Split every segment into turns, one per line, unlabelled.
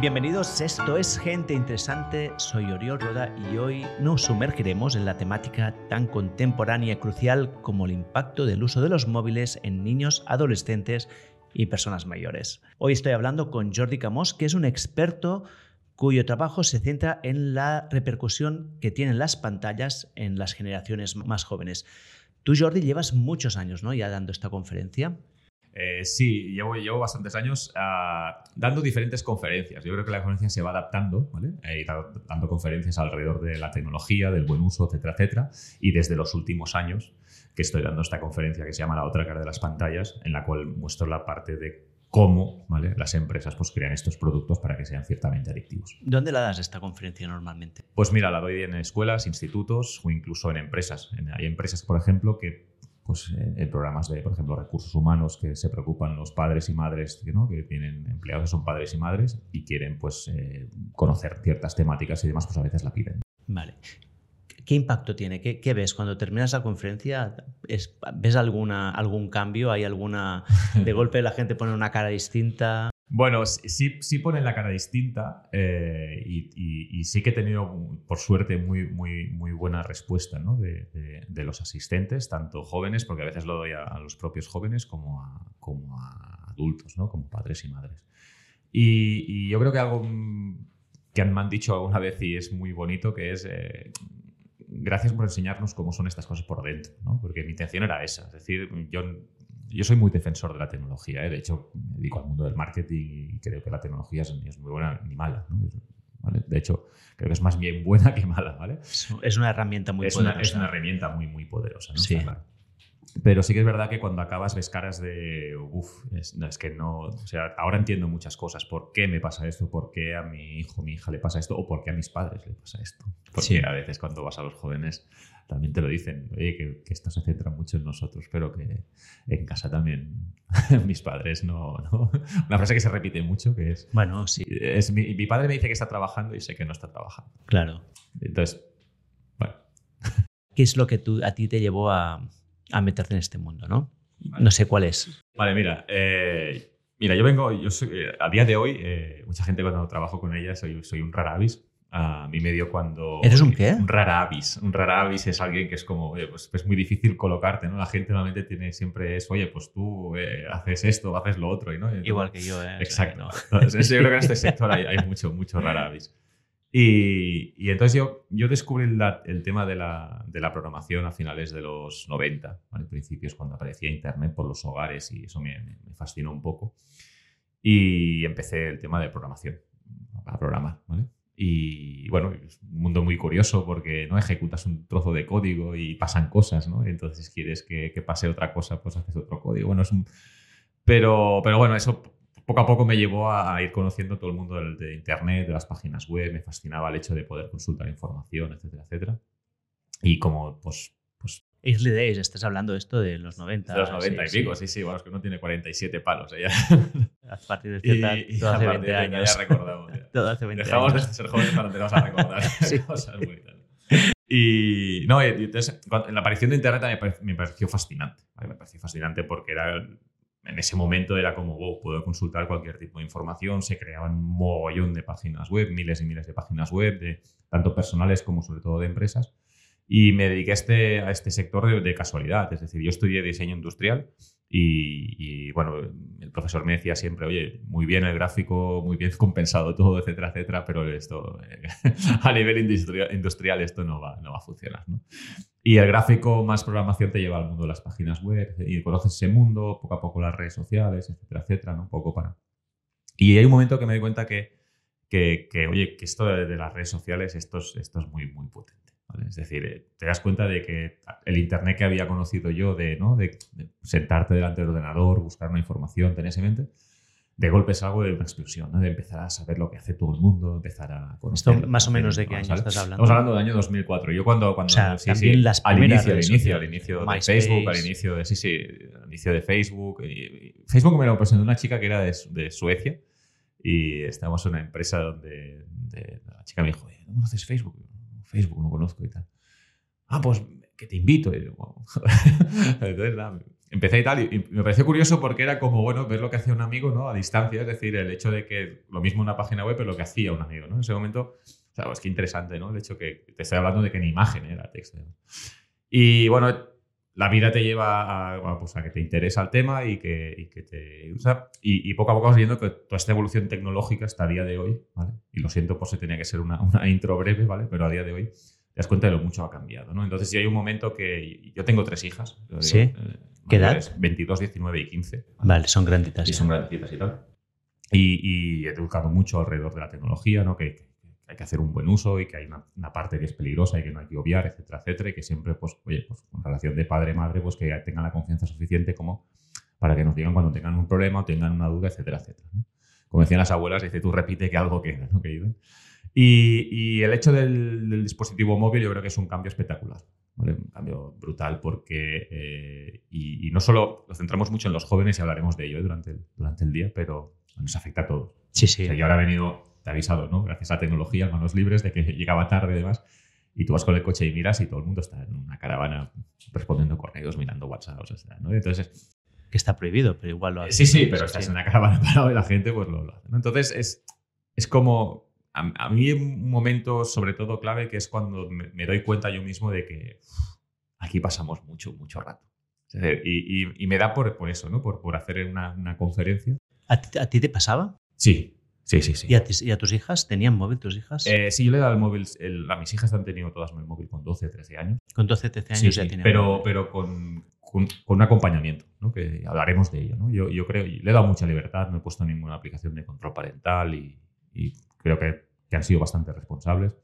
Bienvenidos, esto es Gente Interesante, soy Oriol Roda y hoy nos sumergiremos en la temática tan contemporánea y crucial como el impacto del uso de los móviles en niños, adolescentes y personas mayores. Hoy estoy hablando con Jordi Camós, que es un experto cuyo trabajo se centra en la repercusión que tienen las pantallas en las generaciones más jóvenes. Tú, Jordi, llevas muchos años ¿no? ya dando esta conferencia.
Eh, sí, llevo, llevo bastantes años ah, dando diferentes conferencias. Yo creo que la conferencia se va adaptando, ¿vale? Eh, dando conferencias alrededor de la tecnología, del buen uso, etcétera, etcétera. Y desde los últimos años que estoy dando esta conferencia que se llama La otra cara de las pantallas, en la cual muestro la parte de cómo ¿vale? las empresas pues, crean estos productos para que sean ciertamente adictivos.
¿Dónde la das esta conferencia normalmente?
Pues mira, la doy en escuelas, institutos o incluso en empresas. Hay empresas, por ejemplo, que pues, eh, en programas de, por ejemplo, recursos humanos que se preocupan los padres y madres ¿no? que tienen empleados que son padres y madres y quieren pues, eh, conocer ciertas temáticas y demás, pues a veces la piden.
Vale. ¿Qué impacto tiene? ¿Qué, ves cuando terminas la conferencia? ¿Ves alguna, algún cambio? ¿Hay alguna... De golpe la gente pone una cara distinta?
Bueno, sí, sí ponen la cara distinta eh, y, sí que he tenido, por suerte, muy, muy, muy buena respuesta ¿no? de, los asistentes, tanto jóvenes, porque a veces lo doy a, los propios jóvenes, como a, como a adultos, ¿no? como padres y madres. Y, yo creo que algo que me han dicho alguna vez y es muy bonito, que es... Eh, gracias por enseñarnos cómo son estas cosas por dentro, ¿no? porque mi intención era esa. Es decir, yo yo soy muy defensor de la tecnología. ¿eh? De hecho, me dedico al mundo del marketing y creo que la tecnología es, es muy buena ni mala. De hecho, creo que es más bien buena que mala. ¿vale?
Es una herramienta muy
es
poderosa.
Una, es una herramienta muy, muy poderosa.
Sí.
Pero sí que es verdad que cuando acabas ves caras de, uff, es, que no, o sea, ahora entiendo muchas cosas. ¿Por qué me pasa esto? ¿Por qué a mi hijo, mi hija le pasa esto? ¿O por qué a mis padres le pasa esto? Porque a veces cuando vas a los jóvenes también te lo dicen, oye, que, esto se centra mucho en nosotros, pero que en casa también mis padres no, no, Una frase que se repite mucho que es...
Bueno, sí.
Es, mi, mi padre me dice que está trabajando y sé que no está trabajando.
Claro.
Entonces, bueno.
¿Qué es lo que tú, a ti te llevó a a meterte en este mundo, ¿no? No sé cuál es.
Vale, mira, eh, mira, yo vengo, yo soy, eh, a día de hoy, eh, mucha gente cuando trabajo con ella soy, soy un raravis. A mí me dio cuando...
¿Eres un qué?
Un raravis. Un raravis es alguien que es como, oye, pues es muy difícil colocarte, ¿no? La gente normalmente tiene siempre eso, oye, pues tú haces esto, haces lo otro, ¿no?
Igual que yo, ¿eh?
Exacto. Entonces, yo creo que en este sector hay, hay mucho, mucho raravis. Y, entonces yo, yo descubrí el tema de la, de la, programación a finales de los 90, ¿vale? principios cuando aparecía Internet por los hogares y eso me, me, fascinó un poco. Y empecé el tema de programación, a programar. ¿vale? Y bueno, es un mundo muy curioso porque no ejecutas un trozo de código y pasan cosas, ¿no? Entonces quieres que, que, pase otra cosa, pues haces otro código. Bueno, es un... Pero, pero bueno, eso poco a poco me llevó a ir conociendo todo el mundo de Internet, de las páginas web, me fascinaba el hecho de poder consultar información, etcétera, etcétera. Y como, pues... pues
Early Days, estás hablando esto de los 90.
De los 90 y pico, sí, sí, bueno, es que uno tiene 47 palos. ¿eh?
A partir de cierta, y, todo hace 20 años.
Ya recordamos.
todo hace 20
Dejamos
de
ser jóvenes cuando empezamos a recordar sí. cosas muy Y no, entonces, en la aparición de Internet me pareció fascinante. Me pareció fascinante porque era en ese momento era como, wow, puedo consultar cualquier tipo de información, se creaban un mogollón de páginas web, miles y miles de páginas web, de, tanto personales como sobre todo de empresas. Y me dediqué a este, a este sector de, casualidad, es decir, yo estudié diseño industrial y, bueno, el profesor me decía siempre, oye, muy bien el gráfico, muy bien compensado todo, etcétera, etcétera, pero esto eh, a nivel industrial, industrial, esto no va, no va a funcionar. ¿no? Y el gráfico más programación te lleva al mundo de las páginas web y conoces ese mundo, poco a poco las redes sociales, etcétera, etcétera, ¿no? Un poco para... Y hay un momento que me doy cuenta que, que, oye, que esto de, las redes sociales, esto es, esto es muy, muy potente. Es decir, eh, te das cuenta de que el Internet que había conocido yo de, ¿no? de, de sentarte delante del ordenador, buscar una información, tener ese mente, de golpe es algo de una explosión, ¿no? de empezar a saber lo que hace todo el mundo, empezar a
conocer. ¿Esto más o menos de qué año estás hablando?
Estamos hablando del año 2004. Yo cuando... cuando
o sea, sí, sí,
las al inicio, al inicio, al inicio de Facebook, al inicio de... Sí, sí, al inicio de Facebook. Facebook me lo presentó una chica que era de, de Suecia y estábamos en una empresa donde, la chica me dijo, ¿no conoces Facebook? Facebook no conozco y tal. Ah, pues que te invito. Entonces, nada, empecé y tal, y, me pareció curioso porque era como, bueno, ver lo que hacía un amigo, ¿no? A distancia, es decir, el hecho de que lo mismo una página web, pero lo que hacía un amigo, ¿no? En ese momento, o sea, es que interesante, ¿no? El hecho que te estoy hablando de que ni imagen era texto. Y bueno, la vida te lleva a, pues, a, que te interesa el tema y que, y que te usa. Y, poco a poco vas viendo que toda esta evolución tecnológica hasta a día de hoy, ¿vale? Y lo siento por si tenía que ser una, una intro breve, ¿vale? Pero a día de hoy te das cuenta de lo mucho ha cambiado, ¿no? Entonces, si hay un momento que yo tengo tres hijas.
¿Sí? Eh, ¿Qué edad?
22, 19 y 15.
Vale, son granditas.
Sí, son granditas y tal. Y, he educado mucho alrededor de la tecnología, ¿no? Que, hay que hacer un buen uso y que hay una, parte que es peligrosa y que no hay que obviar, etcétera, etcétera, y que siempre, pues, oye, pues con relación de padre-madre, pues que tengan la confianza suficiente como para que nos digan cuando tengan un problema o tengan una duda, etcétera, etcétera. Como decían las abuelas, dice, tú repite que algo queda, ¿no? Que y, el hecho del, dispositivo móvil yo creo que es un cambio espectacular, un cambio brutal porque, eh, y, no solo nos centramos mucho en los jóvenes y hablaremos de ello eh, durante, el, durante el día, pero nos afecta a todos.
Sí, sí.
O sea, yo ahora he venido, te he avisado, ¿no? gracias a la tecnología, manos libres, de que llegaba tarde y demás, y tú vas con el coche y miras y todo el mundo está en una caravana respondiendo correos, mirando WhatsApp, o sea, ¿no? Entonces...
Que está prohibido, pero igual lo hace.
Sí, sí, pero estás en una caravana parado y la gente pues lo, hace. Entonces es, es como a, mí hay un momento sobre todo clave que es cuando me, doy cuenta yo mismo de que aquí pasamos mucho, mucho rato. y, me da por, por eso, ¿no? Por, por hacer una, una conferencia.
¿A ti, te pasaba?
Sí, sí, sí. sí.
¿Y, a tus hijas? ¿Tenían móvil tus hijas?
Eh, sí, yo le he dado el móvil. a mis hijas han tenido todas el móvil con 12, 13 años.
Con 12, 13 años ya
tienen. Pero, pero con, con, un acompañamiento, ¿no? que hablaremos de ello. ¿no? Yo, yo creo, le he dado mucha libertad, no he puesto ninguna aplicación de control parental y, y creo que que han sido bastante responsables,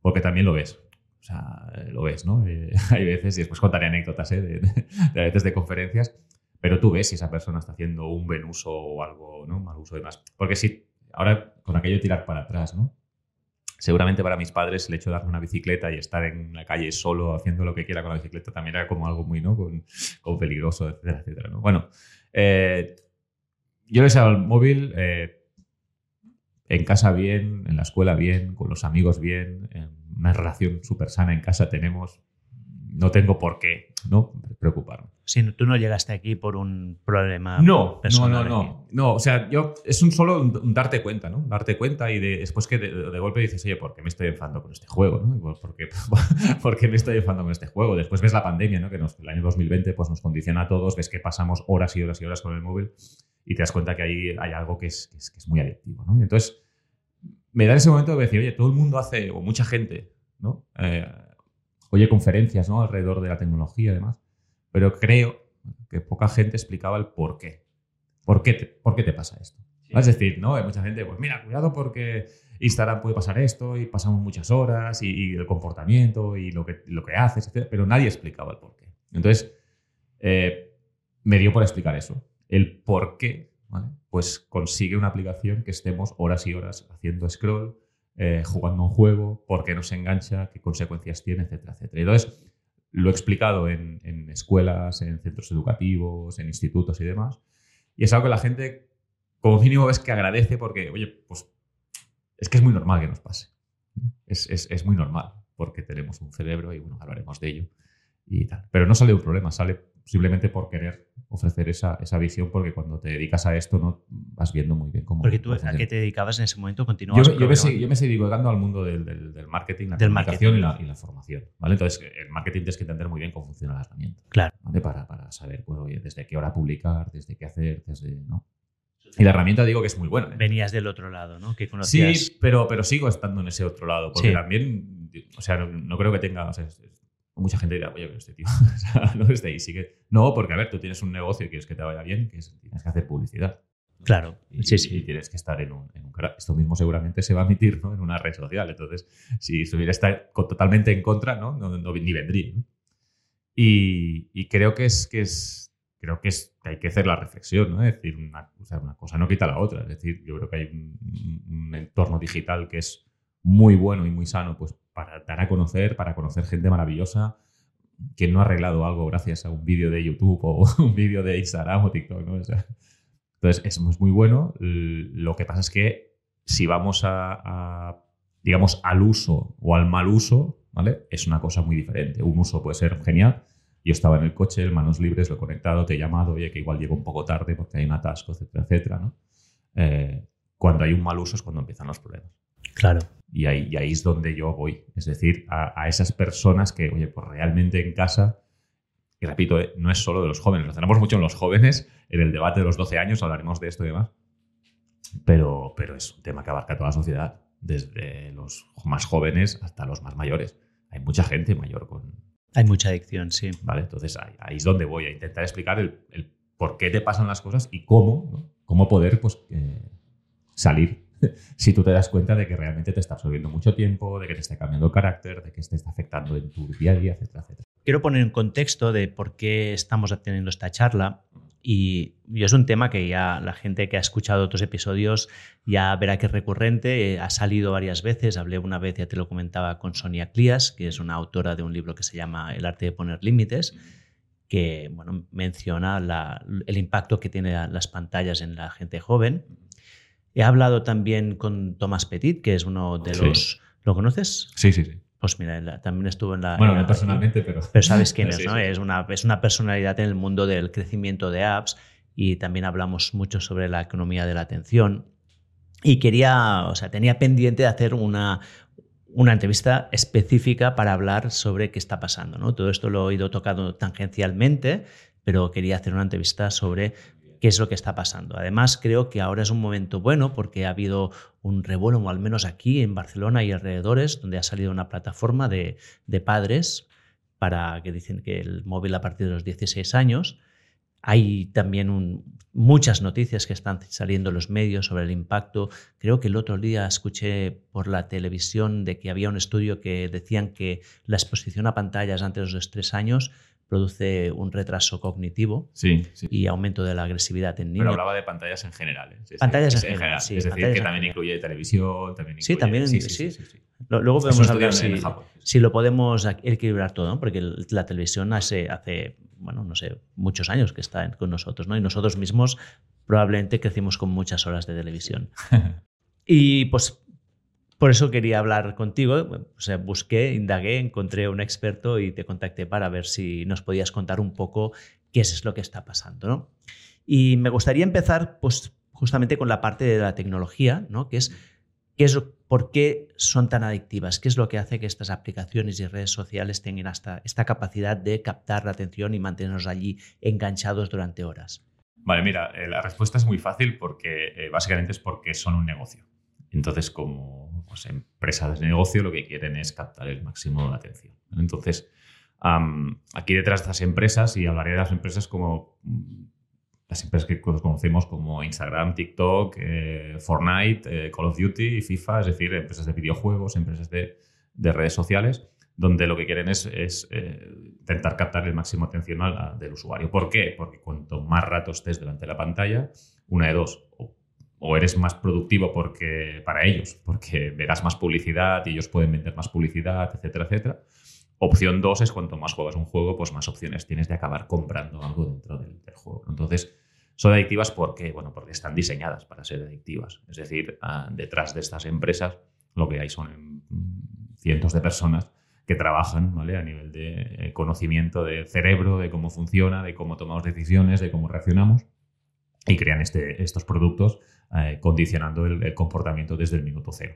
porque también lo ves. O sea, lo ves, ¿no? Eh, hay veces, y después contaré anécdotas ¿eh? de, de, veces de conferencias, pero tú ves si esa persona está haciendo un buen uso o algo, ¿no? Mal uso de más. Porque si, ahora con aquello tirar para atrás, ¿no? Seguramente para mis padres el hecho de darme una bicicleta y estar en la calle solo haciendo lo que quiera con la bicicleta también era como algo muy, ¿no? Con, con peligroso, etcétera, etcétera, ¿no? Bueno, eh, yo les el móvil, eh, en casa bien, en la escuela bien, con los amigos bien, una relación súper sana en casa tenemos. No tengo por qué ¿no? Preocuparme.
Si tú no llegaste aquí por un problema
no, personal. No, no, no. No, o sea, yo es un solo un, darte cuenta, ¿no? Darte cuenta y después que de, golpe dices, oye, ¿por qué me estoy enfadando con este juego? ¿no? ¿Por, qué, ¿Por, qué, me estoy enfadando con este juego? Después ves la pandemia, ¿no? Que el año 2020 pues, nos condiciona a todos, ves que pasamos horas y horas y horas con el móvil y te das cuenta que ahí hay algo que es, que es, muy adictivo, ¿no? Y entonces me da ese momento de decir, oye, todo el mundo hace, o mucha gente, ¿no? Eh, oye conferencias, ¿no? Alrededor de la tecnología y demás, pero creo que poca gente explicaba el por qué. ¿Por qué te, por qué te pasa esto? Es decir, ¿no? Hay mucha gente, pues mira, cuidado porque Instagram puede pasar esto y pasamos muchas horas y, el comportamiento y lo que, lo que haces, etc. Pero nadie explicaba el por qué. Entonces, eh, me dio por explicar eso. El por qué pues consigue una aplicación que estemos horas y horas haciendo scroll, eh, jugando un juego, por qué nos engancha, qué consecuencias tiene, etcétera, etcétera. Entonces, lo he explicado en, escuelas, en centros educativos, en institutos y demás. Y es algo que la gente, como mínimo, ves que agradece porque, oye, pues es que es muy normal que nos pase. Es, es muy normal porque tenemos un cerebro y, bueno, hablaremos de ello y tal. Pero no sale un problema, sale simplemente por querer ofrecer esa, esa, visión, porque cuando te dedicas a esto no vas viendo muy bien cómo.
Porque tú a qué te dedicabas en ese momento, continuabas.
Yo, yo, me, yo me seguí dedicando al mundo del, del, marketing, la comunicación Y, la, y, la, formación. ¿vale? Entonces, el marketing tienes que entender muy bien cómo funciona la herramienta.
Claro.
¿vale? Para, para saber pues, oye, desde qué hora publicar, desde qué hacer, desde. ¿no? Y la herramienta digo que es muy buena. ¿eh?
Venías del otro lado, ¿no? Que conocías...
Sí, pero, pero sigo estando en ese otro lado, porque también, o sea, no, creo que tenga, o sea, mucha gente dirá, oye, pero este tío no es de ahí. No, porque a ver, tú tienes un negocio y quieres que te vaya bien, que tienes que hacer publicidad.
Claro,
y,
sí, sí.
Y tienes que estar en un, Esto mismo seguramente se va a emitir ¿no? en una red social. Entonces, si estuviera estar totalmente en contra, no, no, ni vendría. Y, creo que es que es creo que es que hay que hacer la reflexión, ¿no? Es decir, una, o sea, una cosa no quita la otra. Es decir, yo creo que hay un, un, entorno digital que es muy bueno y muy sano, pues para dar a conocer, para conocer gente maravillosa que no ha arreglado algo gracias a un vídeo de YouTube o un vídeo de Instagram o TikTok, ¿no? entonces, eso es muy bueno. Lo que pasa es que si vamos a, digamos, al uso o al mal uso, ¿vale? Es una cosa muy diferente. Un uso puede ser genial, Yo estaba en el coche, manos libres, lo he conectado, te he llamado, oye, que igual llego un poco tarde porque hay un atasco, etcétera, etcétera, ¿no? Eh, cuando hay un mal uso es cuando empiezan los problemas.
Claro.
Y ahí, y ahí es donde yo voy. Es decir, a, esas personas que, oye, pues realmente en casa, y repito, eh, no es solo de los jóvenes, lo tenemos mucho en los jóvenes, en el debate de los 12 años hablaremos de esto y demás, pero, pero es un tema que abarca toda la sociedad, desde los más jóvenes hasta los más mayores. Hay mucha gente mayor con...
Hay mucha adicción, sí.
Vale, entonces ahí, es donde voy a intentar explicar el, por qué te pasan las cosas y cómo, cómo poder pues, eh, salir si tú te das cuenta de que realmente te está absorbiendo mucho tiempo, de que te está cambiando el carácter, de que te está afectando en tu día a día, etcétera, etcétera.
Quiero poner en contexto de por qué estamos teniendo esta charla. Y, es un tema que ya la gente que ha escuchado otros episodios ya verá que es recurrente, eh, ha salido varias veces, hablé una vez, ya te lo comentaba, con Sonia Clías, que es una autora de un libro que se llama El arte de poner límites, que bueno, menciona el impacto que tienen las pantallas en la gente joven He hablado también con Tomás Petit, que es uno de los... ¿Lo conoces?
Sí, sí, sí.
Pues mira, también estuvo en la...
Bueno, no personalmente, pero...
Pero sabes quién es, ¿no? Es, una, es una personalidad en el mundo del crecimiento de apps y también hablamos mucho sobre la economía de la atención. Y quería, o sea, tenía pendiente de hacer una, una entrevista específica para hablar sobre qué está pasando. ¿no? Todo esto lo he ido tocando tangencialmente, pero quería hacer una entrevista sobre qué es lo que está pasando. Además, creo que ahora es un momento bueno porque ha habido un revuelo, o al menos aquí en Barcelona y alrededores, donde ha salido una plataforma de, padres para que dicen que el móvil a partir de los 16 años. Hay también muchas noticias que están saliendo en los medios sobre el impacto. Creo que el otro día escuché por la televisión de que había un estudio que decían que la exposición a pantallas antes de los tres años produce un retraso cognitivo y aumento de la agresividad en niños.
Pero hablaba de pantallas en general. ¿eh?
pantallas en, general, sí.
Es decir, que también incluye televisión, también incluye...
Sí, también, sí. Luego podemos hablar si, si, lo podemos equilibrar todo, porque la televisión hace, hace, bueno, no sé, muchos años que está con nosotros, ¿no? Y nosotros mismos probablemente crecimos con muchas horas de televisión. y pues por eso quería hablar contigo. Busqué, indagué, encontré un experto y te contacté para ver si nos podías contar un poco qué es lo que está pasando. Y me gustaría empezar pues, justamente con la parte de la tecnología, ¿no? que es, es por qué son tan adictivas, qué es lo que hace que estas aplicaciones y redes sociales tengan hasta esta capacidad de captar la atención y mantenernos allí enganchados durante horas.
Vale, mira, eh, la respuesta es muy fácil porque eh, básicamente es porque son un negocio. Entonces, como pues, empresas de negocio, lo que quieren es captar el máximo de atención. Entonces, aquí detrás de estas empresas, y hablaré de las empresas como mm, las empresas que conocemos como Instagram, TikTok, eh, Fortnite, eh, Call of Duty, FIFA, es decir, empresas de videojuegos, empresas de, redes sociales, donde lo que quieren es, eh, intentar captar el máximo atención del usuario. ¿Por qué? Porque cuanto más rato estés delante de la pantalla, una de dos, eres más productivo porque, para ellos, porque verás más publicidad y ellos pueden vender más publicidad, etcétera, etcétera. Opción dos es cuanto más juegas un juego, pues más opciones tienes de acabar comprando algo dentro del, juego. Entonces, son adictivas porque, bueno, porque están diseñadas para ser adictivas. Es decir, ah, detrás de estas empresas lo que hay son mm, cientos de personas que trabajan ¿vale? a nivel de eh, conocimiento del cerebro, de cómo funciona, de cómo tomamos decisiones, de cómo reaccionamos y crean este, estos productos eh, condicionando el, comportamiento desde el minuto cero.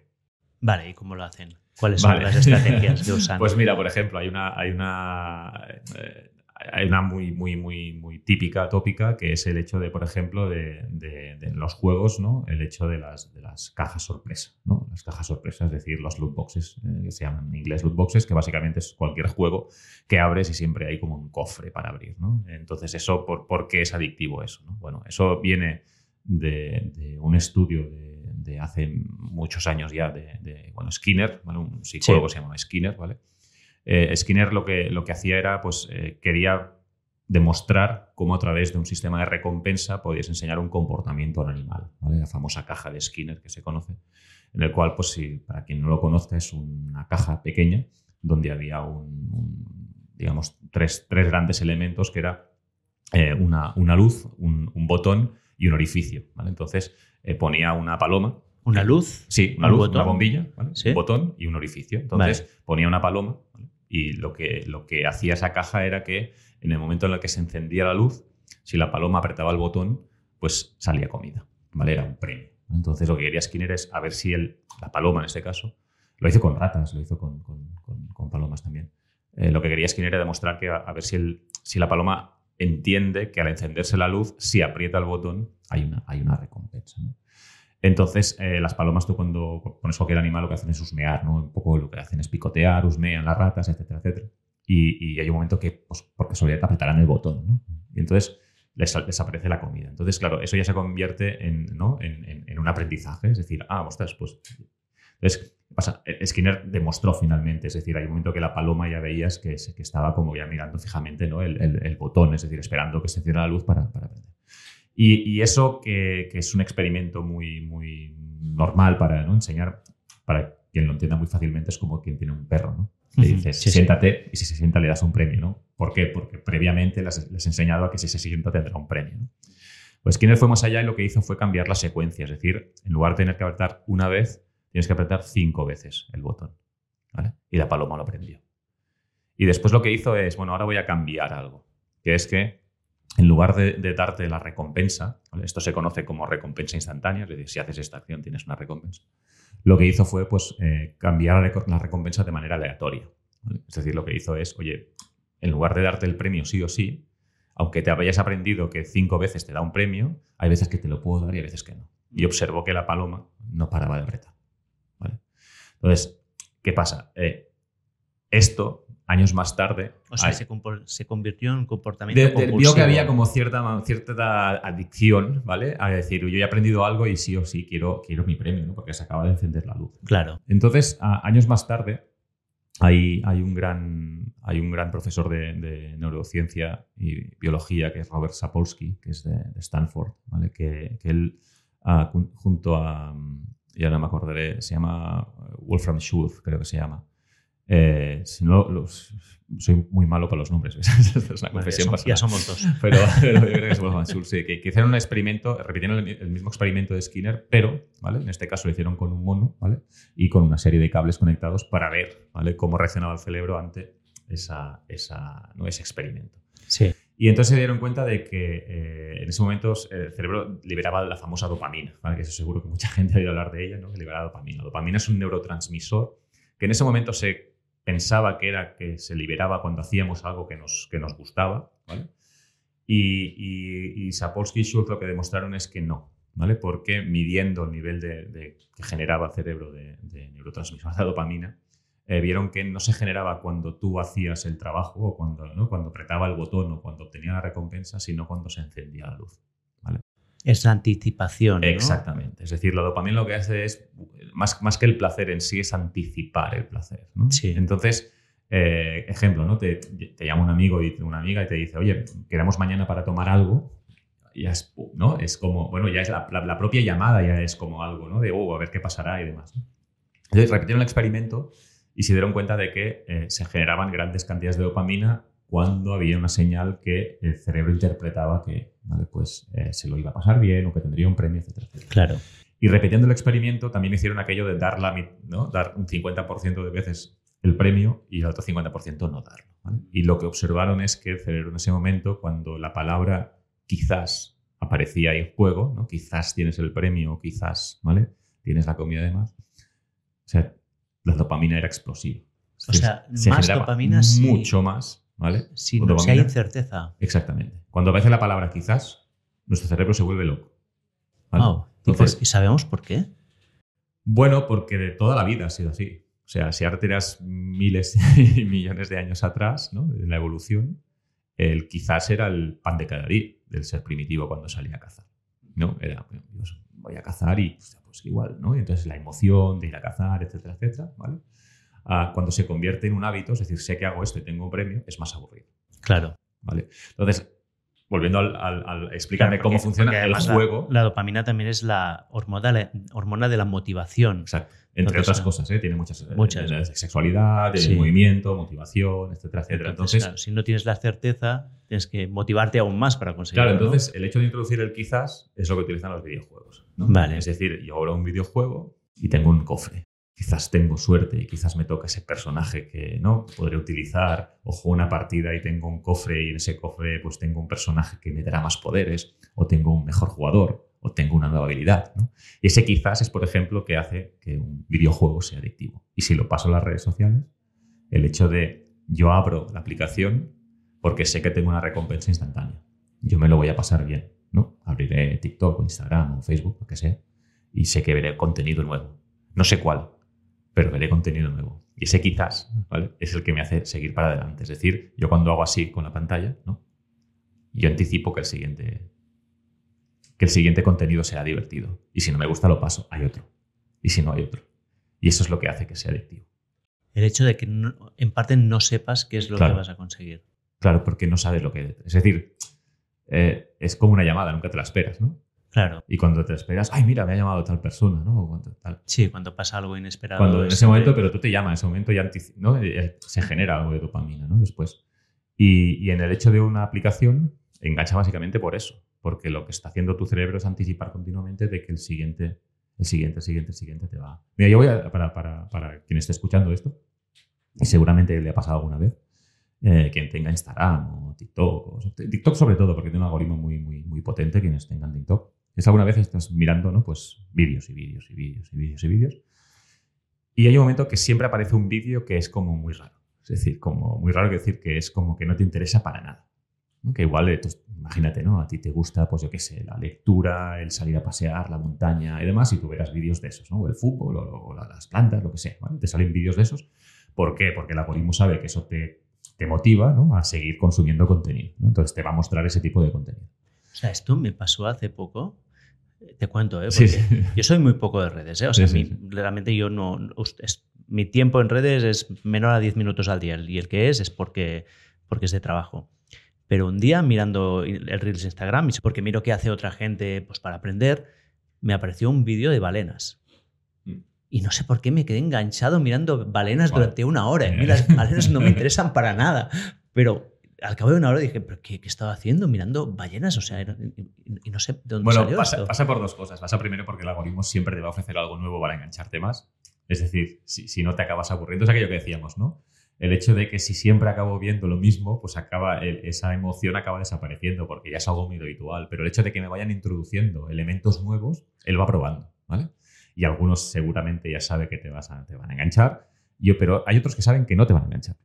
Vale, ¿y cómo lo hacen? ¿Cuáles son las estrategias que usan?
Pues mira, por ejemplo, hay una, hay una, eh, hay una muy, muy, muy, muy típica, tópica, que es el hecho de, por ejemplo, de, los juegos, ¿no? El hecho de las, de las cajas sorpresa, ¿no? Las cajas sorpresa, es decir, los loot boxes, eh, que se llaman en inglés loot boxes, que básicamente es cualquier juego que abres y siempre hay como un cofre para abrir, ¿no? Entonces, eso, ¿por, por qué es adictivo eso? Bueno, eso viene de, un estudio de, hace muchos años ya de, bueno, Skinner, un psicólogo se llama Skinner, ¿vale? Eh, Skinner lo que, lo que hacía era, pues, eh, quería demostrar cómo a través de un sistema de recompensa podías enseñar un comportamiento al animal, ¿vale? La famosa caja de Skinner que se conoce, en el cual, pues, si, para quien no lo conozca, es una caja pequeña donde había un, digamos, tres, tres, grandes elementos que era eh, una, una, luz, un, un botón y un orificio. ¿vale? Entonces eh, ponía una paloma.
¿Una luz?
Sí, una luz, una bombilla, un botón y un orificio. Entonces ponía una paloma Y lo que, lo que hacía esa caja era que en el momento en el que se encendía la luz, si la paloma apretaba el botón, pues salía comida. ¿vale? Era un premio. Entonces lo que quería Skinner es a ver si el, la paloma en este caso, lo hizo con ratas, lo hizo con, con, palomas también. Eh, lo que quería Skinner era demostrar que a, ver si, el, si la paloma entiende que al encenderse la luz, si aprieta el botón, hay una, hay una recompensa. Entonces, eh, las palomas, tú cuando pones cualquier animal, lo que hacen es husmear, ¿no? Un poco lo que hacen es picotear, husmean las ratas, etcétera, etcétera. Y, hay un momento que, pues, porque casualidad, apretarán el botón, ¿no? Y entonces les, desaparece la comida. Entonces, claro, eso ya se convierte en, ¿no? en, en, un aprendizaje. Es decir, ah, ostras, pues. Entonces, pasa? E, Skinner demostró finalmente, es decir, hay un momento que la paloma ya veías que, que estaba como ya mirando fijamente ¿no? el, el, botón, es decir, esperando que se cierre la luz para, para aprender. Y, y eso que, que, es un experimento muy, muy normal para ¿no? enseñar, para quien lo entienda muy fácilmente, es como quien tiene un perro, ¿no? Le dices, siéntate, y si se sienta le das un premio, ¿no? ¿Por qué? Porque previamente les, he enseñado a que si se sienta tendrá un premio, ¿no? Pues Skinner fue más allá y lo que hizo fue cambiar la secuencia, es decir, en lugar de tener que apretar una vez, tienes que apretar cinco veces el botón. Y la paloma lo aprendió. Y después lo que hizo es, bueno, ahora voy a cambiar algo, que es que en lugar de, darte la recompensa, esto se conoce como recompensa instantánea, es decir, si haces esta acción tienes una recompensa, lo que hizo fue pues, eh, cambiar la recompensa de manera aleatoria. Es decir, lo que hizo es, oye, en lugar de darte el premio sí o sí, aunque te hayas aprendido que cinco veces te da un premio, hay veces que te lo puedo dar y hay veces que no. Y observó que la paloma no paraba de apretar. Entonces, ¿qué pasa? Eh, esto años más tarde.
O sea, se, convirtió en un comportamiento de,
Vio que había como cierta, cierta adicción, ¿vale? A decir, yo he aprendido algo y sí o sí quiero, quiero mi premio, ¿no? Porque se acaba de encender la luz.
Claro.
Entonces, años más tarde, hay, hay, un, gran, hay un gran profesor de, neurociencia y biología que es Robert Sapolsky, que es de, Stanford, ¿vale? Que, que él, ah, junto a, ya no me acordaré, se llama Wolfram Schultz, creo que se llama eh, si no, soy muy malo para los nombres. es una confesión
ya, somos dos.
Pero, yo creo que somos sí, que, hicieron un experimento, repitieron el, mismo experimento de Skinner, pero ¿vale? en este caso lo hicieron con un mono ¿vale? y con una serie de cables conectados para ver ¿vale? cómo reaccionaba el cerebro ante esa, esa, ¿no? ese experimento.
Sí.
Y entonces se dieron cuenta de que eh, en ese momento el cerebro liberaba la famosa dopamina, ¿vale? que eso seguro que mucha gente ha oído hablar de ella, ¿no? que liberaba dopamina. La dopamina es un neurotransmisor que en ese momento se pensaba que era que se liberaba cuando hacíamos algo que nos, que nos gustaba, ¿vale? Y, y, Sapolsky y Schultz lo que demostraron es que no, ¿vale? Porque midiendo el nivel de, que generaba el cerebro de, de neurotransmisores de dopamina, eh, vieron que no se generaba cuando tú hacías el trabajo o cuando, ¿no? cuando apretaba el botón o cuando obtenía la recompensa, sino cuando se encendía la luz. ¿vale?
Es anticipación.
Exactamente. Es decir, la dopamina lo que hace es, más, más que el placer en sí, es anticipar el placer. Entonces, eh, ejemplo, ¿no? Te, te, llama un amigo y una amiga y te dice, oye, queremos mañana para tomar algo. Y es, ¿no? Es como, bueno, ya es la, la, propia llamada, ya es como algo, ¿no? De, oh, a ver qué pasará y demás. Entonces, repitieron el experimento y se dieron cuenta de que eh, se generaban grandes cantidades de dopamina cuando había una señal que el cerebro interpretaba que pues, eh, se lo iba a pasar bien o que tendría un premio, etc.
Claro.
Y repitiendo el experimento, también hicieron aquello de dar, la, ¿no? dar un 50% de veces el premio y el otro 50% no darlo. Y lo que observaron es que el cerebro en ese momento, cuando la palabra quizás aparecía ahí en juego, ¿no? quizás tienes el premio, quizás ¿vale? tienes la comida de más, o sea, la dopamina era explosiva.
O sea, más dopamina
Mucho más ¿vale?
Si, no, hay incerteza.
Exactamente. Cuando aparece la palabra quizás, nuestro cerebro se vuelve loco.
¿Y, sabemos por qué?
Bueno, porque de toda la vida ha sido así. O sea, si ahora tiras miles y millones de años atrás, ¿no? En la evolución, el quizás era el pan de cada día del ser primitivo cuando salía a cazar. ¿No? Era, voy a cazar y, pues igual, ¿no? Y entonces la emoción de ir a cazar, etcétera, etcétera, ¿vale? cuando se convierte en un hábito, es decir, sé que hago esto y tengo un premio, es más aburrido.
Claro.
¿Vale? Entonces, volviendo al, explicarme cómo funciona el juego.
La, dopamina también es la hormona, hormona de la motivación.
Exacto. Entre otras cosas, ¿eh? tiene muchas, eh, muchas. sexualidad, movimiento, motivación, etcétera, etcétera. Entonces,
si no tienes la certeza, tienes que motivarte aún más para conseguirlo.
Claro, entonces el hecho de introducir el quizás es lo que utilizan los videojuegos. Vale. Es decir, yo ahora un videojuego y tengo un cofre. quizás tengo suerte y quizás me toca ese personaje que no podré utilizar, o juego una partida y tengo un cofre y en ese cofre pues tengo un personaje que me dará más poderes, o tengo un mejor jugador, o tengo una nueva habilidad. Y ese quizás es, por ejemplo, que hace que un videojuego sea adictivo. Y si lo paso a las redes sociales, el hecho de yo abro la aplicación porque sé que tengo una recompensa instantánea. Yo me lo voy a pasar bien, ¿no? Abriré TikTok o Instagram o Facebook, lo que sea, y sé que veré contenido nuevo. No sé cuál, pero veré contenido nuevo. Y ese quizás, ¿vale? Es el que me hace seguir para adelante. Es decir, yo cuando hago así con la pantalla, ¿no? Yo anticipo que el siguiente que el siguiente contenido sea divertido. Y si no me gusta, lo paso, hay otro. Y si no, hay otro. Y eso es lo que hace que sea adictivo.
El hecho de que en parte no sepas qué es lo que vas a conseguir.
Claro, porque no sabes lo que... Es decir, eh, es como una llamada, nunca te la esperas, ¿no?
Claro.
Y cuando te esperas, ay, mira, me ha llamado tal persona, ¿no?
Sí, cuando pasa algo inesperado.
Cuando en ese momento, pero tú te llamas, en ese momento ya ¿no? Eh, se genera algo de dopamina, ¿no? Después. Y, y en el hecho de una aplicación, engancha básicamente por eso porque lo que está haciendo tu cerebro es anticipar continuamente de que el siguiente, el siguiente, el siguiente, el siguiente te va. Mira, yo voy a, para, para, para quien esté escuchando esto, y seguramente le ha pasado alguna vez, eh, quien tenga Instagram o TikTok, o, TikTok sobre todo, porque tiene un algoritmo muy, muy, muy potente, quienes tengan TikTok, es alguna vez estás mirando, ¿no? Pues vídeos y vídeos y vídeos y vídeos y vídeos. Y hay un momento que siempre aparece un vídeo que es como muy raro. Es decir, como muy raro que decir que es como que no te interesa para nada. Que igual, eh, imagínate, ¿no? A ti te gusta, pues yo qué sé, la lectura, el salir a pasear, la montaña y demás, y tú verás vídeos de esos, ¿no? O el fútbol, o, las plantas, lo que sea, ¿vale? Te salen vídeos de esos. ¿Por qué? Porque el algoritmo sabe que eso te, te motiva, ¿no? A seguir consumiendo contenido, Entonces te va a mostrar ese tipo de contenido.
O sea, esto me pasó hace poco. Te cuento, ¿eh? Porque yo soy muy poco de redes, ¿eh? O sea, realmente yo no... mi tiempo en redes es menor a 10 minutos al día y el que es es porque, porque es de trabajo. Pero un día mirando el Reels Instagram, porque miro qué hace otra gente pues, para aprender, me apareció un vídeo de balenas. Y no sé por qué me quedé enganchado mirando balenas durante una hora. A mí las balenas no me interesan para nada. Pero al cabo de una hora dije, ¿pero qué, qué estaba haciendo? Mirando ballenas, o sea, y, no sé de dónde
bueno,
salió
pasa, pasa, por dos cosas. Pasa primero porque el algoritmo siempre te va a ofrecer algo nuevo para engancharte más. Es decir, si, si no te acabas aburriendo, es aquello que decíamos, ¿no? el hecho de que si siempre acabo viendo lo mismo, pues acaba, esa emoción acaba desapareciendo porque ya es algo muy habitual. Pero el hecho de que me vayan introduciendo elementos nuevos, él va probando, ¿vale? Y algunos seguramente ya sabe que te, vas a, te van a enganchar, yo, pero hay otros que saben que no te van a enganchar.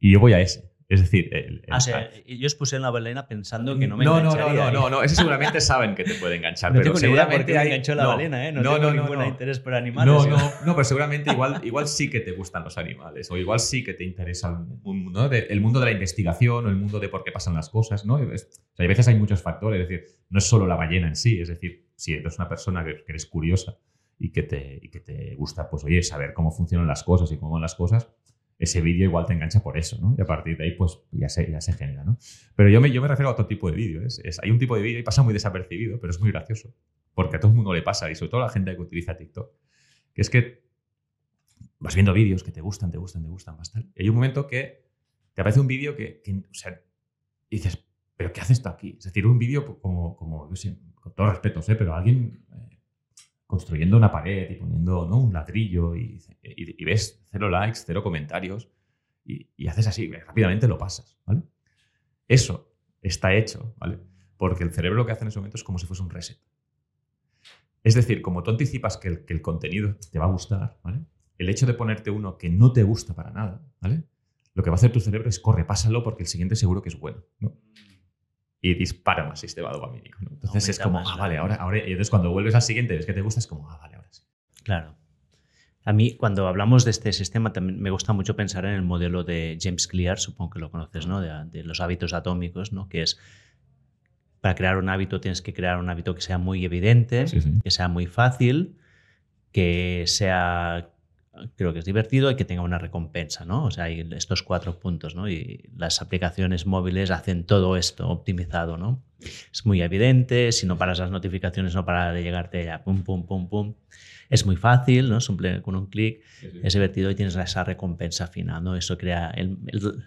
Y yo voy a ese. Es decir, el,
ah, yo os puse en la balena pensando que no me
no, No, no, no, no, no, ese seguramente saben que te puede enganchar.
no
pero
seguramente me enganchó la balena, ¿eh? No, no tengo ningún interés por animales.
No, no, no, pero seguramente igual, igual sí que te gustan los animales, o igual sí que te interesa el, ¿no? el mundo de la investigación, o el mundo de por qué pasan las cosas, ¿no? o sea, hay veces hay muchos factores, es decir, no es solo la ballena en sí, es decir, si eres una persona que, eres curiosa y que, te, y que te gusta, pues oye, saber cómo funcionan las cosas y cómo van las cosas, ese vídeo igual te engancha por eso, ¿no? Y a partir de ahí, pues ya se, ya se genera, ¿no? Pero yo me, yo me refiero a otro tipo de vídeo. Es, hay un tipo de vídeo y pasa muy desapercibido, pero es muy gracioso. Porque a todo el mundo le pasa, y sobre todo a la gente que utiliza TikTok, que es que vas viendo vídeos que te gustan, te gustan, te gustan bastante. Y hay un momento que te aparece un vídeo que, o sea, dices, ¿pero qué hace esto aquí? Es decir, un vídeo como, como con todo respeto, ¿eh? pero alguien eh, construyendo una pared y poniendo ¿no? un ladrillo y, ves cero likes, cero comentarios y, haces así, rápidamente lo pasas. Eso está hecho, ¿vale? Porque el cerebro lo que hace en ese momento es como si fuese un reset. Es decir, como tú anticipas que el, que el contenido te va a gustar, ¿vale? El hecho de ponerte uno que no te gusta para nada, ¿vale? Lo que va a hacer tu cerebro es corre, pásalo porque el siguiente seguro que es bueno, ¿no? Y dispara más sistema dopamínico. ¿no? Entonces es como, ah, vale, ahora, ahora. Y entonces cuando vuelves al siguiente, ves que te gusta, es como, ah, vale, ahora sí.
Claro. A mí, cuando hablamos de este sistema, también me gusta mucho pensar en el modelo de James Clear, supongo que lo conoces, ¿no? De, los hábitos atómicos, ¿no? Que es, para crear un hábito tienes que crear un hábito que sea muy evidente, que sea muy fácil, que sea creo que es divertido y que tenga una recompensa, ¿no? O sea, hay estos cuatro puntos, ¿no? Y las aplicaciones móviles hacen todo esto optimizado, ¿no? Es muy evidente, si no paras las notificaciones no para de llegarte ya pum, pum, pum, pum. Es muy fácil, ¿no? Simple, con un clic es divertido y tienes esa recompensa final, ¿no? Eso crea el,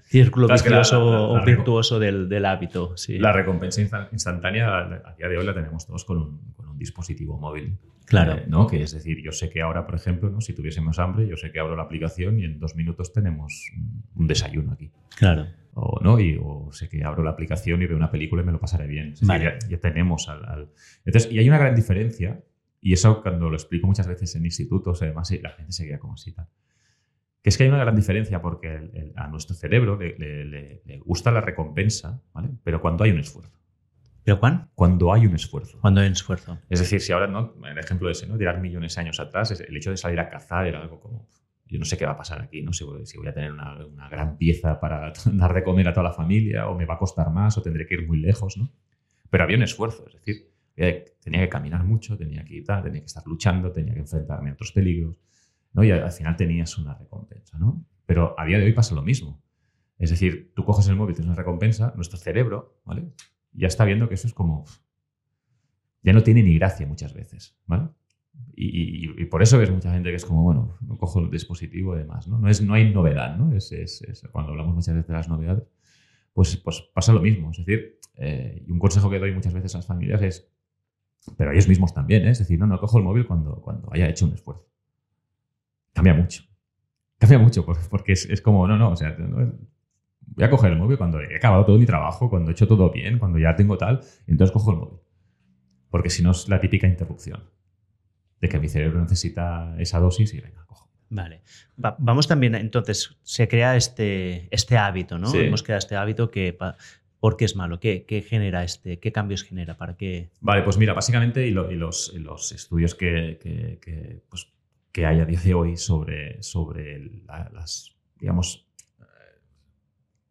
círculo vicioso o virtuoso del, del, hábito. Sí.
La recompensa instantánea a día de hoy la tenemos todos con un, con un dispositivo móvil.
Claro.
Eh, ¿no? Que es decir, yo sé que ahora, por ejemplo, ¿no? si tuviésemos hambre, yo sé que abro la aplicación y en dos minutos tenemos un desayuno aquí.
Claro.
O, ¿no? y, o sé que abro la aplicación y veo una película y me lo pasaré bien. ya, tenemos al, Entonces, y hay una gran diferencia y eso cuando lo explico muchas veces en institutos, además, la gente se queda como así tal. Que es que hay una gran diferencia porque a nuestro cerebro le, gusta la recompensa, ¿vale? Pero cuando hay un esfuerzo.
¿Pero cuándo?
Cuando hay un esfuerzo.
Cuando hay un esfuerzo.
Es decir, si ahora, ¿no? El ejemplo ese, ¿no? Tirar millones de años atrás, el hecho de salir a cazar era algo como. Yo no sé qué va a pasar aquí, ¿no? Si voy, si voy a tener una, una, gran pieza para dar de comer a toda la familia, o me va a costar más, o tendré que ir muy lejos, ¿no? Pero había un esfuerzo, es decir, tenía que caminar mucho, tenía que tenía que estar luchando, tenía que enfrentarme a otros peligros, ¿no? Y al final tenías una recompensa, ¿no? Pero a día de hoy pasa lo mismo. Es decir, tú coges el móvil, tienes una recompensa, nuestro cerebro, ¿vale? Ya está viendo que eso es como... Ya no tiene ni gracia muchas veces, ¿vale? Y, por eso ves mucha gente que es como, bueno, no cojo el dispositivo y demás, ¿no? No, es, no hay novedad, ¿no? Es, cuando hablamos muchas veces de las novedades, pues, pues pasa lo mismo. Es decir, eh, y un consejo que doy muchas veces a las familias es, pero ellos mismos también, ¿eh? es decir, no, no cojo el móvil cuando, cuando haya hecho un esfuerzo. Cambia mucho. Cambia mucho, porque es, como, no, no, o sea, voy a coger el móvil cuando he acabado todo mi trabajo, cuando he hecho todo bien, cuando ya tengo tal, y entonces cojo el móvil. Porque si no es la típica interrupción de que mi cerebro necesita esa dosis y venga, cojo.
Vale. vamos también, entonces, se crea este, este hábito, ¿no? Hemos creado este hábito que ¿Por qué es malo? ¿Qué, genera este? ¿Qué cambios genera? ¿Para qué?
Vale, pues mira, básicamente, y, los, estudios que, pues, que, hay a día de hoy sobre, sobre las, digamos,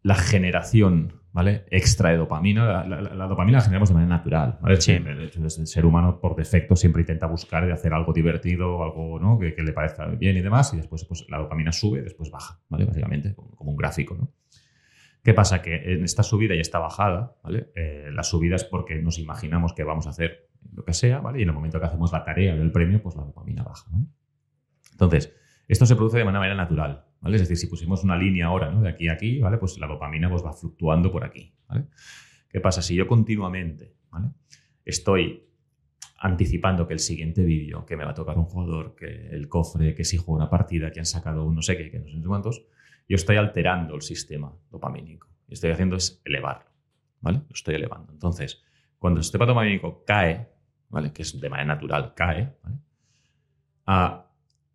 la generación ¿vale? extra de dopamina. La, dopamina la generamos de manera natural. ¿vale? El, ser humano, por defecto, siempre intenta buscar de hacer algo divertido, algo ¿no? que, le parezca bien y demás, y después pues, la dopamina sube y después baja, ¿vale? básicamente, como un gráfico. ¿no? ¿Qué pasa? Que en esta subida y esta bajada, ¿vale? Eh, la subida es porque nos imaginamos que vamos a hacer lo que sea, ¿vale? Y en el momento que hacemos la tarea del premio, pues la dopamina baja, Entonces, esto se produce de manera natural, Es decir, si pusimos una línea ahora, ¿no? De aquí a aquí, ¿vale? Pues la dopamina pues, va fluctuando por aquí, ¿vale? ¿Qué pasa? Si yo continuamente. Estoy anticipando que el siguiente vídeo, que me va a tocar un jugador, que el cofre, que si juego una partida, que han sacado un no sé qué, que no sé cuántos, yo estoy alterando el sistema dopamínico. Y estoy haciendo es elevarlo. Lo estoy elevando. Entonces, cuando el sistema dopamínico cae. Que es de manera natural, cae. Ah,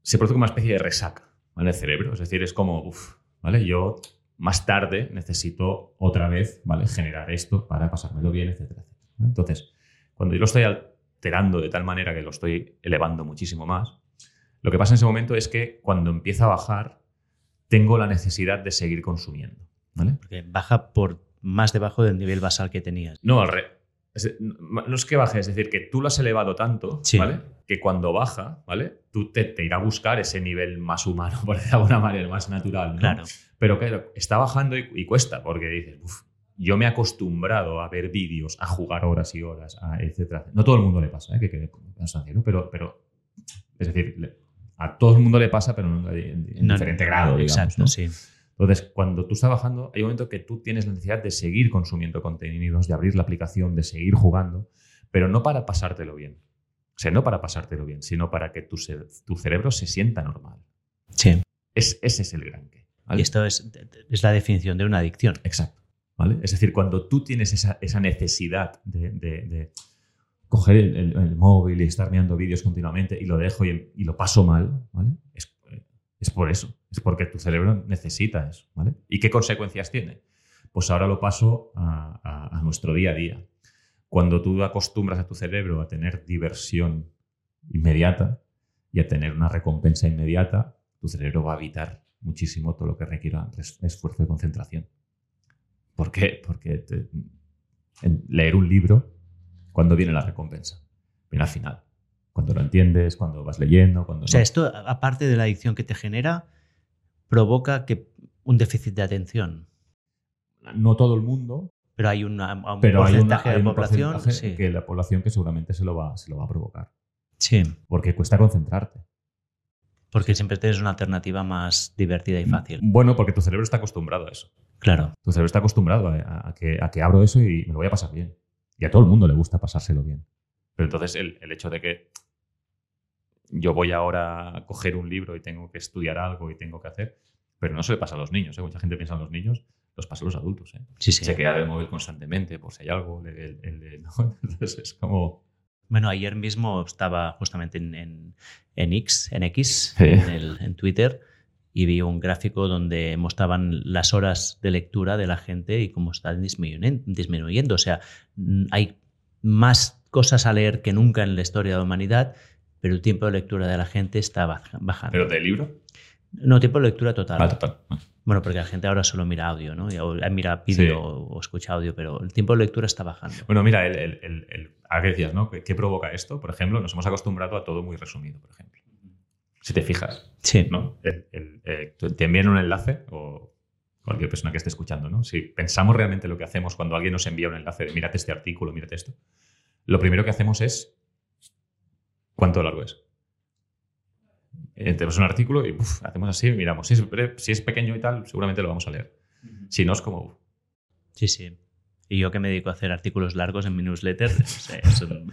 se produce una especie de resaca, ¿vale? El cerebro. Es decir, es como, uff, ¿vale? Yo más tarde necesito otra vez, ¿vale? Generar esto para pasármelo bien, etcétera, etcétera. Entonces, cuando yo lo estoy alterando de tal manera que lo estoy elevando muchísimo más, lo que pasa en ese momento es que cuando empieza a bajar, tengo la necesidad de seguir consumiendo. ¿vale?
Porque baja por más debajo del nivel basal que tenías.
No, al no es que baje, es decir, que tú lo has elevado tanto, ¿vale? Que cuando baja, ¿vale? Tú te, te irá a buscar ese nivel más humano, por decirlo de alguna manera, más natural,
Claro.
Pero claro, está bajando y, cuesta, porque dices, uff, yo me he acostumbrado a ver vídeos, a jugar horas y horas, a etcétera. No todo el mundo le pasa, ¿eh? que quede ¿no? Pero, pero, es decir, a todo el mundo le pasa, pero en, diferente grado, digamos. Exacto,
sí.
Entonces, cuando tú estás bajando, hay un momento que tú tienes la necesidad de seguir consumiendo contenidos, de abrir la aplicación, de seguir jugando, pero no para pasártelo bien. O sea, no para pasártelo bien, sino para que tu, tu cerebro se sienta normal.
Sí.
Es, ese es el gran que.
Y esto es, es, la definición de una adicción.
Exacto. ¿vale? Es decir, cuando tú tienes esa, esa necesidad de coger el, móvil y estar mirando vídeos continuamente y lo dejo y, lo paso mal, ¿vale? Es, por eso, es porque tu cerebro necesita eso, ¿vale? ¿Y qué consecuencias tiene? Pues ahora lo paso a, nuestro día a día. Cuando tú acostumbras a tu cerebro a tener diversión inmediata y a tener una recompensa inmediata, tu cerebro va a evitar muchísimo todo lo que requiera esfuerzo de concentración. ¿Por qué? Porque leer un libro cuando viene la recompensa. Viene al final. Cuando lo entiendes, cuando vas leyendo, cuando...
O sea, esto, aparte de la adicción que te genera, provoca que un déficit de atención.
No todo el mundo,
Pero hay una, un
Pero hay, una-
porcentaje
hay
de
un
población.
porcentaje
sí.
que la población que seguramente se lo va, se lo va a provocar.
sí,
Porque cuesta concentrarte.
porque siempre tienes una alternativa más divertida y fácil.
Bueno, porque tu cerebro está acostumbrado a eso.
Claro.
Tu cerebro está acostumbrado a, a que, a que abro eso y me lo voy a pasar bien. Y a todo el mundo le gusta pasárselo bien. Pero entonces el, el hecho de que yo voy ahora a coger un libro y tengo que estudiar algo y tengo que hacer, pero no se le pasa a los niños. ¿eh? Mucha gente piensa en los niños, los pasa a los adultos. ¿eh?
Sí, sí.
Se queda el móvil constantemente por si hay algo. el- el- el- ¿no? Entonces es como...
Bueno, ayer mismo estaba justamente en, en, en X, en X,
Sí.
en, Twitter, y vi un gráfico donde mostraban las horas de lectura de la gente y cómo están disminuyendo. disminuyendo. O sea, hay más cosas a leer que nunca en la historia de la humanidad, pero el tiempo de lectura de la gente está baja- bajando.
¿Pero de libro?
no, tiempo de lectura total.
Ah, total. Ah.
Bueno, porque la gente ahora solo mira audio, ¿no? O mira vídeo
Sí.
o, escucha audio, pero el tiempo de lectura está bajando.
Bueno, mira, el, el, el, el- ahora que decías, ¿no? ¿Qué, qué provoca esto? Por ejemplo, nos hemos acostumbrado a todo muy resumido, por ejemplo. Si te fijas,
Sí.
¿no? Eh, te envían un enlace o cualquier persona que esté escuchando, ¿no? Si pensamos realmente lo que hacemos cuando alguien nos envía un enlace de mírate este artículo, mírate esto, lo primero que hacemos es ¿cuánto largo es? Eh, tenemos un artículo y uf, hacemos así, miramos. Si es, si es pequeño y tal, seguramente lo vamos a leer. Si no, es como... uf,
Sí, sí. Y yo que me dedico a hacer artículos largos en mi newsletter. es- es un-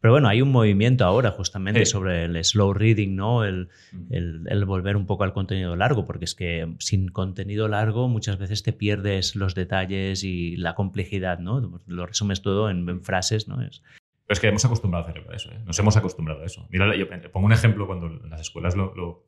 Pero bueno, hay un movimiento ahora justamente
Sí.
sobre el slow reading, ¿no? El, el- el volver un poco al contenido largo, porque es que sin contenido largo muchas veces te pierdes los detalles y la complejidad, ¿no? Lo resumes todo en, en frases, ¿no? Es,
Pero es que hemos acostumbrado al cerebro a eso, ¿eh? Nos hemos acostumbrado a eso. Mira, yo pongo un ejemplo cuando en las escuelas lo... lo-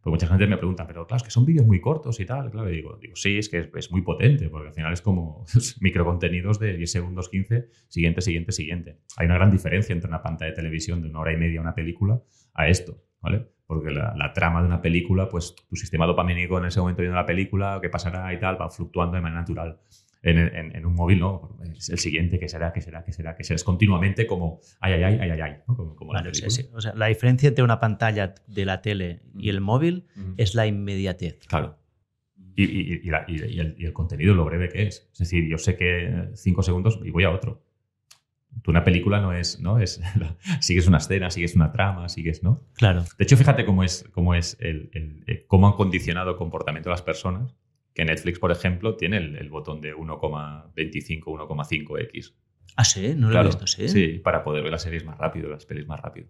porque mucha gente me pregunta, pero claro, es que son vídeos muy cortos y tal. Claro, y digo, digo, sí, es que es, es muy potente, porque al final es como microcontenidos de 10 segundos, 15, siguiente, siguiente, siguiente. Hay una gran diferencia entre una pantalla de televisión de una hora y media, una película, a esto, ¿vale? Porque la, la trama de una película, pues tu sistema dopamínico en ese momento viendo la película, qué pasará y tal, va fluctuando de manera natural. En, en- en un móvil, ¿no? Es el siguiente, ¿qué será? ¿Qué será? ¿Qué será? ¿Qué será? Es continuamente como, ay, ay, ay, ay, ay, ay, ¿no? Como, como la
vale, o sea,
película.
sí. O sea, la diferencia entre una pantalla de la tele y el móvil
Ujú.
es la inmediatez.
Claro. Y, y- y la- el, y el contenido, lo breve que es. Es decir, yo sé que cinco segundos y voy a otro. Tú una película no es, ¿no? Es, sigues una escena, sigues una trama, sigues, ¿no?
Claro.
De hecho, fíjate cómo es, cómo es el, el- eh, cómo han condicionado el comportamiento de las personas. Que Netflix, por ejemplo, tiene el, el botón de 1,25, 1,5x.
Ah, sí, no lo
Claro,
he visto, sí.
sí, para poder ver las series más rápido, las pelis más rápido.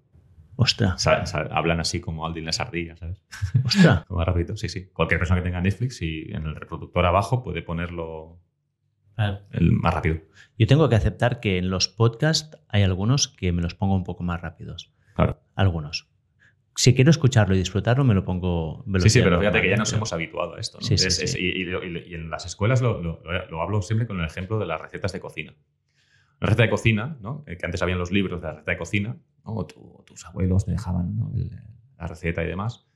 Ostras,
Sa- hablan así como Aldin las ardillas, ¿sabes?
ostras.
Como más rápido, sí, sí. Cualquier persona que tenga Netflix y en el reproductor abajo puede ponerlo el más rápido.
Yo tengo que aceptar que en los podcasts hay algunos que me los pongo un poco más rápidos.
Claro.
Algunos. Si quiero escucharlo y disfrutarlo, me lo pongo.
Sí, sí,
velocidad
pero fíjate que ya nos hemos habituado a esto. ¿no?
Sí, sí,
Es-
sí.
es- y, y lo- y lo- en las escuelas lo, lo- lo hablo siempre con el ejemplo de las recetas de cocina. Una receta de cocina, ¿no? Eh, que antes habían los libros de la receta de cocina, ¿no? Tu- tus abuelos te dejaban ¿no? El- la receta y demás.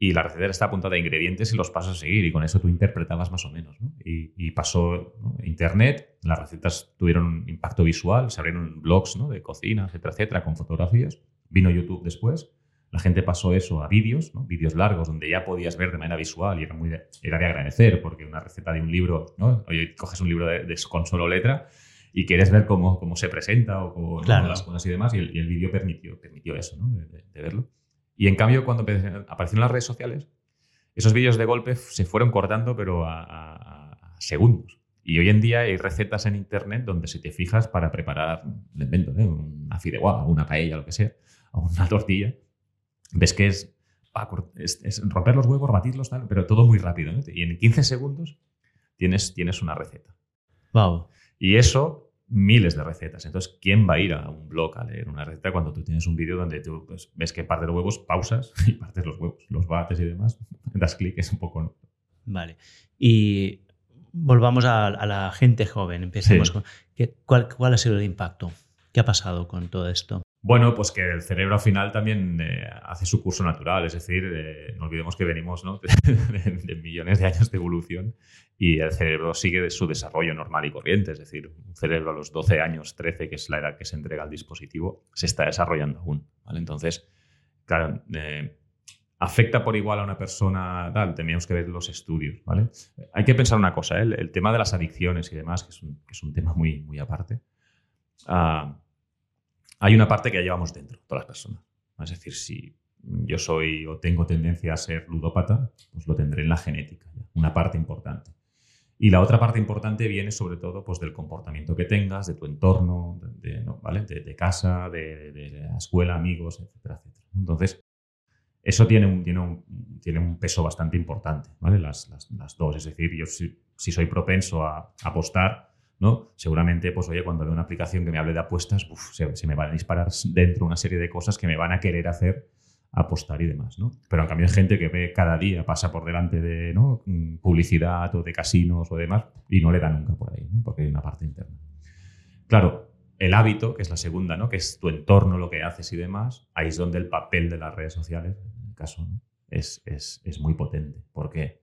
Y la receta está apuntada a ingredientes y los pasos a seguir, y con eso tú interpretabas más o menos. ¿no? Y, y pasó. Internet, las recetas tuvieron un impacto visual, se abrieron blogs ¿no? de cocina, etcétera, etcétera, con fotografías. Vino YouTube después, la gente pasó eso a vídeos, ¿no? vídeos largos, donde ya podías ver de manera visual y era, muy de, era de agradecer, porque una receta de un libro, ¿no? Oye, coges un libro de, de- con solo letra y quieres ver cómo, cómo se presenta o cómo.
Claro.
las cosas y demás, y el, el vídeo permitió, permitió eso, ¿no? de, de- de verlo. Y en cambio, cuando aparecieron las redes sociales, esos vídeos de golpe se fueron cortando, pero a, a- a segundos. Y hoy en día hay recetas en internet donde si te fijas para preparar, invento, ¿eh? una fideuá, una paella, lo que sea, o una tortilla, ves que es, romper los huevos, batirlos, tal, pero todo muy rápido. ¿no? Y en 15 segundos tienes, tienes una receta.
Wow.
Y eso, miles de recetas. Entonces, ¿quién va a ir a un blog a leer una receta cuando tú tienes un vídeo donde tú pues, ves que partes los huevos, pausas y partes los huevos, los bates y demás? Das clic, es un poco... ¿no?
Vale. Y volvamos a, a la gente joven. Empecemos
Sí.
con. ¿qué- cuál, ¿Cuál ha sido el impacto? ¿Qué ha pasado con todo esto?
Bueno, pues que el cerebro al final también eh, hace su curso natural, es decir, eh, no olvidemos que venimos ¿no? de, millones de años de evolución y el cerebro sigue de su desarrollo normal y corriente, es decir, un cerebro a los 12 años, 13, que es la edad que se entrega al dispositivo, se está desarrollando aún. ¿vale? Entonces, claro, eh, afecta por igual a una persona, tal, teníamos que ver los estudios, ¿vale? Hay que pensar una cosa, el, tema de las adicciones y demás, que es un, tema muy, muy aparte. Ah, hay una parte que ya llevamos dentro, todas las personas. Es decir, si yo soy o tengo tendencia a ser ludópata, pues lo tendré en la genética, una parte importante. Y la otra parte importante viene sobre todo pues, del comportamiento que tengas, de tu entorno, de, casa, de, la escuela, amigos, etcétera, etcétera. Entonces, eso tiene un, tiene tiene un peso bastante importante, ¿vale? Las, las, dos. Es decir, yo si, soy propenso a, apostar, ¿no? Seguramente, pues oye, cuando veo una aplicación que me hable de apuestas, se, me van a disparar dentro una serie de cosas que me van a querer hacer apostar y demás, ¿no? Pero en cambio hay gente que ve cada día, pasa por delante de ¿no? Mm, publicidad o de casinos o demás y no le da nunca por ahí, ¿no? Porque hay una parte interna. Claro, el hábito, que es la segunda, ¿no? que es tu entorno, lo que haces y demás, ahí es donde el papel de las redes sociales, en el caso, es, es, muy potente. ¿Por qué?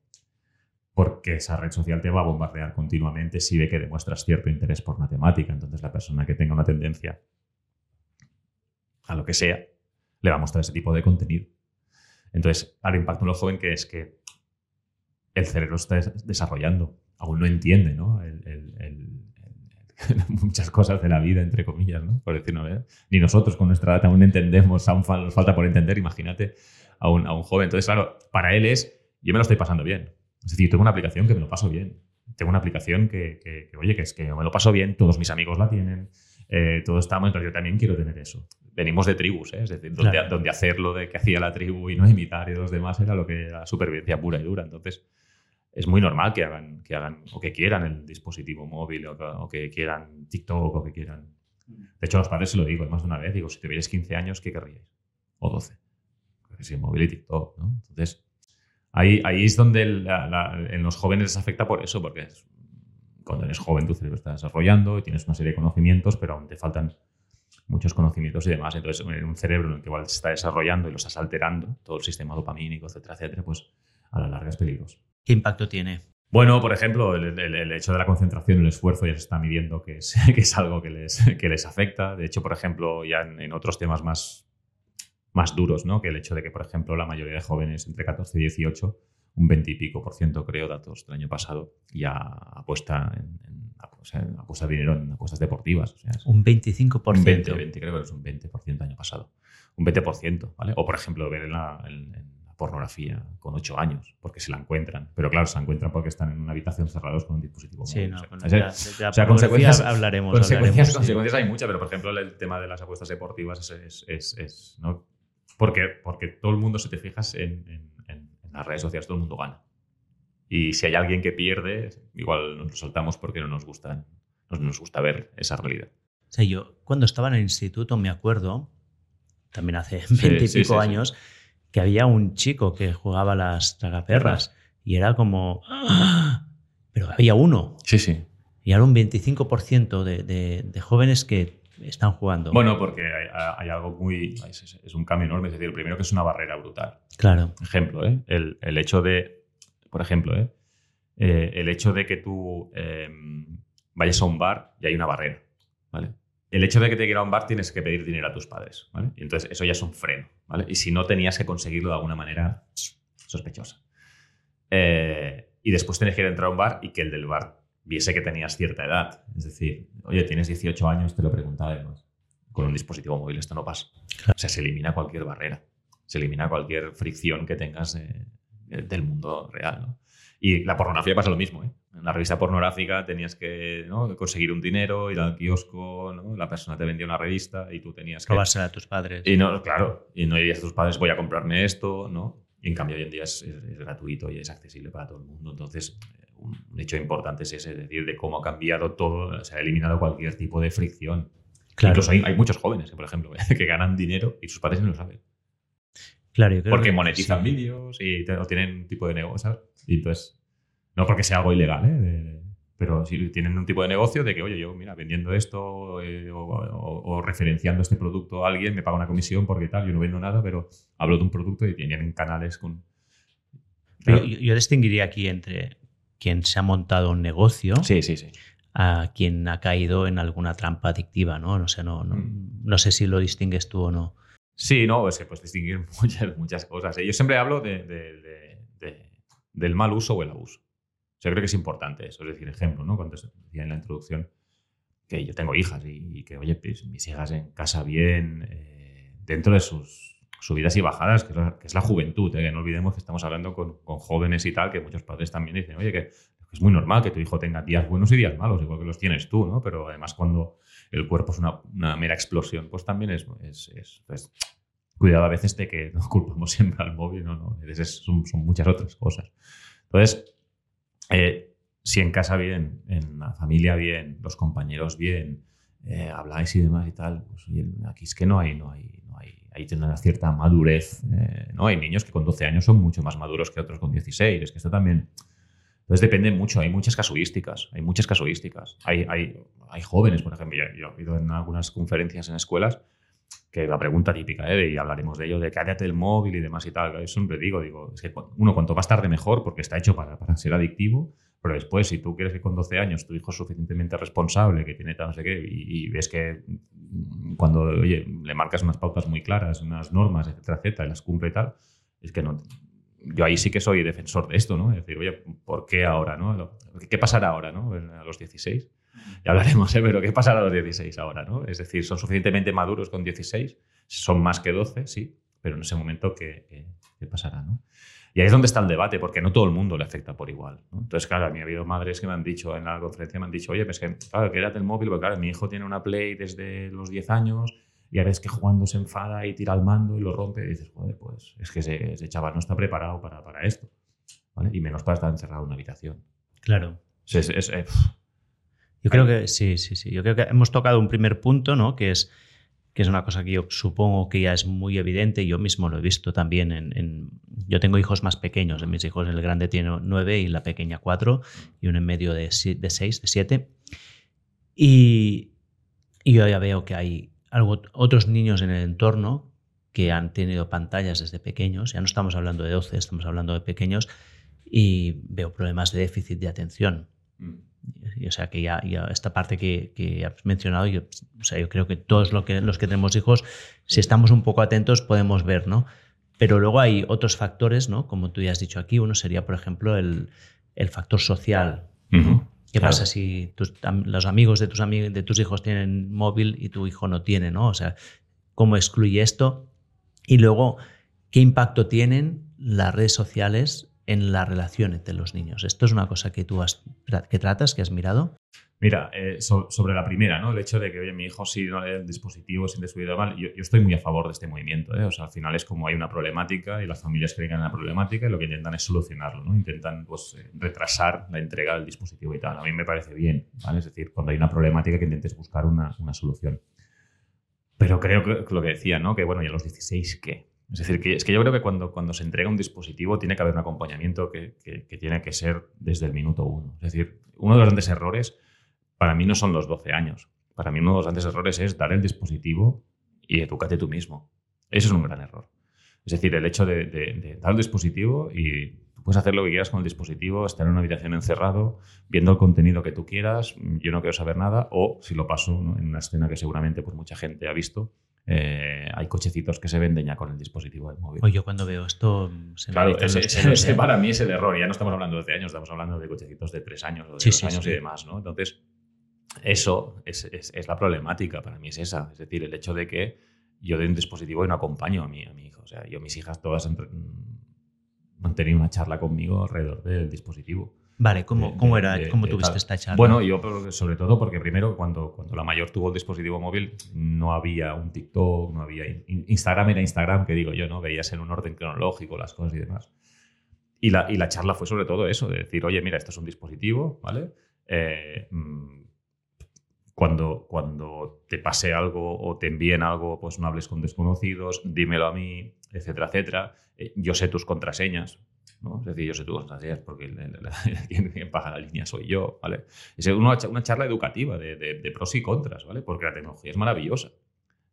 Porque esa red social te va a bombardear continuamente si ve que demuestras cierto interés por matemática. Entonces, la persona que tenga una tendencia a lo que sea, le va a mostrar ese tipo de contenido. Entonces, al impacto en lo joven que es que el cerebro está desarrollando, aún no entiende ¿no? muchas cosas de la vida, entre comillas, ¿no? Por decirlo. Ni nosotros con nuestra edad aún entendemos, aún nos falta por entender, imagínate a un, a un joven. Entonces, claro, para él es, yo me lo estoy pasando bien. Es decir, tengo una aplicación que me lo paso bien. Tengo una aplicación que, que, oye, que es que me lo paso bien, todos mis amigos la tienen, eh, todos estamos, entonces yo también quiero tener eso. Venimos de tribus, ¿eh? es decir, donde, donde hacer lo de que hacía la tribu y no imitar y los demás era lo que era supervivencia pura y dura. Entonces, es muy normal que hagan, que hagan o que quieran el dispositivo móvil o que, quieran TikTok o que quieran. De hecho, a los padres se lo digo más de una vez. Digo, si tuvierais 15 años, ¿qué querríais? O 12. Porque si móvil y TikTok, ¿no? Entonces, ahí, ahí es donde en los jóvenes les afecta por eso, porque cuando eres joven tu cerebro está desarrollando y tienes una serie de conocimientos, pero aún te faltan muchos conocimientos y demás. Entonces, en un cerebro en el que igual se está desarrollando y lo estás alterando, todo el sistema dopamínico, etcétera, etcétera, pues a la larga es peligroso.
¿Qué impacto tiene?
Bueno, por ejemplo, el, hecho de la concentración y el esfuerzo ya se está midiendo que es, que es algo que les, que les afecta. De hecho, por ejemplo, ya en, otros temas más, más duros, ¿no? que el hecho de que, por ejemplo, la mayoría de jóvenes entre 14 y 18, un 20 y pico por ciento, creo, datos del año pasado, ya apuesta, en, apuesta dinero en apuestas deportivas.
un 25%.
Un 20, 20, creo que es un 20% el año pasado. Un 20%, ¿vale? O, por ejemplo, ver en, la, pornografía con ocho años, porque se la encuentran. Pero claro, se la encuentran porque están en una habitación cerrados con un dispositivo
móvil. Sí, no, o sea, consecuencias hablaremos.
Consecuencias, consecuencias hay muchas, pero por ejemplo el tema de las apuestas deportivas es, es, es, ¿no? Porque, porque todo el mundo, si te fijas en, en, las redes sociales, todo el mundo gana. Y si hay alguien que pierde, igual nos lo saltamos porque no nos gusta, no nos gusta ver esa realidad.
O sea, yo cuando estaba en el instituto me acuerdo, también hace veintipico años, que había un chico que jugaba las tragaperras y era como... ¡Ah! Pero había uno.
Sí, sí.
Y ahora un 25% de, de, jóvenes que están jugando.
Bueno, porque hay, algo muy... Es, un cambio enorme. Es decir, primero que es una barrera brutal.
Claro.
Ejemplo, ¿eh? el, el, hecho de... Por ejemplo, ¿eh? Eh, el hecho de que tú em, vayas a un bar y hay una barrera. ¿vale? el hecho de que te quiera un bar tienes que pedir dinero a tus padres, ¿vale? Y entonces eso ya es un freno, ¿vale? Y si no tenías que conseguirlo de alguna manera sospechosa. Eh, y después tienes que ir a entrar a un bar y que el del bar viese que tenías cierta edad. Es decir, oye, tienes 18 años, te lo preguntaba además. Con un dispositivo móvil esto no pasa. O sea, se elimina cualquier barrera. Se elimina cualquier fricción que tengas del mundo real, ¿no? Y la pornografía pasa lo mismo. ¿eh? En la revista pornográfica tenías que conseguir un dinero, ir al kiosco, la persona te vendía una revista y tú tenías que...
Probársela a tus padres.
Y no, claro, y no dirías a tus padres voy a comprarme esto, ¿no? Y en cambio hoy en día es, gratuito y es accesible para todo el mundo. Entonces, un hecho importante es ese, es decir, de cómo ha cambiado todo, se ha eliminado cualquier tipo de fricción. Claro. Incluso hay, muchos jóvenes, por ejemplo, que ganan dinero y sus padres no lo saben.
Claro,
Porque monetizan vídeos y tienen un tipo de negocio, Y entonces, no porque sea algo ilegal, ¿eh? pero si tienen un tipo de negocio de que, oye, yo, mira, vendiendo esto eh, o, referenciando este producto a alguien, me paga una comisión porque tal, yo no vendo nada, pero hablo de un producto y tienen canales con...
Yo, yo, distinguiría aquí entre quien se ha montado un negocio
sí, sí, sí.
a quien ha caído en alguna trampa adictiva, ¿no? No sé, no, no, mm. no sé si lo distingues tú o no.
Sí, no, es que puedes distinguir muchas, muchas cosas. ¿eh? Yo siempre hablo de, del mal uso o el abuso. Yo creo que es importante eso. Es decir, ejemplo, ¿no? Cuando decía en la introducción que yo tengo hijas y, que, oye, pues, mis hijas en casa bien, eh, dentro de sus subidas y bajadas, que es la, juventud, ¿eh? que no olvidemos que estamos hablando con, con, jóvenes y tal, que muchos padres también dicen, oye, que es muy normal que tu hijo tenga días buenos y días malos, igual que los tienes tú, ¿no? Pero además cuando el cuerpo es una, una mera explosión, pues también es, es, es pues, cuidado a veces de que no culpamos siempre al móvil, no, no, son, son muchas otras cosas. Entonces, eh, si en casa bien, en la familia bien, los compañeros bien, eh, habláis y demás y tal, pues aquí es que no hay, no hay, hay una cierta madurez, eh, ¿no? Hay niños que con 12 años son mucho más maduros que otros con 16, es que esto también entonces depende mucho, hay muchas casuísticas, hay muchas casuísticas. Hay, hay, hay jóvenes, por ejemplo, yo, he ido en algunas conferencias en escuelas que la pregunta típica, ¿eh? y hablaremos de ello, de cállate el móvil y demás y tal. Yo siempre digo, digo, es que uno, cuanto más tarde mejor, porque está hecho para, para, ser adictivo, pero después, si tú quieres que con 12 años tu hijo es suficientemente responsable, que tiene tal no sé qué, y, ves que cuando oye, le marcas unas pautas muy claras, unas normas, etcétera, etcétera, y las cumple y tal, es que no, yo ahí sí que soy defensor de esto, ¿no? Es decir, oye, ¿por qué ahora, no? ¿Qué pasará ahora, no? A los 16. Ya hablaremos, ¿eh? Pero ¿qué pasará a los 16 ahora, no? Es decir, ¿son suficientemente maduros con 16? Son más que 12, sí, pero en ese momento, ¿qué, qué, pasará, no? Y ahí es donde está el debate, porque no todo el mundo le afecta por igual. ¿no? Entonces, claro, a mí ha habido madres que me han dicho en la conferencia, me han dicho, oye, pues que, claro, quédate el móvil, porque claro, mi hijo tiene una Play desde los 10 años y a veces que jugando se enfada y tira el mando y lo rompe y dices, joder, pues es que ese, chaval no está preparado para, para esto. ¿vale? Y menos para estar encerrado en una habitación.
Claro.
Es, es,
yo creo que sí, sí, sí. Yo creo que hemos tocado un primer punto, ¿no? Que es, que es una cosa que yo supongo que ya es muy evidente. Yo mismo lo he visto también en, Yo tengo hijos más pequeños. Mis hijos, el grande tiene nueve y la pequeña cuatro y uno en medio de, de seis, de siete. Y, y yo ya veo que hay algo, otros niños en el entorno que han tenido pantallas desde pequeños, ya no estamos hablando de 12, estamos hablando de pequeños, y veo problemas de déficit de atención. Mm. Y, o sea, que ya, esta parte que, que, has mencionado, yo, o sea, yo creo que todos lo que, los que tenemos hijos, si estamos un poco atentos, podemos ver, ¿no? Pero luego hay otros factores, ¿no? Como tú ya has dicho aquí, uno sería, por ejemplo, el, el factor social. ¿Qué pasa si los amigos de tus, amigos, de tus hijos tienen móvil y tu hijo no tiene? ¿no? O sea, ¿cómo excluye esto? Y luego, ¿qué impacto tienen las redes sociales en la relación entre los niños? ¿Esto es una cosa que tú has, que tratas, que has mirado?
Mira, eh, sobre la primera, ¿no? El hecho de que, mi hijo sí no lee el dispositivo, siente su vida mal, yo, estoy muy a favor de este movimiento, ¿eh? O sea, al final es como hay una problemática y las familias creen en la problemática y lo que intentan es solucionarlo, ¿no? Intentan, pues, eh, retrasar la entrega del dispositivo y tal. A mí me parece bien, ¿vale? Es decir, cuando hay una problemática que intentes buscar una, una solución. Pero creo que lo que decía, ¿no? Que, bueno, ¿y a los 16 qué? Es decir, que es que yo creo que cuando, cuando se entrega un dispositivo tiene que haber un acompañamiento que, que, tiene que ser desde el minuto uno. Es decir, uno de los grandes errores para mí no son los 12 años. Para mí uno de los grandes errores es dar el dispositivo y educate tú mismo. Eso es un gran error. Es decir, el hecho de, dar el dispositivo y tú puedes hacer lo que quieras con el dispositivo, estar en una habitación encerrado, viendo el contenido que tú quieras, yo no quiero saber nada, o si lo paso en una escena que seguramente pues, mucha gente ha visto, eh, hay cochecitos que se venden ya con el dispositivo del móvil.
Oye, yo cuando veo esto
se Claro, ese, ¿eh? para mí es el error. Ya no estamos hablando de 12 años, estamos hablando de cochecitos de 3 años o de 2 años y demás, ¿no? Entonces, eso es, la problemática, para mí es esa. Es decir, el hecho de que yo de un dispositivo y no acompaño a mi, a mi hijo. O sea, yo, mis hijas todas han, tenido una charla conmigo alrededor del dispositivo.
Vale, ¿cómo, cómo era? ¿Cómo tuviste esta charla?
Bueno, yo sobre todo porque primero cuando, cuando la mayor tuvo el dispositivo móvil no había un TikTok, no había... Instagram era Instagram, que digo yo, ¿no? Veías en un orden cronológico las cosas y demás. Y la, y la charla fue sobre todo eso, de decir, oye, mira, esto es un dispositivo, ¿vale? Eh, mm, cuando, cuando te pase algo o te envíen algo, pues no hables con desconocidos, dímelo a mí, etcétera, etcétera. Eh, yo sé tus contraseñas, Es decir, yo sé contraseñas porque quien paga la línea soy yo, ¿vale? Es una, una charla educativa de, pros y contras, ¿vale? Porque la tecnología es maravillosa.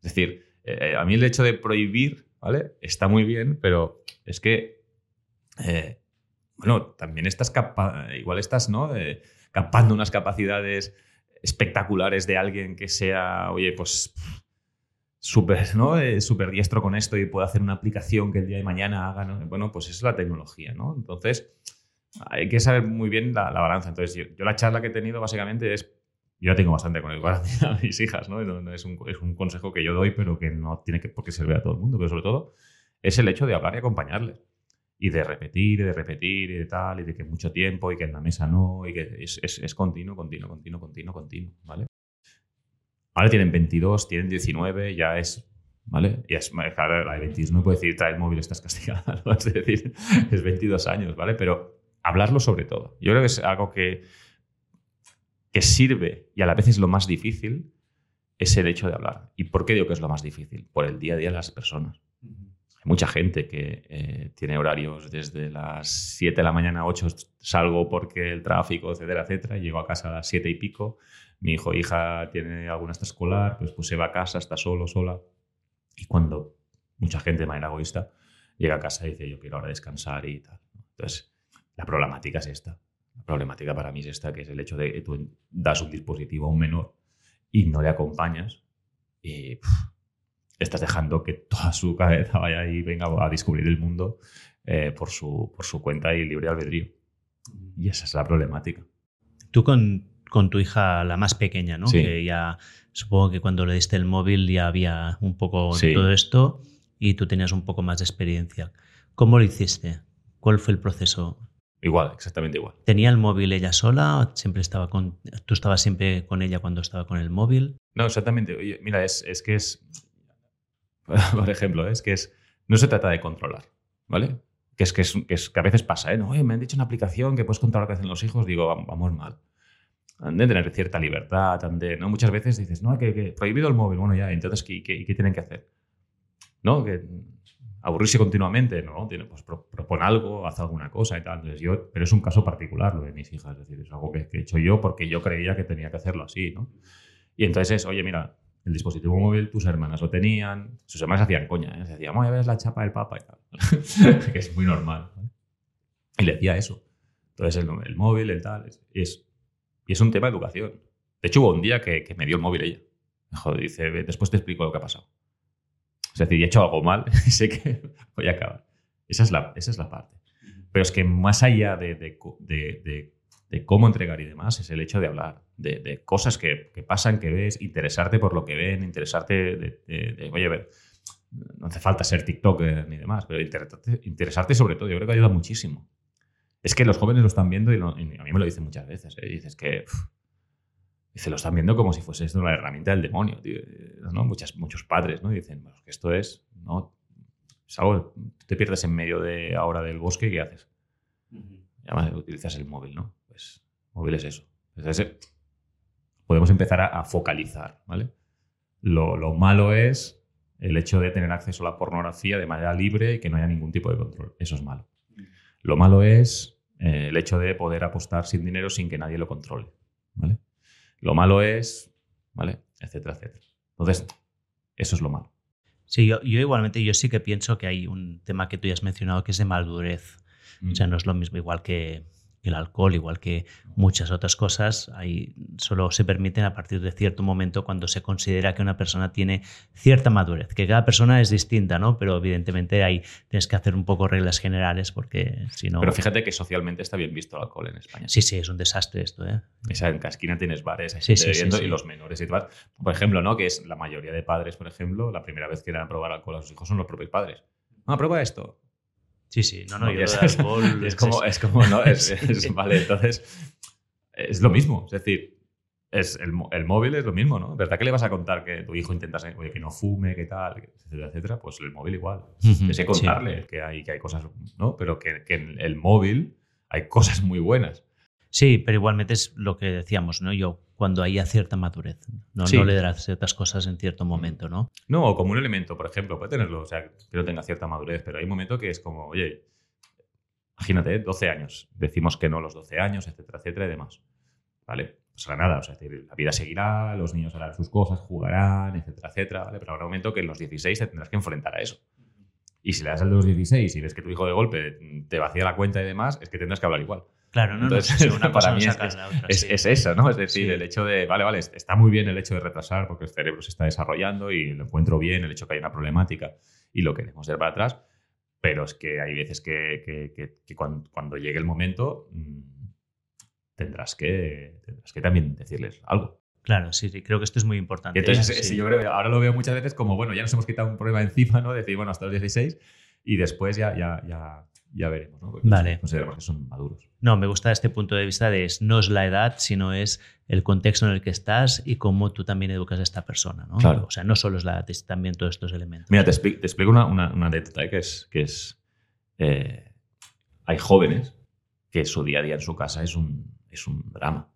Es decir, eh, a mí el hecho de prohibir, ¿vale? Está muy bien, pero es que, eh, bueno, también estás igual estás, ¿no? capando unas capacidades espectaculares de alguien que sea, oye, pues súper ¿no? Eh, diestro con esto y puedo hacer una aplicación que el día de mañana haga. ¿no? Bueno, pues es la tecnología, ¿no? Entonces, hay que saber muy bien la, balanza. Entonces, yo, la charla que he tenido básicamente es, yo ya tengo bastante con el a mis hijas, ¿no? es, un, es, un, consejo que yo doy, pero que no tiene que, por qué servir a todo el mundo, pero sobre todo es el hecho de hablar y acompañarles. Y de repetir, y de repetir, y de tal, y de que mucho tiempo, y que en la mesa no, y que es, es, es continuo, continuo, continuo, continuo, continuo, ¿vale? Ahora tienen 22, tienen 19, ya es. ¿Vale? Y es, claro, la de 22 no puede decir trae el móvil, estás castigada. ¿no? Es decir, es 22 años, ¿vale? Pero hablarlo sobre todo. Yo creo que es algo que, que sirve y a la vez es lo más difícil, es el hecho de hablar. ¿Y por qué digo que es lo más difícil? Por el día a día de las personas. Hay mucha gente que eh, tiene horarios desde las 7 de la mañana a 8 salgo porque el tráfico, etcétera, etcétera, y llego a casa a las 7 y pico mi hijo o hija tiene alguna escolar, pues, pues se va a casa, está solo, sola. Y cuando mucha gente de manera egoísta llega a casa y dice, yo quiero ahora descansar y tal. Entonces, la problemática es esta. La problemática para mí es esta, que es el hecho de que tú das un dispositivo a un menor y no le acompañas y estás dejando que toda su cabeza vaya y venga a descubrir el mundo eh, por, su, por su cuenta y libre albedrío. Y esa es la problemática.
Tú con con tu hija, la más pequeña, ¿no? Que ya supongo que cuando le diste el móvil ya había un poco todo esto y tú tenías un poco más de experiencia. ¿Cómo lo hiciste? ¿Cuál fue el proceso?
Igual, exactamente igual.
¿Tenía el móvil ella sola? ¿Siempre estaba con, ¿Tú estabas siempre con ella cuando estaba con el móvil?
No, exactamente. Oye, mira, es, es que es, por ejemplo, es que es, no se trata de controlar, ¿vale? Que es que, es, que, es, que a veces pasa, ¿eh? No, oye, me han dicho una aplicación que puedes controlar lo que hacen los hijos. Digo, vamos mal han de tener cierta libertad, ¿no? Muchas veces dices, no, que, que prohibido el móvil, bueno, ya, entonces, ¿qué, qué, tienen que hacer? ¿No? Que aburrirse continuamente, ¿no? Tiene, pues propon algo, haz alguna cosa y tal. Entonces, yo, pero es un caso particular lo de mis hijas, es decir, es algo que, he hecho yo porque yo creía que tenía que hacerlo así, ¿no? Y entonces es, oye, mira, el dispositivo móvil, tus hermanas lo tenían, sus hermanas hacían coña, ¿eh? Se decían, a ver la chapa del papa y tal, que es muy normal. Y le decía eso. Entonces, el, el móvil, el tal, es, es y es un tema de educación. De hecho, hubo un día que, me dio el móvil ella. Joder, dice, después te explico lo que ha pasado. Es decir, he hecho algo mal sé que voy a acabar. Esa es la, esa es la parte. Pero es que más allá de, de, cómo entregar y demás, es el hecho de hablar, de, cosas que, pasan, que ves, interesarte por lo que ven, interesarte de, oye, ver, no hace falta ser TikToker ni demás, pero interesarte, interesarte sobre todo, yo creo que ayuda muchísimo. Es que los jóvenes lo están viendo y, a mí me lo dicen muchas veces. ¿eh? Dices que. dice, lo están viendo como si fuese esto una herramienta del demonio. ¿no? Muchas, muchos padres ¿no? dicen bueno, que esto es. ¿no? es algo, tú te pierdes en medio de ahora del bosque y ¿qué haces? además utilizas el móvil, ¿no? Pues móvil es eso. Entonces, podemos empezar a, focalizar, ¿vale? Lo, lo, malo es el hecho de tener acceso a la pornografía de manera libre y que no haya ningún tipo de control. Eso es malo. Lo malo es eh, el hecho de poder apostar sin dinero sin que nadie lo controle. ¿vale? Lo malo es, ¿vale? Etcétera, etcétera. Entonces, eso es lo malo.
Sí, yo, yo, igualmente, yo sí que pienso que hay un tema que tú ya has mencionado que es de madurez. O sea, no es lo mismo igual que el alcohol, igual que muchas otras cosas, ahí solo se permiten a partir de cierto momento cuando se considera que una persona tiene cierta madurez, que cada persona es distinta, ¿no? Pero evidentemente ahí tienes que hacer un poco reglas generales porque si no...
Pero fíjate que socialmente está bien visto el alcohol en España.
Sí, sí, es un desastre esto, ¿eh?
Esa, en Casquina tienes bares, hay sí, sí, y los menores y tal. Por ejemplo, ¿no? Que es la mayoría de padres, por ejemplo, la primera vez que dan a probar alcohol a sus hijos son los propios padres. Ah, prueba esto.
Sí, sí, no, no, yo
es, es, como, es como, ¿no? Es, vale, entonces es lo mismo. Es decir, es el, el, móvil es lo mismo, ¿no? ¿Verdad que le vas a contar que tu hijo intenta oye, que no fume, que tal, etcétera, etcétera? Pues el móvil igual. Uh contarle que, hay, que hay cosas, ¿no? Pero que, que en el móvil hay cosas muy buenas.
Sí, pero igualmente es lo que decíamos, ¿no? Yo cuando haya cierta madurez, no, no le darás ciertas cosas en cierto momento, ¿no?
No, como un elemento, por ejemplo, puede tenerlo, o sea, que no tenga cierta madurez, pero hay un momento que es como, oye, imagínate, 12 años, decimos que no los 12 años, etcétera, etcétera y demás, ¿vale? Pues la nada, o sea, la vida seguirá, los niños harán sus cosas, jugarán, etcétera, etcétera, ¿vale? Pero habrá un momento que en los 16 te tendrás que enfrentar a eso. Y si le das al de los 16 y ves que tu hijo de golpe te vacía la cuenta y demás, es que tendrás que hablar igual.
Claro, no,
Entonces,
no, una
para mí
no
es,
la otra,
es,
sí.
es eso, ¿no? Es decir,
Sí.
el hecho de, vale, vale, está muy bien el hecho de retrasar porque el cerebro se está desarrollando y lo encuentro bien, el hecho que hay una problemática y lo queremos dar para atrás, pero es que hay veces que, que- que- que cuando, cuando llegue el momento mm, tendrás, que, tendrás que también decirles algo.
Claro, sí, sí, creo que esto es muy importante.
Entonces,
¿eh?
sí,
Sí.
yo creo ahora lo veo muchas veces como, bueno, ya nos hemos quitado un problema encima, ¿no? Decir, bueno, hasta los 16 y después ya, ya, ya, ya veremos, ¿no? Porque
Vale.
Consideramos que son maduros.
No, me gusta este punto de vista de es- no es la edad, sino es el contexto en el que estás y cómo tú también educas a esta persona, ¿no?
Claro.
O sea, no solo es la edad, es también todos estos elementos.
Mira, te, expli- te explico una, una, una anécdota ¿eh? que es, que es eh, hay jóvenes que su día a día en su casa es un, es un drama.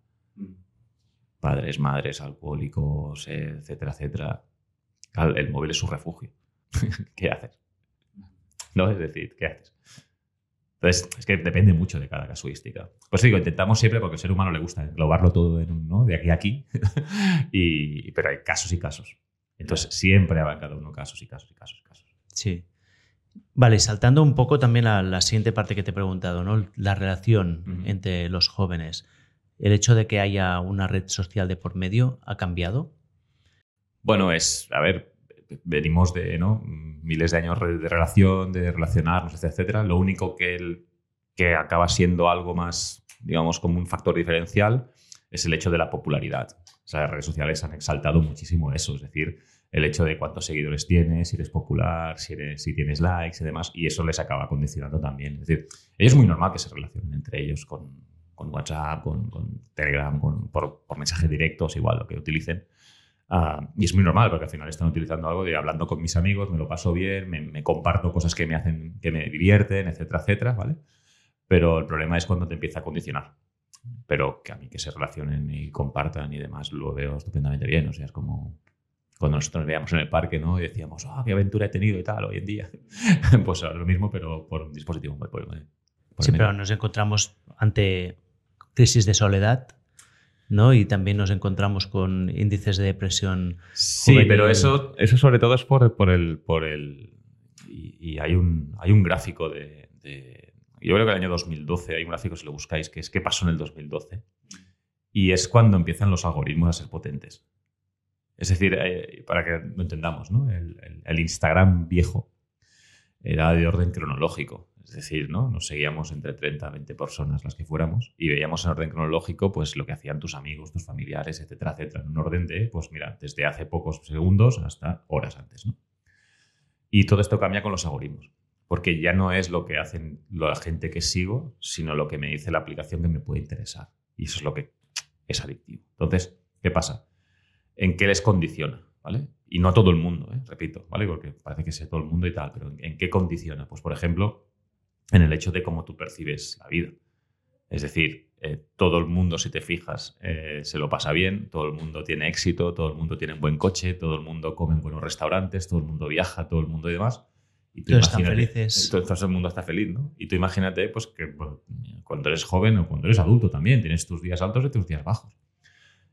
Padres, madres, alcohólicos, eh, etcétera, etcétera. El móvil es su refugio. ¿Qué haces? ¿No? Es decir, ¿qué haces? Entonces, es que depende mucho de cada casuística. Pues digo, intentamos siempre, porque al ser humano le gusta englobarlo todo en un, ¿no? de aquí a aquí, y, pero hay casos y casos. Entonces, siempre habrá cada uno casos y casos y casos y casos.
Sí. Vale, saltando un poco también a la siguiente parte que te he preguntado, ¿no? La relación entre los jóvenes. ¿El hecho de que haya una red social de por medio ha cambiado?
Bueno, es, a ver, venimos de ¿no? miles de años de relación, de relacionarnos, etcétera. Lo único que, el- que acaba siendo algo más, digamos, como un factor diferencial es el hecho de la popularidad. O sea, las redes sociales han exaltado muchísimo eso, es decir, el hecho de cuántos seguidores tienes, si eres popular, si, eres, si tienes likes y demás, y eso les acaba condicionando también. Es decir, es muy normal que se relacionen entre ellos con, con WhatsApp, con, con Telegram, con, por, por mensajes directos, igual lo que utilicen. Ah, y es muy normal porque al final están utilizando algo de hablando con mis amigos, me lo paso bien, me, me comparto cosas que me hacen, que me divierten, etcétera, etcétera, ¿vale? Pero el problema es cuando te empieza a condicionar. Pero que a mí que se relacionen y compartan y demás lo veo estupendamente bien. O sea, es como cuando nosotros nos veíamos en el parque, ¿no? Y decíamos, ah, qué aventura he tenido y tal hoy en día. pues ahora lo mismo, pero por un dispositivo. Por, por- por
Sí, pero nos encontramos ante crisis de soledad, ¿no? Y también nos encontramos con índices de depresión.
Sí,
juvenil.
pero eso, eso sobre todo es por, por el. Por el y, y hay, un, hay un gráfico de, de- Yo creo que el año 2012 hay un gráfico, si lo buscáis, que es qué pasó en el 2012. Y es cuando empiezan los algoritmos a ser potentes. Es decir, eh, para que lo entendamos, ¿no? El, el- el Instagram viejo era de orden cronológico. Es decir, ¿no? Nos seguíamos entre 30 a 20 personas, las que fuéramos, y veíamos en orden cronológico pues, lo que hacían tus amigos, tus familiares, etcétera, etcétera. En un orden de, pues mira, desde hace pocos segundos hasta horas antes, ¿no? Y todo esto cambia con los algoritmos. Porque ya no es lo que hacen la gente que sigo, sino lo que me dice la aplicación que me puede interesar. Y eso es lo que es adictivo. Entonces, ¿qué pasa? ¿En qué les condiciona? ¿Vale? Y no a todo el mundo, ¿eh? repito, ¿vale? Porque parece que sé todo el mundo y tal, pero ¿en, en qué condiciona? Pues, por ejemplo, en el hecho de cómo tú percibes la vida. Es decir, eh, todo el mundo, si te fijas, eh, se lo pasa bien, todo el mundo tiene éxito, todo el mundo tiene un buen coche, todo el mundo come en buenos restaurantes, todo el mundo viaja, todo el mundo y demás. Y tú
Todos están felices.
Todo, todo el mundo está feliz, ¿no? Y tú imagínate, pues, que bueno, cuando eres joven o cuando eres adulto también, tienes tus días altos y tus días bajos.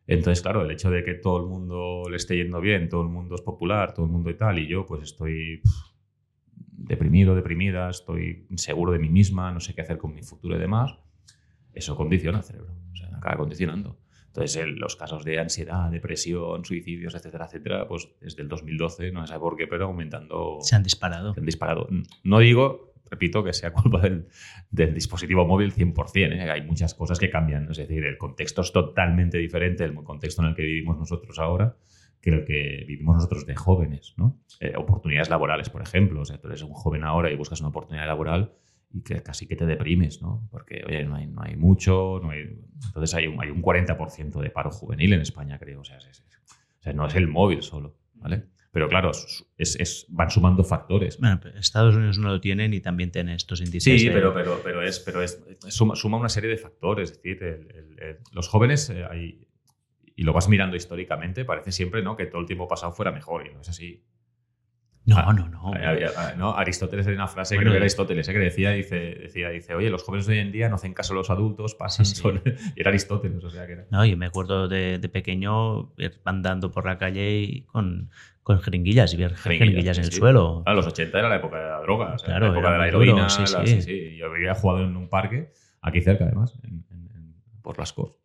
Entonces, claro, el hecho de que todo el mundo le esté yendo bien, todo el mundo es popular, todo el mundo y tal, y yo pues estoy deprimido, deprimida, estoy inseguro de mí misma, no sé qué hacer con mi futuro y demás, eso condiciona el cerebro, o sea, acaba condicionando. Entonces, los casos de ansiedad, depresión, suicidios, etcétera, etcétera, pues desde el 2012, no sé por qué, pero aumentando,
Se han disparado.
se han disparado. No digo, repito, que sea culpa del, del dispositivo móvil 100%, ¿eh? hay muchas cosas que cambian, es decir, el contexto es totalmente diferente del contexto en el que vivimos nosotros ahora que el que vivimos nosotros de jóvenes, ¿no? Eh, oportunidades laborales, por ejemplo, o sea, tú eres un joven ahora y buscas una oportunidad laboral y que casi que te deprimes, ¿no? Porque, oye, no hay, no hay mucho, no hay... entonces hay un, hay un 40% de paro juvenil en España, creo, o sea, es- es- o sea, no es el móvil solo, ¿vale? Pero claro, es- es- van sumando factores.
Bueno, pero Estados Unidos no lo tienen y también tiene estos índices.
Sí,
de-
pero, pero, pero, es, pero es, suma, suma una serie de factores. Es decir, el- el- el- los jóvenes, eh, hay- y lo vas mirando históricamente, parece siempre ¿no? que todo el tiempo pasado fuera mejor, y no es así.
No,
Ah,
no, no.
Había- ¿no? Aristóteles tenía una frase,
Bueno,
creo que era
y-
Aristóteles, ¿eh? que decía dice, decía, dice, oye, los jóvenes de hoy en día no hacen caso a los adultos, pasan
Sí, sí.
solo-". Y era Aristóteles, o sea que era.
No, yo me acuerdo de, de pequeño ir andando por la calle y con, con jeringuillas y ver
Jeringuillas,
jeringuillas, en el
sí.
suelo.
A los 80 era la época de la droga, o sea,
Claro,
la época de la
duro,
heroína.
sí,
la-
sí.
sí, sí. Yo había jugado en un parque aquí cerca además, por las cosas.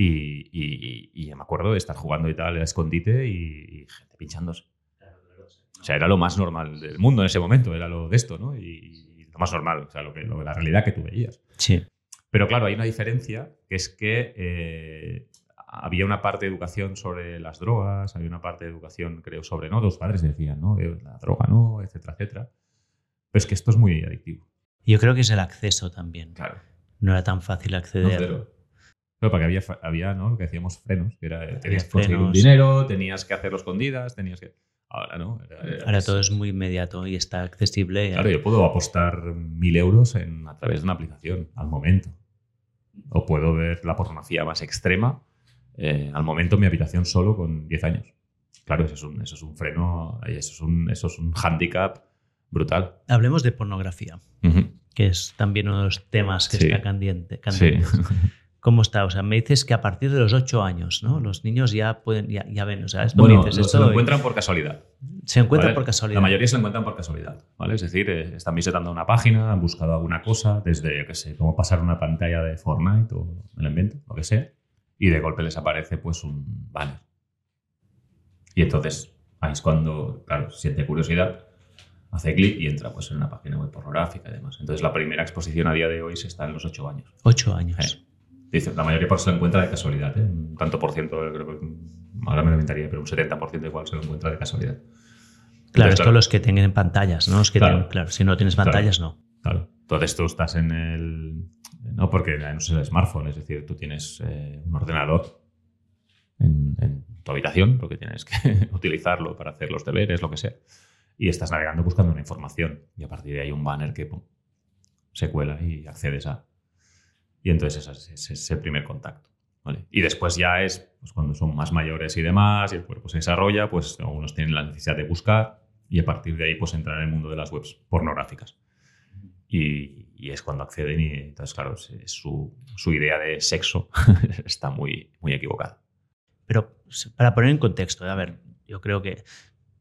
Y, y, me acuerdo de estar jugando y tal, a escondite y, gente pinchándose. O sea, era lo más normal del mundo en ese momento, era lo de esto, ¿no? Y, lo más normal, o sea, lo que, lo, la realidad que tú veías.
Sí.
Pero claro, hay una diferencia, que es que eh, había una parte de educación sobre las drogas, había una parte de educación, creo, sobre, ¿no? Los padres decían, ¿no? Eh, la droga no, etcétera, etcétera. Pero es que esto es muy adictivo.
Yo creo que es el acceso también.
Claro.
No era tan fácil acceder.
No, pero porque había, había, ¿no? Lo que decíamos frenos, que era, tenías que conseguir un dinero, tenías que hacerlo escondidas, tenías que... Ahora no.
Ahora todo es muy inmediato y está accesible.
Claro, yo puedo apostar mil euros en, a través de una aplicación al momento. O puedo ver la pornografía más extrema eh, al momento en mi habitación solo con 10 años. Claro, eso es un, eso es un freno, eso es un, eso es un handicap brutal.
Hablemos de pornografía, que es también uno de los temas que está candente. candente. Sí. ¿Cómo está? O sea, me dices que a partir de los 8 años, ¿no? Los niños ya pueden, ya, ya ven, o sea, esto
bueno,
dices,
se lo encuentran por casualidad.
Se encuentran por casualidad.
La mayoría se lo encuentran por casualidad, ¿vale? Es decir, eh, están visitando una página, han buscado alguna cosa, desde, yo qué sé, cómo pasar una pantalla de Fortnite o el invento, lo que sea, y de golpe les aparece pues un banner. Y entonces, ahí es cuando, claro, siente curiosidad, hace clic y entra pues en una página web pornográfica y demás. Entonces, la primera exposición a día de hoy se está en los 8 años.
8 años.
Dice, la mayoría por se lo encuentra de casualidad, ¿eh? un tanto por ciento, creo que ahora me lo inventaría, pero un 70% igual se lo encuentra de casualidad.
Claro, esto los que tengan pantallas, ¿no? Los que claro, claro, si no tienes pantallas,
no. Claro. Entonces tú estás en el. No, porque no es el smartphone, es decir, tú tienes eh, un ordenador en, tu habitación, porque tienes que utilizarlo para hacer los deberes, lo que sea. Y estás navegando buscando una información. Y a partir de ahí un banner que se cuela y accedes a. Y entonces ese es, el primer contacto. Y después ya es pues, cuando son más mayores y demás, y el cuerpo se desarrolla, pues algunos tienen la necesidad de buscar y a partir de ahí pues entrar en el mundo de las webs pornográficas. Y, es cuando acceden y entonces, claro, su, su idea de sexo está muy, muy equivocada.
Pero para poner en contexto, a ver, yo creo que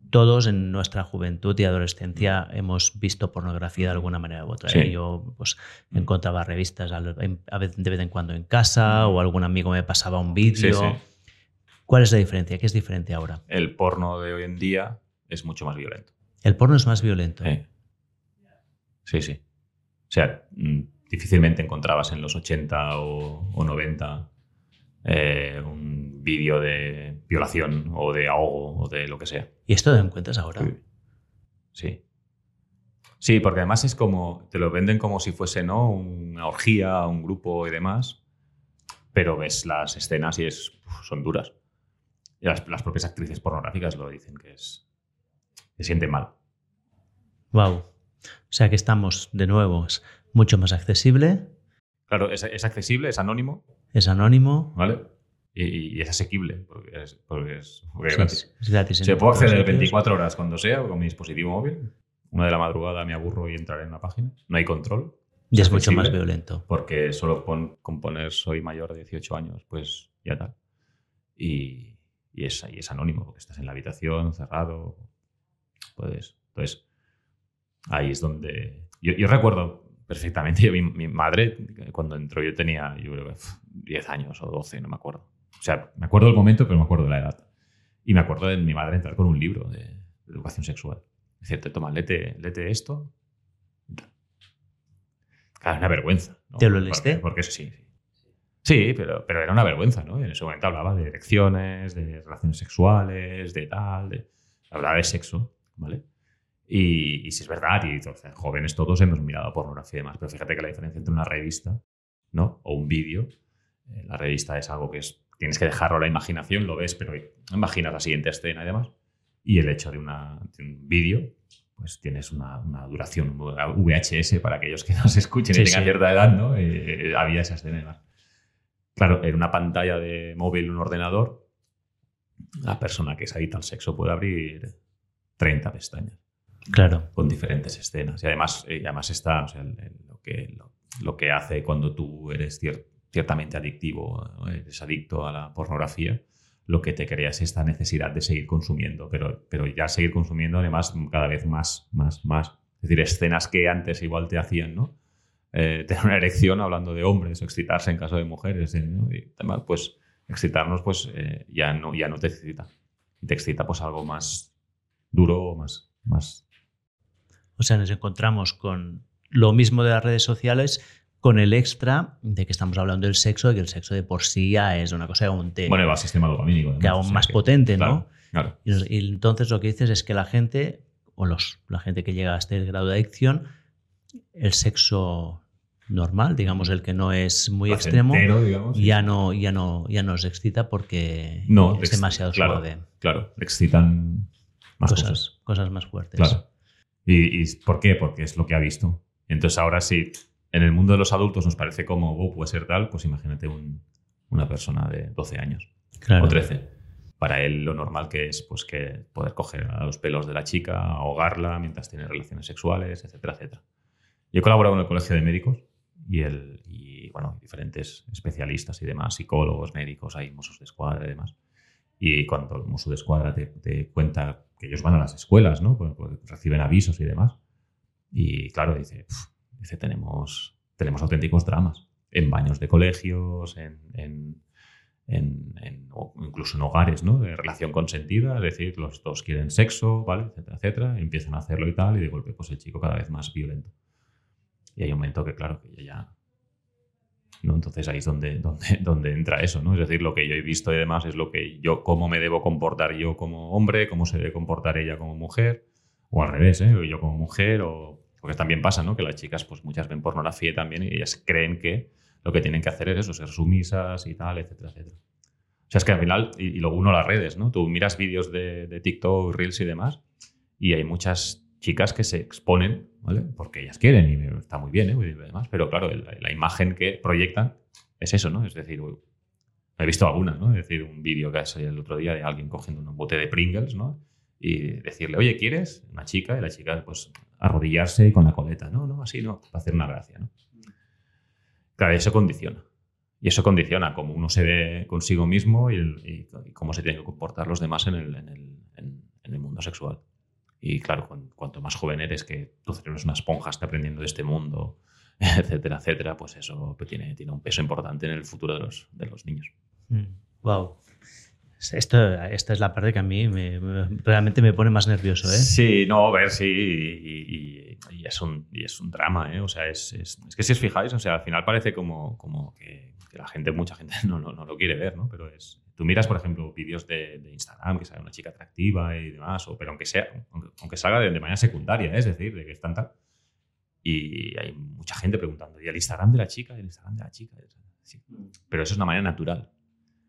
todos en nuestra juventud y adolescencia hemos visto pornografía de alguna manera u otra. ¿eh? Yo pues, mm. encontraba revistas de vez en cuando en casa o algún amigo me pasaba un vídeo. ¿Cuál es la diferencia? ¿Qué es diferente ahora?
El porno de hoy en día es mucho más violento.
El porno es más violento.
Sí, sí. O sea, mm, difícilmente encontrabas en los 80 o, o 90 eh, un vídeo de violación o de ahogo o de lo que sea.
¿Y esto lo encuentras ahora?
Sí. Sí, porque además es como, te lo venden como si fuese ¿no? una orgía, un grupo y demás, pero ves las escenas y es, son duras. Y las, propias actrices pornográficas lo dicen, que es, se siente mal.
Wow. O sea que estamos, de nuevo, es mucho más accesible.
Claro, es, es accesible, es anónimo
es anónimo.
¿Vale? Y, es asequible, porque es, porque es,
gratis. Es gratis
Se puede acceder 24 horas cuando sea con mi dispositivo móvil. Una de la madrugada me aburro y entraré en la página. No hay control.
Y es, mucho más violento.
Porque solo con, poner soy mayor de 18 años, pues ya tal. Y, y, es, y es anónimo, porque estás en la habitación, cerrado. Puedes. Entonces, ahí es donde. Yo, yo recuerdo perfectamente. Yo, mi, madre, cuando entró, yo tenía, yo creo que 10 años o 12, no me acuerdo. O sea, me acuerdo del momento, pero me acuerdo de la edad. Y me acuerdo de mi madre entrar con un libro de, educación sexual. Decirte, toma, léete, esto. Claro, una vergüenza.
¿Te lo leíste?
Porque, porque sí, sí. Sí, pero, pero era una vergüenza, ¿no? En ese momento hablaba de erecciones, de relaciones sexuales, de tal, de, hablaba de sexo, ¿vale? Y, si es verdad, y jóvenes todos hemos mirado pornografía y demás, pero fíjate que la diferencia entre una revista ¿no? o un vídeo, eh, la revista es algo que es, tienes que dejarlo a la imaginación, lo ves, pero imaginas la siguiente escena y demás. Y el hecho de, una, un vídeo, pues tienes una, duración VHS para aquellos que nos escuchen y tengan cierta edad, ¿no? Eh, había esa escena y demás. Claro, en una pantalla de móvil, un ordenador, la persona que se adicta al sexo puede abrir 30 pestañas.
Claro.
Con diferentes escenas. Y además, eh, además está lo, que, lo, que hace cuando tú eres ciertamente adictivo, adicto a la pornografía, lo que te crea es esta necesidad de seguir consumiendo, pero, pero ya seguir consumiendo además cada vez más, más, más. Es decir, escenas que antes igual te hacían, ¿no? eh, tener una erección hablando de hombres o excitarse en caso de mujeres. ¿eh? Y además, pues excitarnos pues eh, ya, no, ya no te excita. Te excita pues algo más duro o más, más...
O sea, nos encontramos con lo mismo de las redes sociales, con el extra de que estamos hablando del sexo, de que el sexo de por sí ya es una cosa que aún
Bueno, va sistema dopamínico.
Que aún más potente, ¿no?
Claro.
Y, entonces lo que dices es que la gente, o los, la gente que llega a este grado de adicción, el sexo normal, digamos el que no es muy extremo, ya, no, ya, no, ya no excita porque
no,
es demasiado
claro,
suave.
Claro, excitan más
cosas, cosas. más fuertes.
Claro. ¿Y, por qué? Porque es lo que ha visto. Entonces ahora sí, en el mundo de los adultos nos parece como, oh, puede ser tal, pues imagínate una persona de 12 años o 13. Para él lo normal que es pues que poder coger a los pelos de la chica, ahogarla mientras tiene relaciones sexuales, etcétera, etcétera. Yo he colaborado con el Colegio de Médicos y, el, y bueno, diferentes especialistas y demás, psicólogos, médicos, hay musos de escuadra y demás. Y cuando el muso de escuadra te, cuenta que ellos van a las escuelas, ¿no? Pues, pues reciben avisos y demás. Y claro, dice, dice tenemos, tenemos auténticos dramas en baños de colegios, en, en, en, incluso en hogares ¿no? de relación consentida, es decir, los dos quieren sexo, ¿vale? etcétera, etcétera, empiezan a hacerlo y tal, y de golpe pues el chico cada vez más violento. Y hay un momento que, claro, que ya... ¿no? Entonces ahí es donde, donde, donde entra eso, ¿no? Es decir, lo que yo he visto y demás es lo que yo, cómo me debo comportar yo como hombre, cómo se debe comportar ella como mujer, o al revés, ¿eh? Yo como mujer, o... Porque también pasa, ¿no? Que las chicas, pues muchas ven pornografía también y ellas creen que lo que tienen que hacer es eso, ser sumisas y tal, etcétera, etcétera. O sea, es que al final, y, y luego uno las redes, ¿no? Tú miras vídeos de, de TikTok, Reels y demás, y hay muchas chicas que se exponen, ¿vale? Porque ellas quieren y está muy bien, ¿eh? Demás, pero claro, la, imagen que proyectan es eso, ¿no? Es decir, he visto algunas, ¿no? Es decir, un vídeo que salido el otro día de alguien cogiendo un bote de Pringles, ¿no? Y decirle, oye, ¿quieres? Una chica, y la chica, pues, arrodillarse con la coleta. No, no, así no, para hacer una gracia, ¿no? Claro, eso condiciona. Y eso condiciona cómo uno se ve consigo mismo y, cómo se tienen que comportar los demás en el, en el mundo sexual. Y claro, cuanto más joven eres, que tu cerebro es una esponja, está aprendiendo de este mundo, etcétera, etcétera, pues eso pues tiene, tiene un peso importante en el futuro de los, de los niños.
Wow. Esto, esta es la parte que a mí realmente me pone más nervioso. ¿eh?
Sí, no, a ver, sí, y, es, un, y es un drama. ¿eh? O sea, es, es, es, que si os fijáis, o sea, al final parece como, como que, que la gente, mucha gente no, no, no, lo quiere ver, ¿no? Pero es, Tú miras, por ejemplo, vídeos de, Instagram, que sale una chica atractiva y demás, o, pero aunque, sea, aunque, salga de, manera secundaria, ¿eh? es decir, de que están tal. Y hay mucha gente preguntando, ¿y el Instagram de la chica? ¿Y el Instagram de la chica? Pero eso es una manera natural.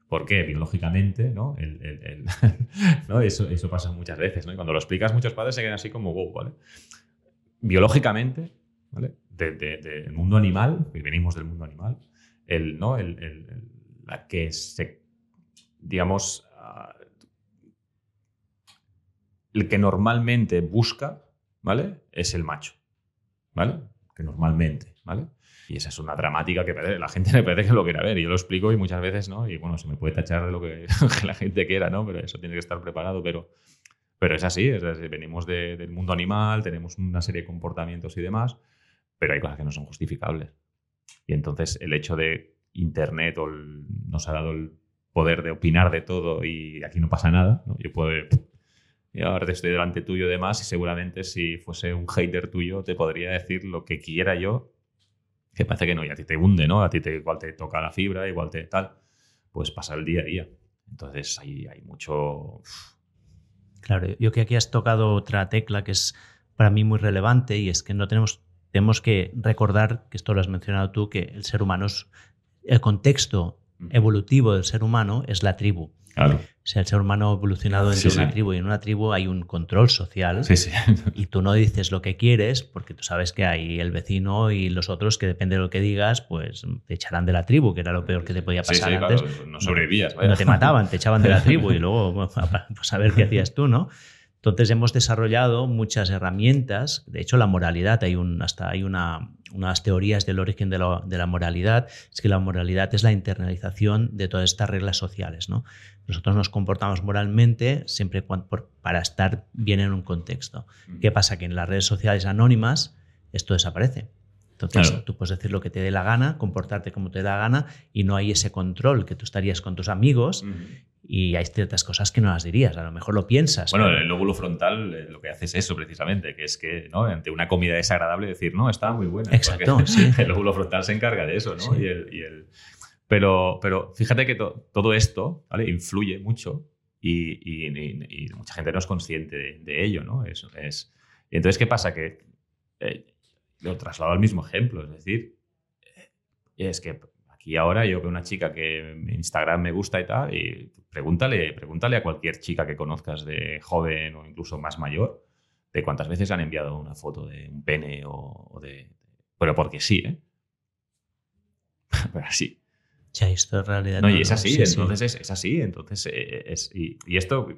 ¿Por qué? Biológicamente, ¿no? Eso, eso pasa muchas veces, ¿no? Cuando lo explicas, muchos padres se quedan así como, wow, ¿vale? Biológicamente, ¿vale? Del de, mundo animal, que venimos del mundo animal, el, ¿no? la que se digamos, ah, el que normalmente busca, ¿vale? Es el macho, ¿vale? Normalmente, ¿vale? Y esa es una dramática que la gente le parece que lo quiera ver. Y yo lo explico y muchas veces, ¿no? Y bueno, se me puede tachar de lo que, la gente quiera, ¿no? Pero eso tiene que estar preparado. Pero, pero es así, venimos del mundo animal, tenemos una serie de comportamientos y demás, pero hay cosas que no son justificables. Y entonces el hecho de Internet o nos ha dado el poder de opinar de todo y aquí no pasa nada. Yo puedo. Y ahora estoy delante tuyo y demás, y seguramente si fuese un hater tuyo te podría decir lo que quiera yo, que parece que no, y a ti te hunde, ¿no? A ti te, igual te toca la fibra, igual te tal. Pues pasa el día a día. Entonces ahí hay mucho.
Claro, yo que aquí has tocado otra tecla que es para mí muy relevante y es que no tenemos, tenemos que recordar, que esto lo has mencionado tú, que el ser humano es el contexto evolutivo del ser humano es la tribu.
Claro.
O sea, el ser humano ha evolucionado entre una tribu y en una tribu hay un control social.
Sí, sí.
Y tú no dices lo que quieres porque tú sabes que hay el vecino y los otros que depende de lo que digas, pues te echarán de la tribu, que era lo peor que te podía pasar antes.
no sobrevivías.
No te mataban, te echaban de la tribu y luego pues a ver qué hacías tú, ¿no? Entonces hemos desarrollado muchas herramientas, de hecho la moralidad, hay un, hasta hay una, unas teorías del origen de, la moralidad, es que la moralidad es la internalización de todas estas reglas sociales. ¿no? Nosotros nos comportamos moralmente siempre para estar bien en un contexto. ¿Qué pasa? Que en las redes sociales anónimas esto desaparece. Entonces, tú puedes decir lo que te dé la gana, comportarte como te da la gana y no hay ese control que tú estarías con tus amigos y hay ciertas cosas que no las dirías, a lo mejor lo piensas.
Bueno, el lóbulo frontal eh, lo que hace es eso precisamente, que es que ¿no? ante una comida desagradable decir, no, está muy buena.
Exacto, sí.
El lóbulo frontal se encarga de eso, ¿no? Y el, Pero, pero fíjate que todo esto ¿vale? influye mucho y, mucha gente no es consciente de, ello, ¿no? Eso es... Y entonces, ¿qué pasa? Que eh, lo traslado al mismo ejemplo, es decir, eh, es que aquí ahora yo veo una chica que en Instagram me gusta y tal, y pregúntale, pregúntale a cualquier chica que conozcas de joven o incluso más mayor, de cuántas veces han enviado una foto de un pene o, de... Pero porque sí, ¿eh? Pero así.
Ya, esto es realidad.
No, y es así, entonces Es, así, entonces eh, es, y, esto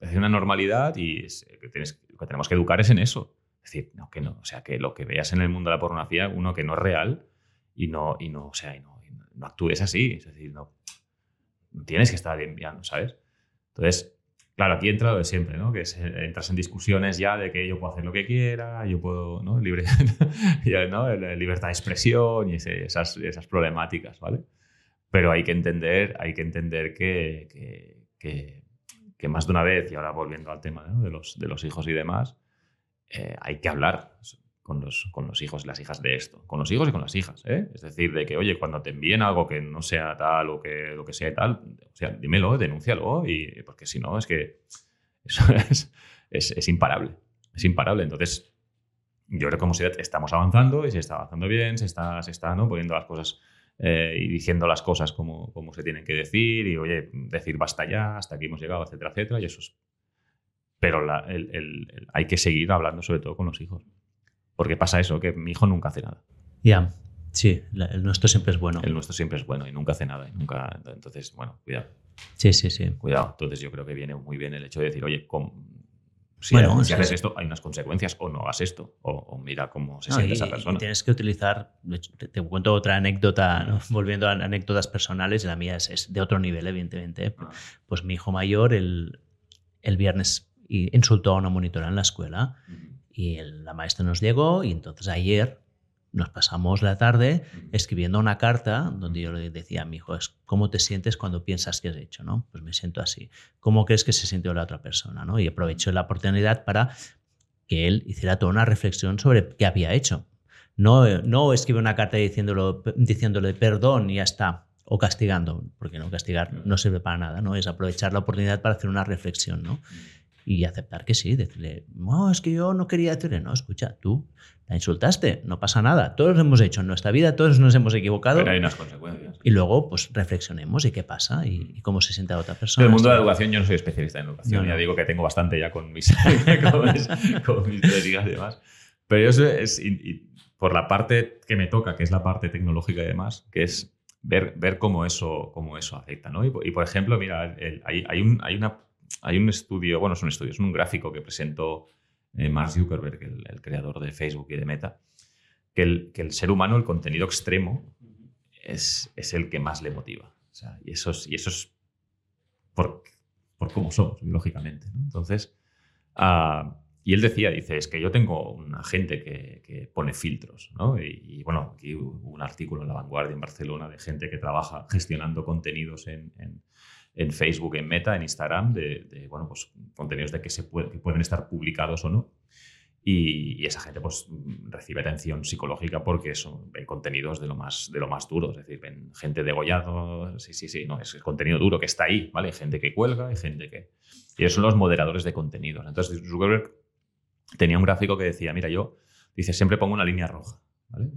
es una normalidad y que, tienes, que tenemos que educar es en eso. Decir, no, que no, o sea, que lo que veas en el mundo de la pornografía, uno que no es real y no, y no, o sea, y no, no actúes así, es decir, no, tienes que estar enviando, ¿sabes? Entonces, claro, aquí entra lo de siempre, ¿no? Que entras en discusiones ya de que yo puedo hacer lo que quiera, yo puedo, ¿no? Libre, ¿no? Libertad de expresión y esas, esas problemáticas, ¿vale? Pero hay que entender, hay que, entender que, que, más de una vez, y ahora volviendo al tema de, los, de los hijos y demás, eh, hay que hablar con los, con los hijos y las hijas de esto. Con los hijos y con las hijas. ¿eh? Es decir, de que, oye, cuando te envíen algo que no sea tal o que que sea tal, o sea, dímelo, denúncialo, y, porque si no, es que eso es, es, imparable. Es imparable. Entonces, yo creo que como sociedad estamos avanzando y se está avanzando bien, se está, se está ¿no? poniendo las cosas eh, y diciendo las cosas como, como se tienen que decir y, oye, decir basta ya, hasta aquí hemos llegado, etcétera, etcétera, y eso es... Pero hay que seguir hablando sobre todo con los hijos. Porque pasa eso, que mi hijo nunca hace nada.
Ya, sí, el nuestro siempre es bueno.
El nuestro siempre es bueno y nunca hace nada. Y nunca, entonces, bueno, cuidado.
Sí, sí, sí.
Cuidado. Entonces yo creo que viene muy bien el hecho de decir, oye, si, bueno, si haces esto, hay unas consecuencias, o no hagas esto, o, mira cómo se siente esa persona.
Y tienes que utilizar, te, cuento otra anécdota, volviendo a anécdotas personales, la mía es, de otro nivel, evidentemente. Ah. Pues mi hijo mayor el, el viernes insultó a una monitora en la escuela. Y la maestra nos llegó y entonces ayer nos pasamos la tarde escribiendo una carta donde yo le decía a mi hijo, ¿cómo te sientes cuando piensas que has hecho? ¿no? Pues me siento así. ¿Cómo crees que se sintió la otra persona? ¿no? Y aprovecho la oportunidad para que él hiciera toda una reflexión sobre qué había hecho. No, no escribe una carta diciéndolo, diciéndole perdón y ya está, o castigando, porque no castigar no sirve para nada, ¿no? Es aprovechar la oportunidad para hacer una reflexión, ¿no? Y aceptar que sí, decirle, no, es que yo no quería decirle, no, escucha, tú la insultaste, no pasa nada, todos lo hemos hecho en nuestra vida, todos nos hemos equivocado.
Pero hay unas consecuencias.
Y luego, pues reflexionemos y qué pasa y, cómo se siente a otra persona.
En el mundo de la educación, yo no soy especialista en educación, ya digo que tengo bastante ya con mis, con mis, tres hijas y demás. Pero eso es, por la parte que me toca, que es la parte tecnológica y demás, que es ver, ver cómo, eso, cómo eso afecta. ¿no? Y, por ejemplo, mira, hay, hay, un, hay una hay un estudio, bueno, es un estudio, es un gráfico que presentó eh, Mark Zuckerberg, el, creador de Facebook y de Meta, que el, que el ser humano, el contenido extremo, es, es, el que más le motiva. y, eso es, y eso es por, por cómo somos, lógicamente. Entonces, uh, y él decía, dice, es que yo tengo una gente que, que pone filtros, ¿no? Y, bueno, aquí hubo un artículo en La Vanguardia en Barcelona de gente que trabaja gestionando contenidos en, en en Facebook, en Meta, en Instagram, de, bueno, pues, contenidos de que, se pueden estar publicados o no. Y, esa gente pues, recibe atención psicológica porque son, ven contenidos de lo, más, de lo más duro. Es decir, ven gente degollado. Sí, sí, sí. No, es contenido duro que está ahí. ¿vale? Hay gente que cuelga, hay gente que. Y esos son los moderadores de contenidos. Entonces, Zuckerberg tenía un gráfico que decía: Mira, yo, dice, siempre pongo una línea roja.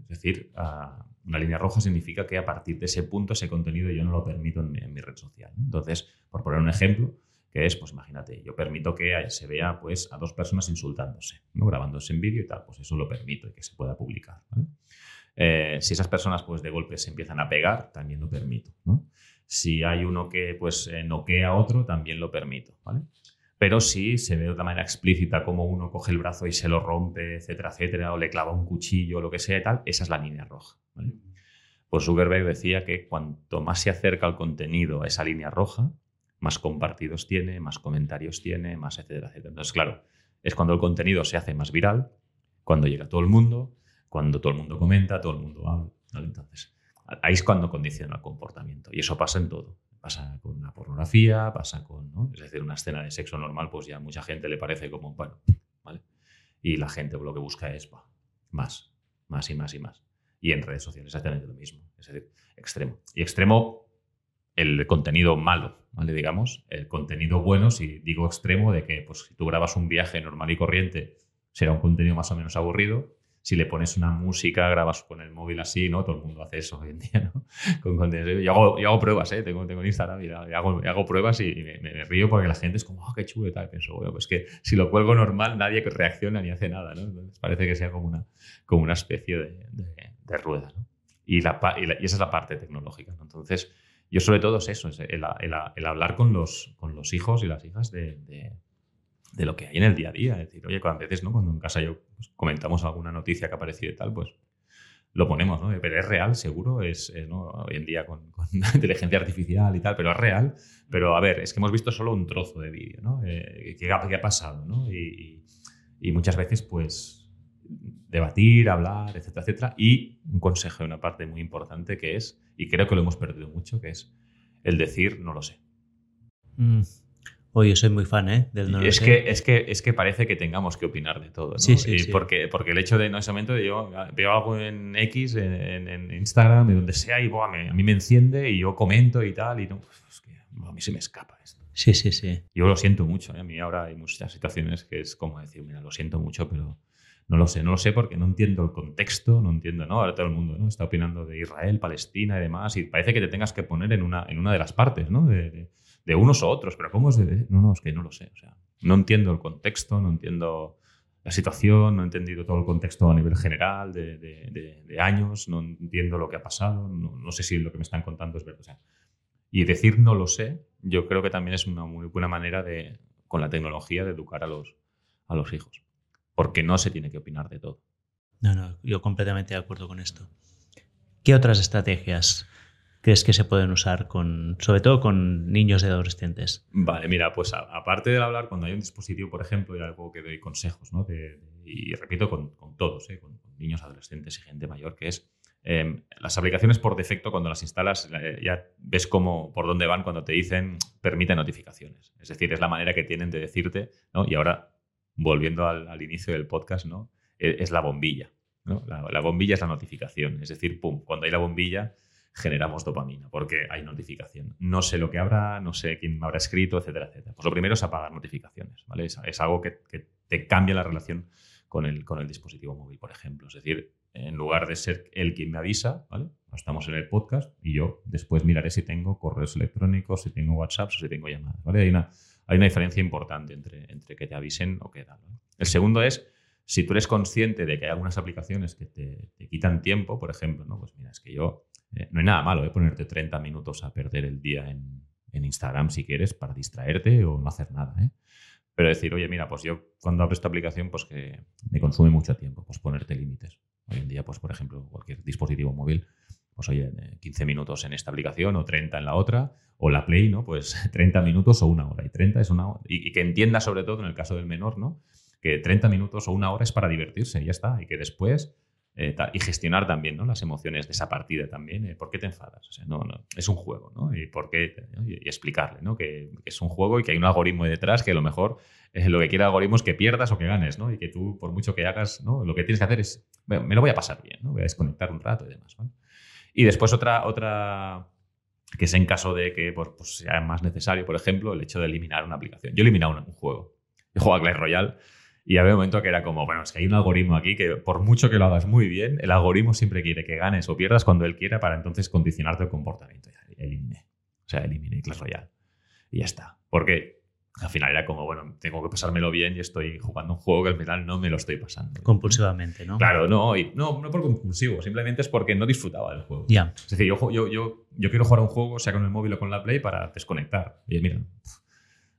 Es decir, uh, una línea roja significa que a partir de ese punto, ese contenido yo no lo permito en mi, red social. Entonces, por poner un ejemplo, que es, pues imagínate, yo permito que se vea pues, a dos personas insultándose, ¿no? grabándose en vídeo y tal, pues eso lo permito y que se pueda publicar. Eh, si esas personas pues, de golpe se empiezan a pegar, también lo permito. Si hay uno que pues, eh, noquea a otro, también lo permito. Pero si se ve de otra manera explícita como uno coge el brazo y se lo rompe, etcétera, etcétera, o le clava un cuchillo o lo que sea y tal, esa es la línea roja. Pues Zuckerberg decía que cuanto más se acerca el contenido a esa línea roja, más compartidos tiene, más comentarios tiene, más etcétera, etcétera. Entonces, claro, es cuando el contenido se hace más viral, cuando llega a todo el mundo, cuando todo el mundo comenta, todo el mundo habla. Entonces, ahí es cuando condiciona el comportamiento. Y eso pasa en todo. Pasa con la pornografía, pasa con, ¿no? Es decir, una escena de sexo normal, pues ya a mucha gente le parece como, bueno, ¿vale? Y la gente lo que busca es más, más y más y más. Y en redes sociales exactamente lo mismo. Es decir, extremo. Y extremo, el contenido malo, ¿vale? Digamos, el contenido bueno, si digo extremo, de que pues, si tú grabas un viaje normal y corriente, será un contenido más o menos aburrido si le pones una música, grabas con el móvil así, ¿no? Todo el mundo hace eso hoy en día, ¿no? Con, yo, hago, yo hago pruebas, ¿eh? Tengo, tengo Instagram y, hago, hago, pruebas y me, río porque la gente es como, oh, qué chulo y tal. pienso, bueno, pues que si lo cuelgo normal, nadie reacciona ni hace nada, ¿no? Entonces parece que sea como una, como una especie de, de, rueda, ¿no? Y, la, y, esa es la parte tecnológica, ¿no? Entonces, yo sobre todo es eso, es el, el, el, hablar con los, con los hijos y las hijas de de lo que hay en el día a día. Es decir, oye, cuando veces, ¿no? Cuando en casa yo pues, comentamos alguna noticia que ha aparecido y tal, pues lo ponemos, ¿no? Pero es real, seguro, es, ¿no? hoy en día con, inteligencia artificial y tal, pero es real. Pero a ver, es que hemos visto solo un trozo de vídeo, ¿no? Eh, ¿qué, ha pasado, ¿no? Y, y, muchas veces, pues, debatir, hablar, etcétera, etcétera. Y un consejo, una parte muy importante que es, y creo que lo hemos perdido mucho, que es el decir no lo sé.
Mm. Oye, soy muy fan, ¿eh? Del
no es, que, es, que, es que parece que tengamos que opinar de todo. ¿no?
Sí, sí, sí.
Porque, porque el hecho de, en ese momento, yo veo algo en X, en, en Instagram, de donde sea, y a mí me enciende y yo comento y tal, y no, pues, es que a mí se me escapa esto.
Sí, sí, sí.
Yo lo siento mucho. ¿eh? A mí ahora hay muchas situaciones que es como decir, mira, lo siento mucho, pero no lo sé. No lo sé porque no entiendo el contexto, no entiendo, ¿no? Ahora todo el mundo ¿no? está opinando de Israel, Palestina y demás, y parece que te tengas que poner en una, en una de las partes, ¿no? de de unos o otros, pero ¿cómo es de.? No, no, es que no lo sé. O sea, no entiendo el contexto, no entiendo la situación, no he entendido todo el contexto a nivel general de, de, años, no entiendo lo que ha pasado, no, sé si lo que me están contando es verdad. O sea, y decir no lo sé, yo creo que también es una muy buena manera de, con la tecnología, de educar a los, a los hijos. Porque no se tiene que opinar de todo.
No, no, yo completamente de acuerdo con esto. ¿Qué otras estrategias crees que se pueden usar con, sobre todo con niños y adolescentes?
Vale, mira, pues aparte de hablar, cuando hay un dispositivo, por ejemplo, y algo que doy consejos, ¿no? y repito, con, todos, ¿eh? con, niños, adolescentes y gente mayor, que es em, las aplicaciones por defecto, cuando las instalas, eh, ya ves cómo, por dónde van cuando te dicen permite notificaciones. Es decir, es la manera que tienen de decirte, ¿no? Y ahora, volviendo al, inicio del podcast, ¿no? E, es, la bombilla. ¿no? La, la, bombilla es la notificación. Es decir, pum, cuando hay la bombilla, generamos dopamina, porque hay notificación. No sé lo que habrá, no sé quién me habrá escrito, etcétera, etcétera. Pues lo primero es apagar notificaciones, ¿vale? Es, algo que, te cambia la relación con el, con el dispositivo móvil, por ejemplo. Es decir, en lugar de ser él quien me avisa, ¿vale? Estamos en el podcast y yo después miraré si tengo correos electrónicos, si tengo WhatsApp o si tengo llamadas, ¿vale? Hay una, hay una diferencia importante entre, entre que te avisen o que tal. El segundo es si tú eres consciente de que hay algunas aplicaciones que te, te, quitan tiempo, por ejemplo, ¿no? Pues mira, es que yo eh, no hay nada malo, ¿eh? ponerte 30 minutos a perder el día en, Instagram si quieres para distraerte o no hacer nada. ¿eh? Pero decir, oye, mira, pues yo cuando abro esta aplicación, pues que me consume mucho tiempo, pues ponerte límites. Hoy en día, pues por ejemplo, cualquier dispositivo móvil, pues oye, 15 minutos en esta aplicación o 30 en la otra, o la Play, ¿no? Pues 30 minutos o una hora. Y 30 es una y que entienda sobre todo en el caso del menor, ¿no? Que 30 minutos o una hora es para divertirse y ya está. Y que después eh, y gestionar también ¿no? las emociones de esa partida también. Eh, ¿Por qué te enfadas? No, no, es un juego, ¿no? Y, por qué, y, explicarle ¿no? Que, es un juego y que hay un algoritmo detrás que a lo mejor eh, lo que quiere el algoritmo es que pierdas o que ganes, ¿no? Y que tú, por mucho que hagas, ¿no? Lo que tienes que hacer es, me lo voy a pasar bien, ¿no? Voy a desconectar un rato y demás, Y después otra, otra que es en caso de que pues, sea más necesario, por ejemplo, el hecho de eliminar una aplicación. Yo he eliminado un, juego. Yo juego a Clash Royale y había un momento que era como, bueno, es que hay un algoritmo aquí que por mucho que lo hagas muy bien, el algoritmo siempre quiere que ganes o pierdas cuando él quiera para entonces condicionarte el comportamiento. Y eliminé. O sea, eliminé Clash Royale. Y ya está. Porque al final era como, bueno, tengo que pasármelo bien y estoy jugando un juego que al final no me lo estoy pasando.
Compulsivamente, ¿no?
Claro, no, y no, no por compulsivo, simplemente es porque no disfrutaba del juego.
Ya.
Es decir, yo, yo, yo, yo quiero jugar un juego, sea con el móvil o con la Play, para desconectar. Y mira,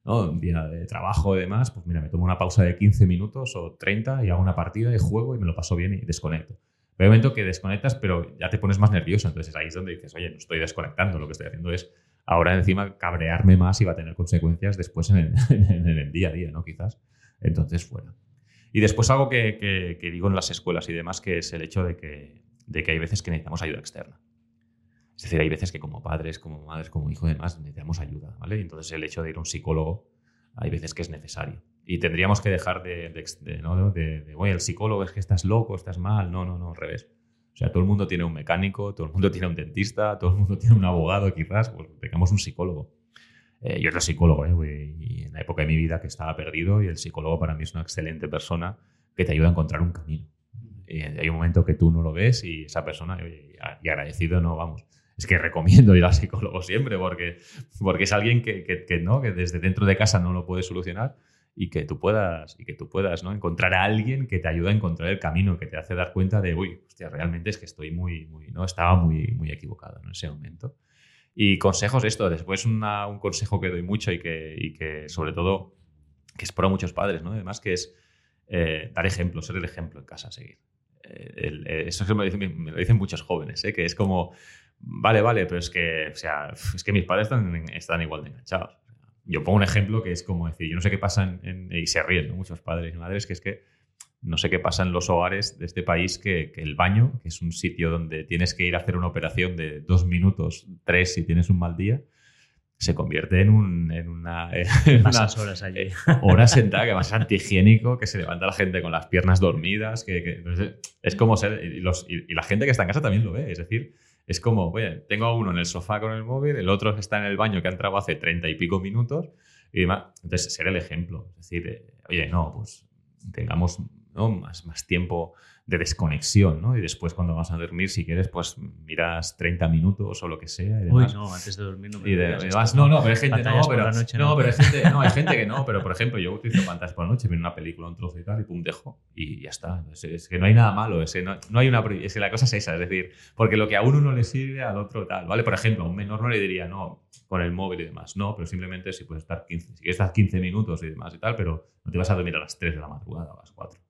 un día de trabajo y demás, pues mira, me tomo una pausa de 15 minutos o 30 y hago una partida de juego y me lo paso bien y desconecto. Pero hay un momento que desconectas, pero ya te pones más nervioso. Entonces ahí es donde dices, oye, no estoy desconectando, lo que estoy haciendo es ahora encima cabrearme más y va a tener consecuencias después en el, día a día, ¿no? Quizás. Entonces, fuera. Y después algo que, digo en las escuelas y demás, que es el hecho de que, de que hay veces que necesitamos ayuda externa. Es decir, hay veces que como padres, como madres, como hijos y demás, necesitamos ayuda, ¿vale? Entonces el hecho de ir a un psicólogo hay veces que es necesario. Y tendríamos que dejar de, de, ¿no? de, oye, el psicólogo es que estás loco, estás mal. No, no, no, al revés. O sea, todo el mundo tiene un mecánico, todo el mundo tiene un dentista, todo el mundo tiene un abogado, quizás, pues tengamos un psicólogo. Eh, yo era psicólogo, ¿eh? Y en la época de mi vida que estaba perdido y el psicólogo para mí es una excelente persona que te ayuda a encontrar un camino. Y hay un momento que tú no lo ves y esa persona, y agradecido, no, vamos. Es que recomiendo ir al psicólogo siempre porque, porque es alguien que, que, ¿no? que desde dentro de casa no lo puede solucionar y que tú puedas, y que tú puedas ¿no? encontrar a alguien que te ayuda a encontrar el camino, que te hace dar cuenta de, uy, hostia, realmente es que estoy muy, muy, ¿no? Estaba muy, muy equivocado en ese momento. Y consejos, esto, después un consejo que doy mucho y que, y que sobre todo, que es para muchos padres, ¿no? Además que es eh, dar ejemplo, ser el ejemplo en casa seguir. Eh, eh, eso me dicen, me lo, dicen, muchos jóvenes, que es como, vale, vale, pero es que, o sea, es que mis padres están, están igual de enganchados yo pongo un ejemplo que es como decir, yo no sé qué pasa en, y se ríen muchos padres y madres, que es que no sé qué pasa en los hogares de este país que, el baño, que es un sitio donde tienes que ir a hacer una operación de dos minutos, tres si tienes un mal día, se convierte en, un, en una...
En unas horas allí.
Horas sentada, que es antihigiénico, que se levanta la gente con las piernas dormidas, que, es como ser... Y, los, y, la gente que está en casa también lo ve, es decir, es como, oye, tengo a uno en el sofá con el móvil, el otro está en el baño que ha entrado hace treinta y pico minutos y demás. Entonces, ser el ejemplo. Es decir, eh, oye, no, pues tengamos más, más tiempo de desconexión, ¿no? Y después cuando vas a dormir, si quieres, pues miras 30 minutos o lo que sea. Y
Uy, no, antes de dormir no me
y no, no, pero hay gente, no, pero, no, pero hay gente, no, hay gente que no, pero por ejemplo, yo utilizo pantallas por la noche, miro una película, un trozo y tal, y pum, dejo, y ya está. Es, que no hay nada malo, es, no, no, hay una, es que la cosa es esa, es decir, porque lo que a uno no le sirve, al otro tal, ¿vale? Por ejemplo, a un menor no le diría, no, con el móvil y demás, no, pero simplemente si puedes estar 15, si estar 15 minutos y demás y tal, pero no te vas a dormir a las 3 de la madrugada a las 4.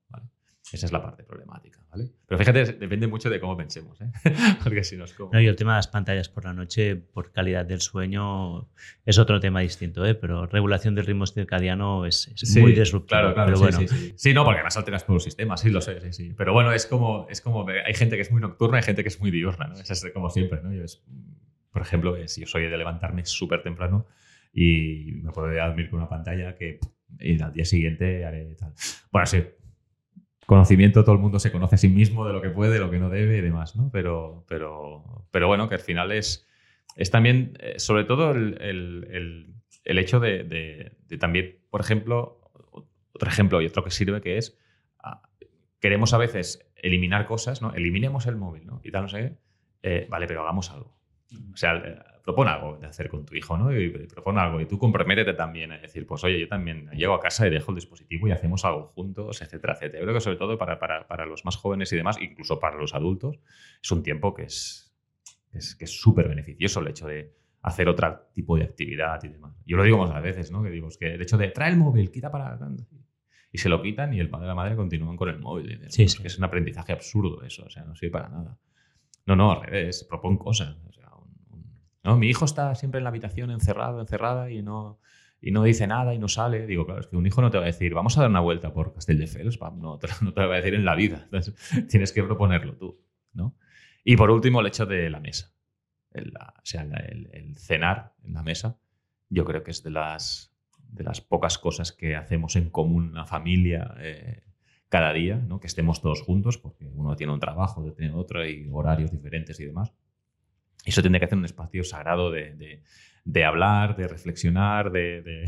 Esa es la parte problemática, ¿vale? Pero fíjate, depende mucho de cómo pensemos, ¿eh? Porque si no es como...
No, y el tema de las pantallas por la noche, por calidad del sueño, es otro tema distinto, ¿eh? Pero regulación del ritmo circadiano es, muy disruptivo.
Claro, claro,
pero
sí, bueno. sí, sí, no, porque además alteras todo el sistema, sí, lo sé, sí, sí. Pero bueno, es como, es como, hay gente que es muy nocturna, hay gente que es muy diurna, ¿no? Es como siempre, ¿no? Yo es, por ejemplo, si yo soy de levantarme súper temprano y me puedo dormir con una pantalla que y al día siguiente haré tal. Bueno, sí, conocimiento, todo el mundo se conoce a sí mismo de lo que puede, de lo que no debe y demás, ¿no? Pero, pero, pero bueno, que al final es, es también, eh, sobre todo, el, el, el, hecho de, de, también, por ejemplo, otro ejemplo y otro que sirve que es, ah, queremos a veces eliminar cosas, ¿no? Eliminemos el móvil, ¿no? Y tal, no sé eh, vale, pero hagamos algo. O sea, propone algo de hacer con tu hijo, ¿no? Y propone algo. Y tú comprométete también a decir, pues oye, yo también llego a casa y dejo el dispositivo y hacemos algo juntos, etcétera, etcétera. Yo creo que sobre todo para, para, para los más jóvenes y demás, incluso para los adultos, es un tiempo que es es que es súper beneficioso el hecho de hacer otro tipo de actividad y demás. Yo lo digo más veces, ¿no? Que digo, es que el hecho de trae el móvil, quita para... Y se lo quitan y el padre y la madre continúan con el móvil.
Sí,
es, que es un aprendizaje absurdo eso, o sea, no sirve para nada. No, no, al revés, propon cosas. ¿No? Mi hijo está siempre en la habitación encerrado, encerrada y no, y no dice nada y no sale. Digo, claro, es que un hijo no te va a decir, vamos a dar una vuelta por Castelldefels, no, te, no te va a decir en la vida. Tienes que proponerlo tú, ¿no? Y por último, el hecho de la mesa. El, o sea, el, cenar en la mesa, yo creo que es de las, de las pocas cosas que hacemos en común la familia eh, cada día, ¿no? que estemos todos juntos, porque uno tiene un trabajo, otro tiene otro, y horarios diferentes y demás. Eso tendría que hacer un espacio sagrado de, hablar, de reflexionar, de,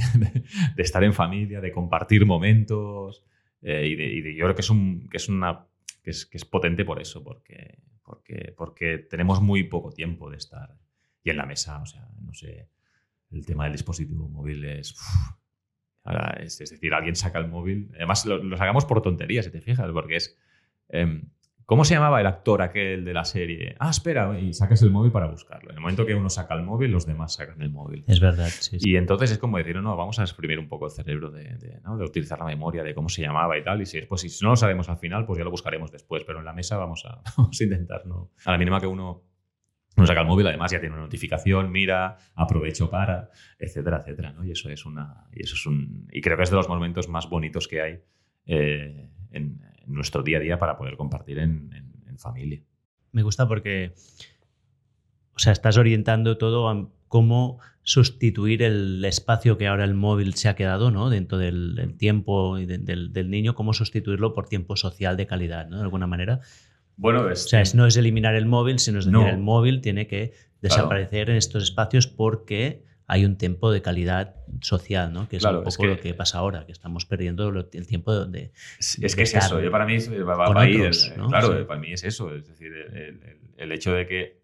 estar en familia, de compartir momentos. Eh, y, yo creo que es, un, que es, una, que es, que es potente por eso, porque, porque, porque tenemos muy poco tiempo de estar. Y en la mesa, o sea, no sé, el tema del dispositivo móvil es... es, decir, alguien saca el móvil. Además, lo, sacamos por tonterías, si te fijas, porque es... Em, ¿Cómo se llamaba el actor aquel de la serie? Ah, espera, y sacas el móvil para buscarlo. En el momento que uno saca el móvil, los demás sacan el móvil.
Es verdad, sí.
Y entonces es como decir, no, vamos a exprimir un poco el cerebro de, utilizar la memoria de cómo se llamaba y tal. Y si después, si no lo sabemos al final, pues ya lo buscaremos después. Pero en la mesa vamos a, vamos a intentar, ¿no? A la mínima que uno uno saca el móvil, además ya tiene una notificación, mira, aprovecho para, etcétera, etcétera, ¿no? Y eso es una, y eso es un, y creo que es de los momentos más bonitos que hay eh, en, nuestro día a día para poder compartir en, familia.
Me gusta porque, o sea, estás orientando todo a cómo sustituir el espacio que ahora el móvil se ha quedado ¿no? dentro del, tiempo del, niño, cómo sustituirlo por tiempo social de calidad, ¿no? de alguna manera.
Bueno,
es, o sea, no es eliminar el móvil, sino es decir, el móvil tiene que desaparecer en estos espacios porque hay un tiempo de calidad social, ¿no? Que es un poco lo que pasa ahora, que estamos perdiendo el tiempo de.
Es, es que es eso, yo para mí claro, para mí es eso, es decir, el, hecho de que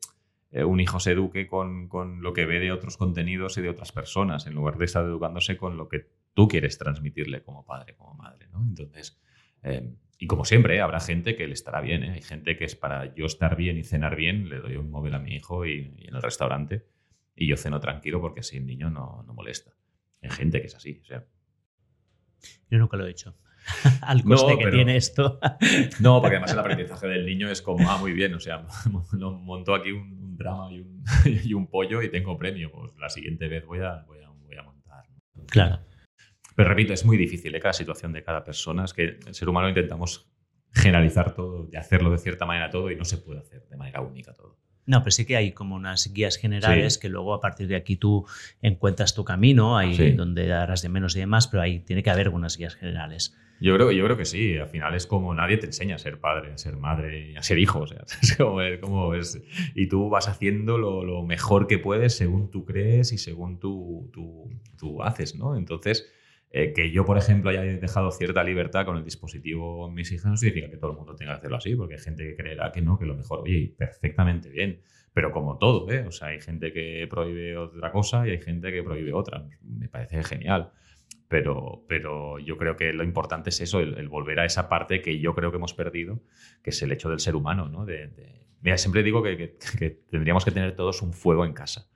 eh, un hijo se eduque con, con, lo que ve de otros contenidos y de otras personas, en lugar de estar educándose con lo que tú quieres transmitirle como padre, como madre, ¿no? Entonces, eh, y como siempre, ¿eh? habrá gente que le estará bien, hay gente que es para yo estar bien y cenar bien, le doy un móvil a mi hijo y en el restaurante y yo ceno tranquilo porque así el niño no, no molesta. Hay gente que es así. O sea.
Yo nunca lo he hecho. Al coste que tiene esto.
no, porque además el aprendizaje del niño es como, ah, muy bien, o sea, monto aquí un, drama y un, y un, pollo y tengo premio. Pues la siguiente vez voy a, voy a, voy a montar.
Claro.
Pero repito, es muy difícil ¿eh? cada situación de cada persona. Es que el ser humano intentamos generalizar todo, de hacerlo de cierta manera todo y no se puede hacer de manera única todo.
No, pero sí que hay como unas guías generales que luego a partir de aquí tú encuentras tu camino, ahí donde darás de menos y demás, pero ahí tiene que haber algunas guías generales.
Yo creo, yo creo que sí, al final es como nadie te enseña a ser padre, a ser madre, a ser hijo, o sea, es como, es, y tú vas haciendo lo, mejor que puedes según tú crees y según tú, tú haces, ¿no? Entonces, eh, que yo, por ejemplo, haya dejado cierta libertad con el dispositivo en mis hijas no significa que todo el mundo tenga que hacerlo así, porque hay gente que creerá que no, que lo mejor, oye, perfectamente bien. Pero como todo, ¿eh? O sea, hay gente que prohíbe otra cosa y hay gente que prohíbe otra. Me parece genial. Pero, pero yo creo que lo importante es eso, el, volver a esa parte que yo creo que hemos perdido, que es el hecho del ser humano, ¿no? De, Mira, siempre digo que, que tendríamos que tener todos un fuego en casa,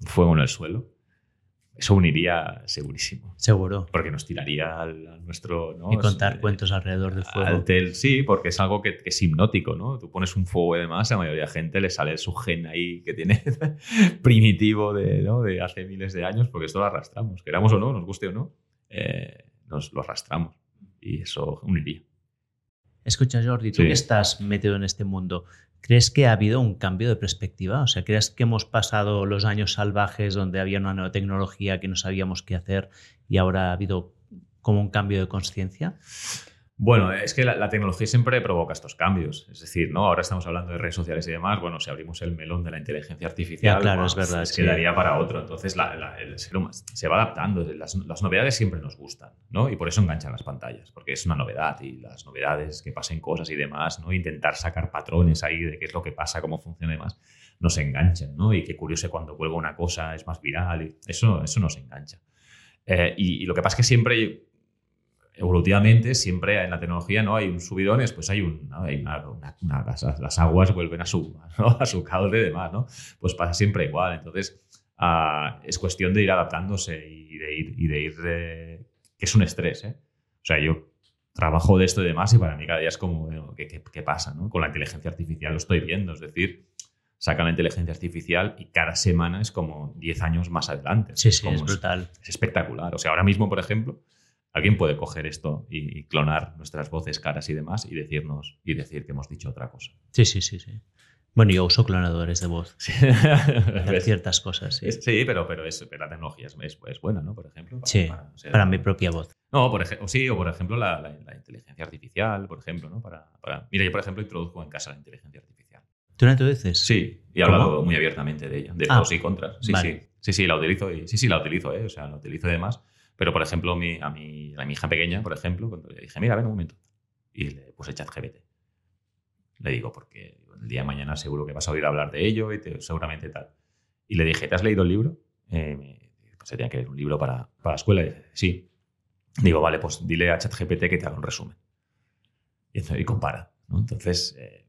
un fuego en el suelo eso uniría segurísimo.
Seguro.
Porque nos tiraría al, nuestro...
Y contar cuentos alrededor del fuego.
sí, porque es algo que, es hipnótico, ¿no? Tú pones un fuego y demás, a la mayoría de gente le sale su gen ahí que tiene primitivo de, ¿no? de hace miles de años, porque esto lo arrastramos. Queramos o no, nos guste o no, eh, nos lo arrastramos. Y eso uniría.
Escucha, Jordi, tú que estás metido en este mundo, ¿Crees que ha habido un cambio de perspectiva? O sea, ¿crees que hemos pasado los años salvajes donde había una nueva tecnología que no sabíamos qué hacer y ahora ha habido como un cambio de conciencia?
Bueno, es que la, tecnología siempre provoca estos cambios. Es decir, ¿no? Ahora estamos hablando de redes sociales y demás. Bueno, si abrimos el melón de la inteligencia artificial,
claro, es verdad,
quedaría para otro. Entonces, el ser humano se va adaptando. Las, novedades siempre nos gustan, ¿no? Y por eso enganchan las pantallas, porque es una novedad y las novedades, que pasen cosas y demás, ¿no? Intentar sacar patrones ahí de qué es lo que pasa, cómo funciona y demás, nos enganchan, ¿no? Y qué curioso cuando vuelvo una cosa es más viral. Y eso, eso nos engancha. Eh, y, y, lo que pasa es que siempre evolutivamente siempre en la tecnología no hay un subidones, pues hay, un, hay una, las, aguas vuelven a su, a su cauce y demás, ¿no? Pues pasa siempre igual. Entonces, ah, es cuestión de ir adaptándose y de ir, y de ir que es un estrés, ¿eh? O sea, yo trabajo de esto y demás y para mí cada día es como, ¿qué, qué, pasa? ¿no? Con la inteligencia artificial lo estoy viendo, es decir, sacan la inteligencia artificial y cada semana es como 10 años más adelante.
Sí, sí, es brutal.
es espectacular. O sea, ahora mismo, por ejemplo, Alguien puede coger esto y, clonar nuestras voces, caras y demás y decirnos y decir que hemos dicho otra cosa.
Sí, sí, sí, sí. Bueno, yo uso clonadores de voz. Sí. ciertas cosas, sí.
sí, pero, pero, es, la tecnología es, es, buena, ¿no? Por ejemplo.
Para, sí, para, mi propia voz.
No, por ejemplo, sí, o por ejemplo la, inteligencia artificial, por ejemplo, ¿no? Para, mira, yo por ejemplo introduzco en casa la inteligencia artificial.
¿Tú la introduces?
Sí, y he hablado muy abiertamente de ella, de ah, pros y contras. Sí, sí. Sí, sí, la utilizo y sí, sí, la utilizo, ¿eh? O sea, la utilizo además pero, por ejemplo, a, mi, a mi hija pequeña, por ejemplo, cuando le dije, mira, ven un momento, y le puse chat GBT. Le digo, porque el día de mañana seguro que vas a oír hablar de ello y seguramente tal. Y le dije, ¿te has leído el libro? Eh, pues tenía que leer un libro para, para la escuela. Sí. Digo, vale, pues dile a ChatGPT que te haga un resumen. Y, y compara. Entonces, eh,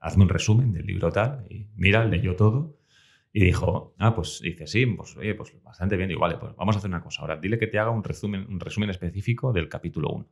hazme un resumen del libro tal, y mira, leyó todo y dijo, ah, pues dice, sí, pues oye, pues bastante bien. Digo, vale, pues vamos a hacer una cosa. Ahora, dile que te haga un resumen, un resumen específico del capítulo 1.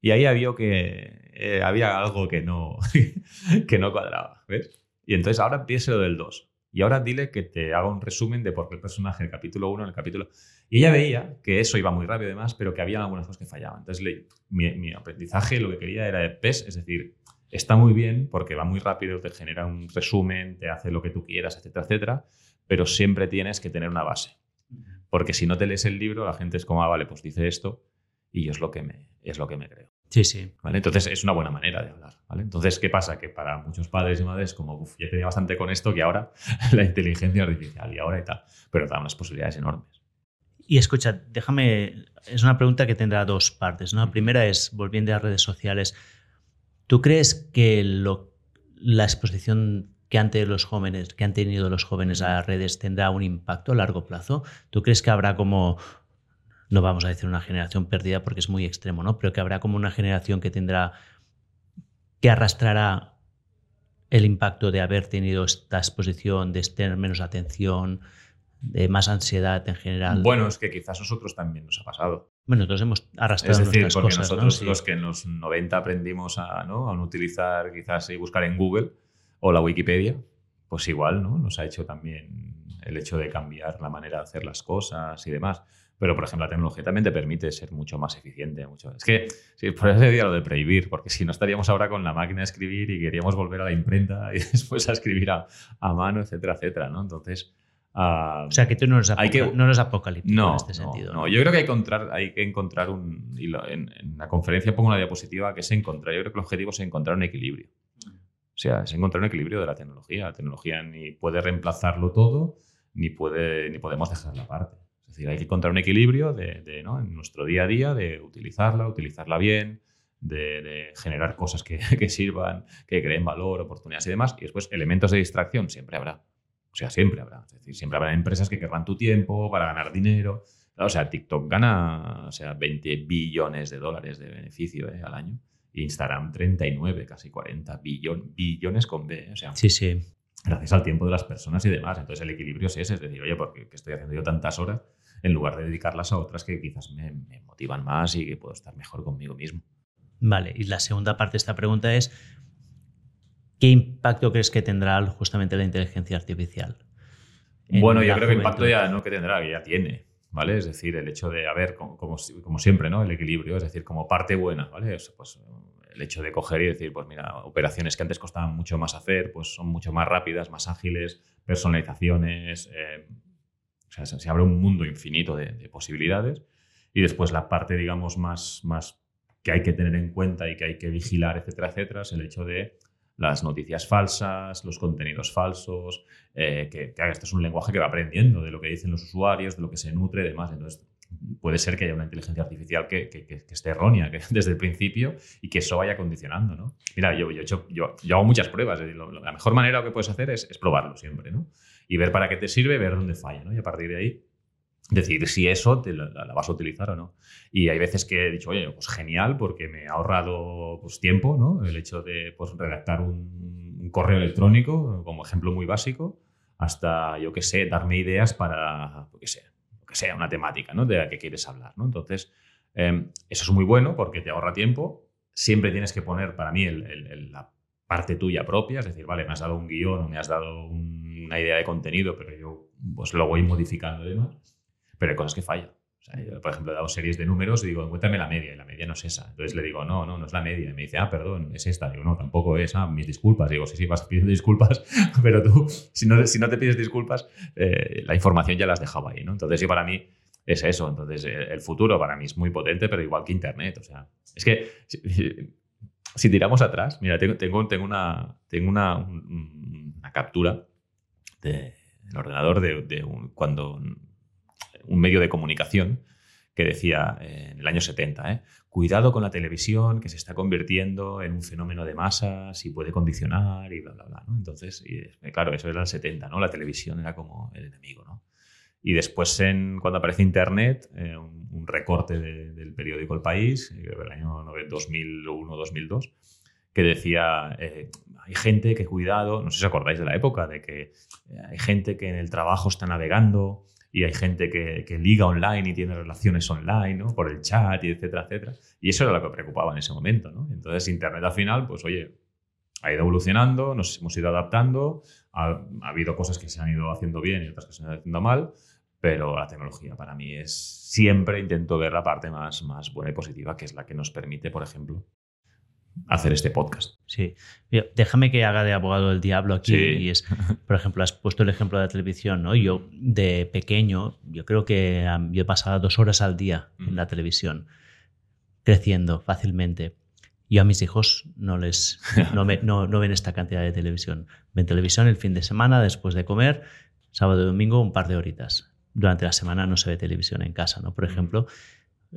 Y ahí había que eh, había algo que no, que no cuadraba, ¿ves? Y entonces ahora empieza lo del 2. y ahora dile que te haga un resumen de por qué el personaje en el capítulo 1, en el capítulo... Y ella veía que eso iba muy rápido y demás, pero que había algunas cosas que fallaban. Entonces mi, aprendizaje lo que quería era de PES, es decir, está muy bien porque va muy rápido, te genera un resumen, te hace lo que tú quieras, etcétera, etcétera, pero siempre tienes que tener una base. Porque si no te lees el libro, la gente es como, ah, vale, pues dice esto y es lo que me, es lo que me creo.
Sí, sí.
¿Vale? Entonces es una buena manera de hablar. ¿vale? Entonces, ¿qué pasa? Que para muchos padres y madres, como uf, ya tenía bastante con esto, que ahora la inteligencia artificial y ahora y tal, pero da unas posibilidades enormes.
Y escucha, déjame, es una pregunta que tendrá dos partes. ¿no? La primera es, volviendo a redes sociales, ¿tú crees que la exposición que han tenido los jóvenes, que han tenido los jóvenes a las redes tendrá un impacto a largo plazo? ¿Tú crees que habrá como no vamos a decir una generación perdida porque es muy extremo, ¿no? Pero que habrá como una generación que tendrá, que arrastrará el impacto de haber tenido esta exposición, de tener menos atención, de más ansiedad en general.
Bueno, es que quizás nosotros también nos ha pasado.
Bueno, entonces hemos arrastrado
es decir, porque nosotros los que en los 90 aprendimos a, ¿no? a utilizar quizás y buscar en Google o la Wikipedia, pues igual, ¿no? Nos ha hecho también el hecho de cambiar la manera de hacer las cosas y demás. Pero, por ejemplo, la tecnología también te permite ser mucho más eficiente. Mucho. Es que, sí, por eso decía lo de prohibir, porque si no estaríamos ahora con la máquina de escribir y queríamos volver a la imprenta y después a escribir a, mano, etcétera, etcétera, ¿no? Entonces...
Uh, o sea, que tú no eres, no eres apocalíptico
no,
en este sentido.
No, yo creo que hay que encontrar, hay que encontrar un... Y en, en, la conferencia pongo una diapositiva que es encontrar, yo creo que el objetivo es encontrar un equilibrio. O sea, es encontrar un equilibrio de la tecnología. La tecnología ni puede reemplazarlo todo, ni, puede, ni podemos dejarla aparte. Es decir, hay que encontrar un equilibrio de, ¿no? en nuestro día a día de utilizarla, utilizarla bien, de, generar cosas que, que, sirvan, que creen valor, oportunidades y demás. Y después, elementos de distracción siempre habrá. O sea, siempre habrá. Es decir, siempre habrá empresas que querrán tu tiempo para ganar dinero. O sea, TikTok gana o sea, 20 billones de dólares de beneficio ¿eh? al año. Instagram 39, casi 40 billones con B. ¿eh? O sea,
sí, sí.
Gracias al tiempo de las personas y demás. Entonces el equilibrio es ese, es decir, oye, porque estoy haciendo yo tantas horas? en lugar de dedicarlas a otras que quizás me, motivan más y que puedo estar mejor conmigo mismo.
Vale, y la segunda parte de esta pregunta es, ¿qué impacto crees que tendrá justamente la inteligencia artificial?
Bueno, yo creo que impacto ya no que tendrá, que ya tiene, ¿vale? Es decir, el hecho de, haber, como, como, siempre, ¿no? El equilibrio, es decir, como parte buena, ¿vale? Pues el hecho de coger y decir, pues mira, operaciones que antes costaban mucho más hacer, pues son mucho más rápidas, más ágiles, personalizaciones, eh, o sea, se, abre un mundo infinito de, posibilidades. Y después la parte, digamos, más, más que hay que tener en cuenta y que hay que vigilar, etcétera, etcétera, es el hecho de las noticias falsas, los contenidos falsos, eh, que, esto es un lenguaje que va aprendiendo de lo que dicen los usuarios, de lo que se nutre y demás. Entonces, puede ser que haya una inteligencia artificial que, que, esté errónea desde el principio y que eso vaya condicionando, ¿no? Mira, yo, yo, hecho, yo, yo hago muchas pruebas. la mejor manera que puedes hacer es, es probarlo siempre, ¿no? y ver para qué te sirve, ver dónde falla, ¿no? Y a partir de ahí decidir si eso te la, vas a utilizar o no. Y hay veces que he dicho, oye, pues genial, porque me ha ahorrado pues, tiempo, ¿no? El hecho de pues, redactar un, correo electrónico, como ejemplo muy básico, hasta, yo qué sé, darme ideas para, lo que sea, que sea una temática, ¿no? De la que quieres hablar, ¿no? Entonces, em, eso es muy bueno porque te ahorra tiempo. Siempre tienes que poner, para mí, la parte tuya propia, es decir, vale, me has dado un guion o me has dado una idea de contenido, pero yo pues lo voy modificando y demás. Pero hay cosas que fallan. por ejemplo, he dado series de números y digo, encuéntrame la media, y la media no es esa. Entonces le digo, no, no, no es la media. Y me dice, ah, perdón, es esta. Digo, no, tampoco es, ah, mis disculpas. Digo, sí, sí, vas pidiendo disculpas, pero tú, si no, si no te pides disculpas, eh, la información ya la has dejado ahí, ¿no? Entonces, sí, para mí es eso. Entonces, el futuro para mí es muy potente, pero igual que Internet. O sea, es que si tiramos atrás, mira, tengo, tengo, tengo, una, tengo una, una captura del ordenador de, un, cuando un medio de comunicación que decía eh, en el año 70, ¿eh? cuidado con la televisión que se está convirtiendo en un fenómeno de masas y puede condicionar y bla, bla, bla. Entonces, y, claro, eso era el 70, ¿no? La televisión era como el enemigo, ¿no? Y después, cuando aparece Internet, eh, un, recorte del periódico El País, eh, del año 2001-2002, que decía, eh, hay gente que cuidado, no sé si os acordáis de la época, de que hay gente que en el trabajo está navegando y hay gente que, que liga online y tiene relaciones online, ¿no? Por el chat y etcétera, etcétera. Y eso era lo que preocupaba en ese momento, ¿no? Entonces Internet al final, pues oye, ha ido evolucionando, nos hemos ido adaptando, ha, habido cosas que se han ido haciendo bien y otras que se han ido haciendo mal, pero la tecnología para mí es siempre intento ver la parte más, más buena y positiva, que es la que nos permite, por ejemplo, hacer este podcast.
Sí, déjame que haga de abogado del diablo aquí. Y es, por ejemplo, has puesto el ejemplo de la televisión, ¿no? Yo de pequeño, yo creo que yo pasaba dos horas al día en la televisión, creciendo fácilmente. Yo a mis hijos no les no, no, ven esta cantidad de televisión. Ven televisión el fin de semana después de comer, sábado y domingo un par de horitas. Durante la semana no se ve televisión en casa, ¿no? Por ejemplo,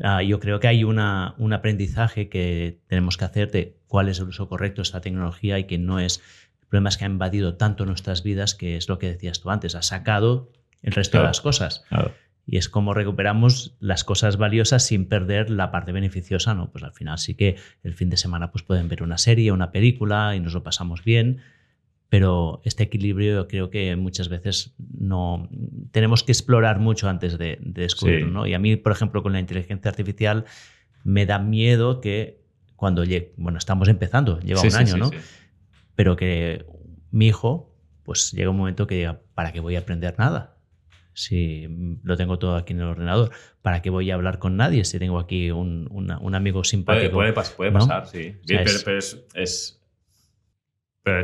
Ah, yo creo que hay una, un aprendizaje que tenemos que hacer de cuál es el uso correcto de esta tecnología y que no es... El problema es que ha invadido tanto nuestras vidas que es lo que decías tú antes, ha sacado el resto de las cosas. Y es como recuperamos las cosas valiosas sin perder la parte beneficiosa, ¿no? Pues al final sí que el fin de semana pues pueden ver una serie, una película y nos lo pasamos bien, pero este equilibrio creo que muchas veces no tenemos que explorar mucho antes de, descubrirlo. ¿no? Y a mí, por ejemplo, con la inteligencia artificial me da miedo que cuando llegue, bueno, estamos empezando, lleva un año, ¿no? Pero que mi hijo, pues llega un momento que diga, ¿para qué voy a aprender nada? Si lo tengo todo aquí en el ordenador, ¿para qué voy a hablar con nadie si tengo aquí un, amigo simpático?
Puede, puede, pasar, sí. pero, es pero es,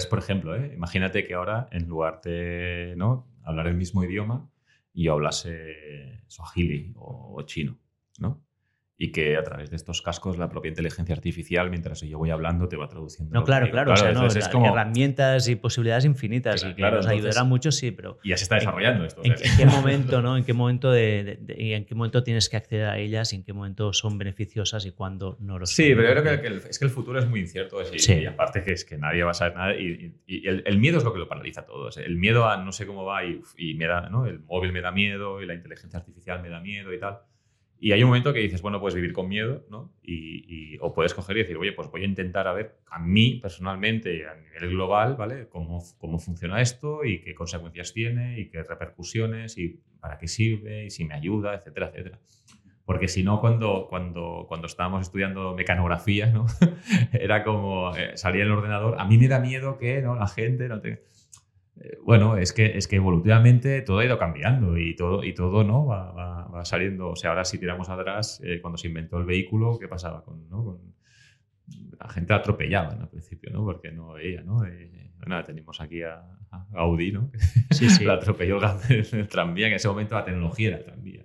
por ejemplo, ¿eh? imagínate que ahora, en lugar de ¿no? hablar el mismo idioma, yo hablase swahili o, o chino, ¿no? Y que a través de estos cascos la propia inteligencia artificial, mientras yo voy hablando, te va traduciendo.
No, claro, claro. o sea, no, es como... herramientas y posibilidades infinitas y que nos ayudará mucho, sí, pero...
Y ya se está desarrollando esto.
En, qué momento, ¿no? ¿En qué momento, de, en qué momento tienes que acceder a ellas y en qué momento son beneficiosas y cuándo no lo son?
Sí, pero yo creo que, es que el futuro es muy incierto y, aparte que es que nadie va a saber nada y, el, miedo es lo que lo paraliza todo. el miedo a no sé cómo va y, me da, ¿no? El móvil me da miedo y la inteligencia artificial me da miedo y tal. Y hay un momento que dices, bueno, puedes vivir con miedo, ¿no? Y, o puedes coger y decir, oye, pues voy a intentar a ver a mí personalmente, a nivel global, ¿vale? Cómo, cómo funciona esto y qué consecuencias tiene y qué repercusiones y para qué sirve y si me ayuda, etcétera, etcétera. Porque si no, cuando, cuando, cuando estábamos estudiando mecanografía, ¿no? Era como eh, salía el ordenador, a mí me da miedo que ¿no? la gente no tenga bueno, es que, es que evolutivamente todo ha ido cambiando y todo, y todo ¿no? va, va, saliendo. O sea, ahora si tiramos atrás, eh, cuando se inventó el vehículo, ¿qué pasaba? Con, ¿no? la gente atropellaba al principio, ¿no? Porque no veía, ¿no? Eh, tenemos aquí a, Audi, ¿no? Sí, sí. la atropelló el, el, tranvía, en ese momento la tecnología era el tranvía.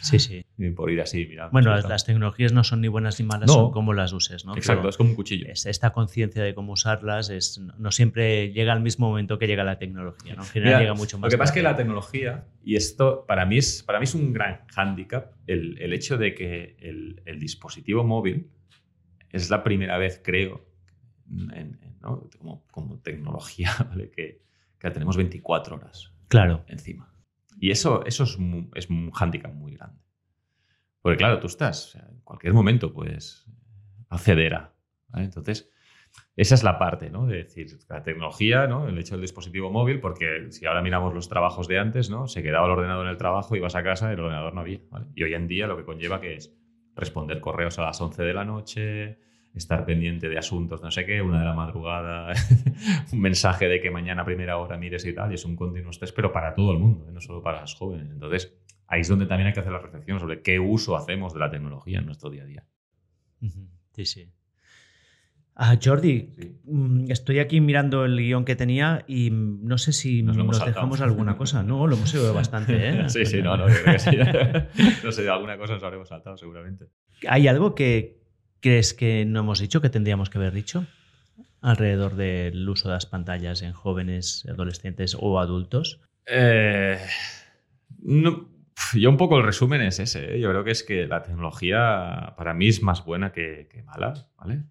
Sí, sí.
por ir así, mira.
Bueno, las, tecnologías no son ni buenas ni malas, son como las uses, ¿no?
Exacto, es como un cuchillo.
esta conciencia de cómo usarlas es, no siempre llega al mismo momento que llega la tecnología, ¿no? En general llega mucho más.
Lo que pasa es que la tecnología, y esto para mí es, para mí es un gran hándicap, el, el, hecho de que el, el, dispositivo móvil es la primera vez, creo, ¿no? como, como, tecnología, ¿vale? que, que la tenemos 24 horas
claro.
encima. Y eso, eso es, es un hándicap muy grande. Porque claro, tú estás, en cualquier momento puedes acceder a. Entonces, esa es la parte, ¿no? De decir, la tecnología, ¿no? El hecho del dispositivo móvil, porque si ahora miramos los trabajos de antes, ¿no? Se quedaba el ordenador en el trabajo, ibas a casa y el ordenador no había, Y hoy en día lo que conlleva que es responder correos a las 11 de la noche, estar pendiente de asuntos, no sé qué, una de la madrugada, un mensaje de que mañana a primera hora mires y tal, y es un continuo estrés, pero para todo el mundo, ¿eh? no solo para los jóvenes. Entonces, ahí es donde también hay que hacer la reflexión sobre qué uso hacemos de la tecnología en nuestro día a día.
Sí, sí. Ah, Jordi, mm, estoy aquí mirando el guion que tenía y no sé si nos, dejamos alguna cosa. No, lo hemos oído bastante. ¿eh?
sí, sí, no, no, creo que sí. no sé, alguna cosa nos habremos saltado seguramente.
¿Hay algo que, crees que no hemos dicho que tendríamos que haber dicho alrededor del uso de las pantallas en jóvenes, adolescentes o adultos?
Eh, yo un poco el resumen es ese. ¿eh? Yo creo que es que la tecnología para mí es más buena que, mala, ¿vale?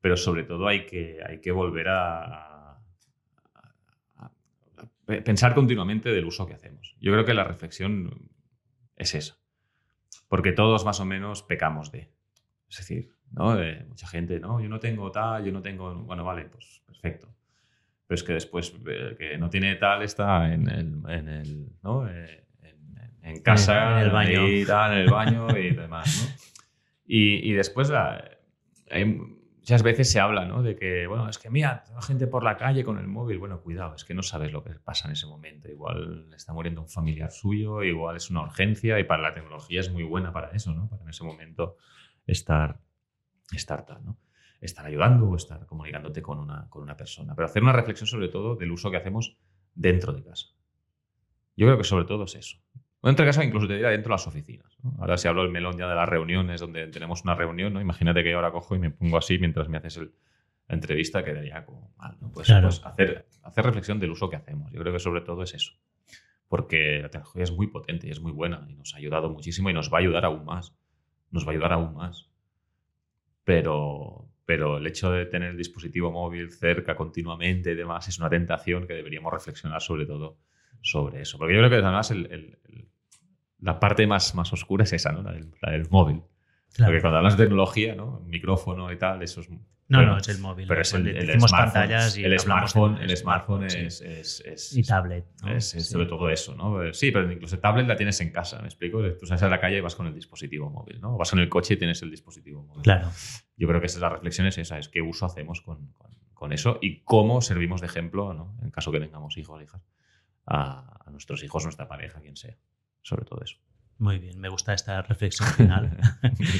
Pero sobre todo hay que, hay que volver a, a, pensar continuamente del uso que hacemos. Yo creo que la reflexión es esa. Porque todos más o menos pecamos de. Es decir, ¿no? De mucha gente, no, yo no tengo tal, yo no tengo, bueno, vale, pues perfecto. Pero es que después el que no tiene tal está en el, en el ¿no? Eh, en, casa,
en el baño,
y tal, en el baño y demás, ¿no? Y, y después la, hay muchas veces se habla, ¿no? De que, bueno, es que mira, hay gente por la calle con el móvil. Bueno, cuidado, es que no sabes lo que pasa en ese momento. Igual está muriendo un familiar suyo, igual es una urgencia y para la tecnología es muy buena para eso, ¿no? Para en ese momento estar, estar tal, ¿no? Estar ayudando o estar comunicándote con una, con una persona. Pero hacer una reflexión sobre todo del uso que hacemos dentro de casa. Yo creo que sobre todo es eso. Dentro de casa incluso te diría dentro de las oficinas. Ahora si hablo el melón ya de las reuniones, donde tenemos una reunión, ¿no? imagínate que yo ahora cojo y me pongo así mientras me haces el, la entrevista, quedaría como mal. ¿no? Pues, pues, hacer, hacer reflexión del uso que hacemos. Yo creo que sobre todo es eso. Porque la tecnología es muy potente y es muy buena y nos ha ayudado muchísimo y nos va a ayudar aún más. Nos va a ayudar aún más. Pero, pero el hecho de tener el dispositivo móvil cerca continuamente y demás es una tentación que deberíamos reflexionar sobre todo sobre eso. Porque yo creo que además el, la parte más, más oscura es esa, ¿no? La del, móvil. Porque cuando hablas de tecnología, ¿no? Micrófono y tal, eso es.
No, no, es el móvil.
Pero es el, el, pantallas y el smartphone, el smartphone es, es,
Y tablet.
Es, sobre todo eso, ¿no? Sí, pero incluso tablet la tienes en casa, ¿me explico? Tú sales a la calle y vas con el dispositivo móvil, ¿no? vas en el coche y tienes el dispositivo móvil.
Claro.
Yo creo que esa es la reflexión, es esa, es qué uso hacemos con, con, eso y cómo servimos de ejemplo, ¿no? En caso que tengamos hijos o hijas, a, a nuestros hijos, nuestra pareja, quien sea sobre todo eso.
Muy bien, me gusta esta reflexión final.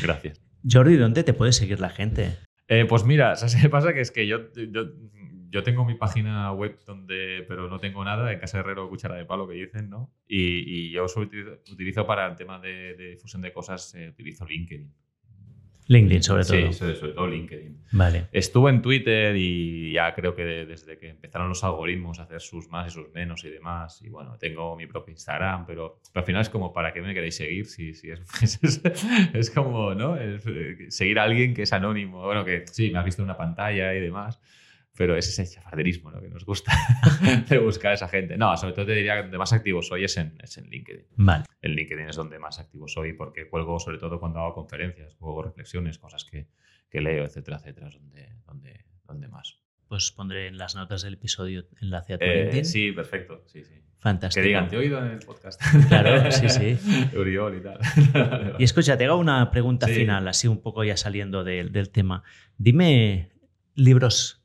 Gracias.
Jordi, ¿dónde te puede seguir la gente?
Eh, pues mira, ¿sabes qué pasa? Que es que yo, yo, tengo mi página web donde, pero no tengo nada, en Casa Herrero Cuchara de Palo que dicen, ¿no? Y, yo utilizo, para el tema de, difusión de cosas, eh, utilizo LinkedIn.
LinkedIn, sobre todo.
Sí, sobre, todo LinkedIn.
Vale.
Estuve en Twitter y ya creo que desde que empezaron los algoritmos a hacer sus más y sus menos y demás. Y bueno, tengo mi propio Instagram, pero, al final es como, ¿para qué me queréis seguir? Si, si es, es, como, ¿no? seguir a alguien que es anónimo. Bueno, que sí, me has visto en una pantalla y demás pero es ese chafarderismo lo que nos gusta de buscar a esa gente. No, sobre todo te diría que donde más activo soy es en, es en LinkedIn.
Vale.
En LinkedIn es donde más activo soy porque cuelgo sobre todo cuando hago conferencias, juego reflexiones, cosas que, que, leo, etcétera, etcétera, es donde, donde, donde más.
Pues pondré en las notas del episodio enlace a tu
eh,
LinkedIn.
Sí, perfecto. Sí, sí.
Fantástico.
Que digan, te he oído en el podcast.
Claro, sí, sí.
Uriol y tal.
y escucha, te hago una pregunta final, así un poco ya saliendo del tema. Dime libros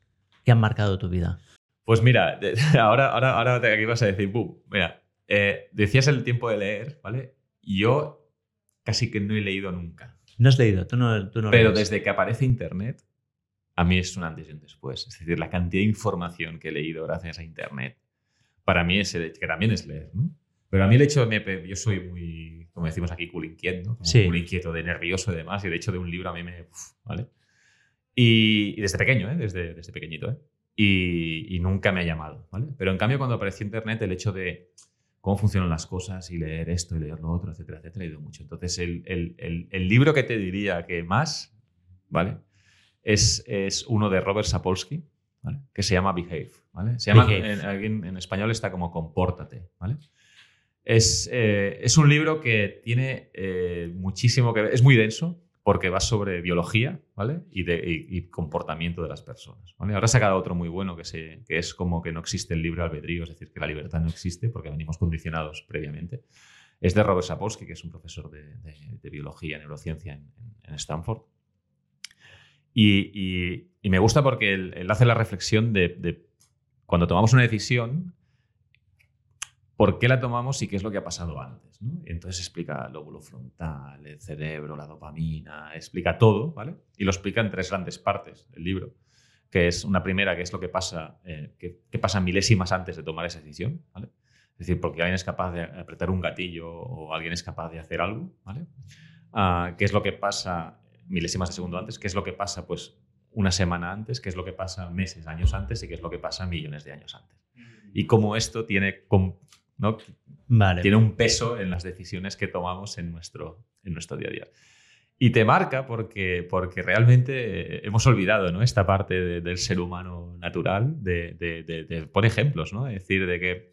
que han marcado tu vida?
Pues mira, ahora, ahora, ahora aquí vas a decir, ¡bum! Mira, eh, decías el tiempo de leer, ¿vale? Yo casi que no he leído nunca.
No has leído, tú no, tú no
Pero desde que aparece Internet, a mí es un antes y un después. Es decir, la cantidad de información que he leído gracias a Internet, para mí es que también es leer, ¿no? Pero a mí el hecho de... Yo soy muy, como decimos aquí, cool inquieto,
sí.
cool inquieto, de nervioso y demás, y el hecho de un libro a mí me... ¿Vale? Y, desde pequeño, ¿eh? desde, desde pequeñito. ¿eh? Y, nunca me ha llamado. ¿vale? Pero en cambio, cuando apareció Internet, el hecho de cómo funcionan las cosas y leer esto y leer lo otro, etcétera, etcétera, ha ido mucho. Entonces, el, el, el, libro que te diría que más, ¿vale? Es, es uno de Robert Sapolsky, ¿vale? Que se llama Behave, ¿vale? Se llama, en, en, español está como Compórtate, ¿vale? Es, eh, es un libro que tiene eh, muchísimo que ver, es muy denso, porque va sobre biología ¿vale? y, de, comportamiento de las personas. Ahora se ha quedado otro muy bueno que, es como que no existe el libre albedrío, es decir, que la libertad no existe porque venimos condicionados previamente. Es de Robert Sapolsky, que es un profesor de, biología y neurociencia en, Stanford. Y, me gusta porque él, hace la reflexión de cuando tomamos una decisión, por qué la tomamos y qué es lo que ha pasado antes. entonces explica el lóbulo frontal, el cerebro, la dopamina, explica todo, ¿vale? Y lo explica en tres grandes partes del libro, que es una primera, que es lo que pasa, eh, pasa milésimas antes de tomar esa decisión, ¿vale? Es decir, porque alguien es capaz de apretar un gatillo o alguien es capaz de hacer algo, ¿vale? Ah, ¿Qué es lo que pasa milésimas de segundo antes? ¿Qué es lo que pasa, pues, una semana antes? ¿Qué es lo que pasa meses, años antes? ¿Y qué es lo que pasa millones de años antes? Y cómo esto tiene ¿no?
Vale.
Tiene un peso en las decisiones que tomamos en nuestro, en nuestro día a día. Y te marca porque, porque realmente hemos olvidado ¿no? esta parte del ser humano natural, de, de, por ejemplos, ¿no? es decir, de que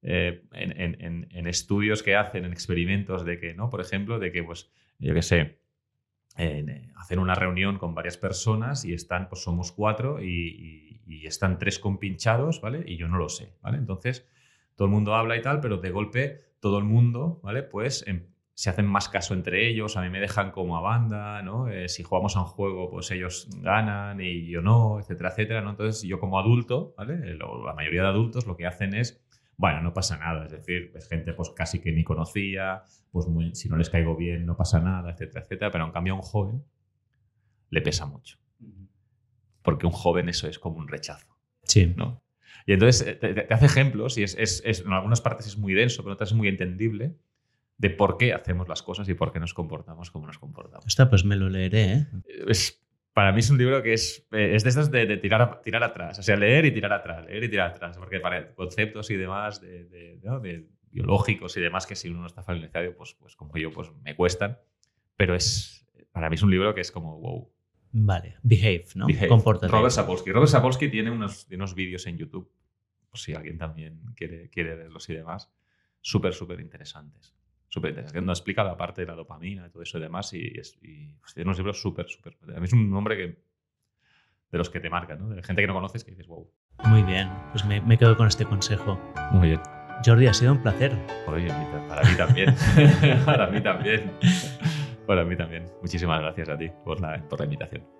eh, en, en, estudios que hacen, en experimentos, de que, ¿no? por ejemplo, de que, pues, yo qué sé, eh, hacen una reunión con varias personas y están, pues somos cuatro y, y, y, están tres compinchados, ¿vale? Y yo no lo sé, ¿vale? Entonces, todo el mundo habla y tal, pero de golpe todo el mundo, ¿vale? Pues em, se hacen más caso entre ellos, a mí me dejan como a banda, ¿no? Eh, si jugamos a un juego, pues ellos ganan y yo no, etcétera, etcétera, ¿no? Entonces yo como adulto, ¿vale? La mayoría de adultos lo que hacen es, bueno, no pasa nada, es decir, es gente pues casi que ni conocía, pues si no les caigo bien no pasa nada, etcétera, etcétera, pero en cambio a un joven le pesa mucho. Porque un joven eso es como un rechazo.
Sí.
¿no? Y entonces eh, te, hace ejemplos y es, es, en algunas partes es muy denso, pero en otras es muy entendible de por qué hacemos las cosas y por qué nos comportamos como nos comportamos.
Está, pues me lo leeré. ¿eh?
Es, para mí es un libro que es, eh, es de estos de, tirar, tirar atrás, o sea, leer y tirar atrás, leer y tirar atrás, porque para conceptos y demás de, biológicos y demás que si uno no está familiarizado, pues, pues como yo, pues me cuestan, pero es, para mí es un libro que es como, wow.
Vale, behave, ¿no?
Robert Sapolsky. Robert Sapolsky tiene unos, unos vídeos en YouTube, por si alguien también quiere, quiere verlos y demás, súper, súper interesantes súper interesante. Nos explica la parte de la dopamina y todo eso y demás. Y, y pues, tiene unos libros súper, súper. A mí es un nombre que. de los que te marcan, ¿no? De gente que no conoces que dices, wow.
Muy bien, pues me, me quedo con este consejo.
Muy bien.
Jordi, ha sido un placer.
Oye, para mí también. para mí también. Para mí también. Muchísimas gracias a ti por la, por la invitación.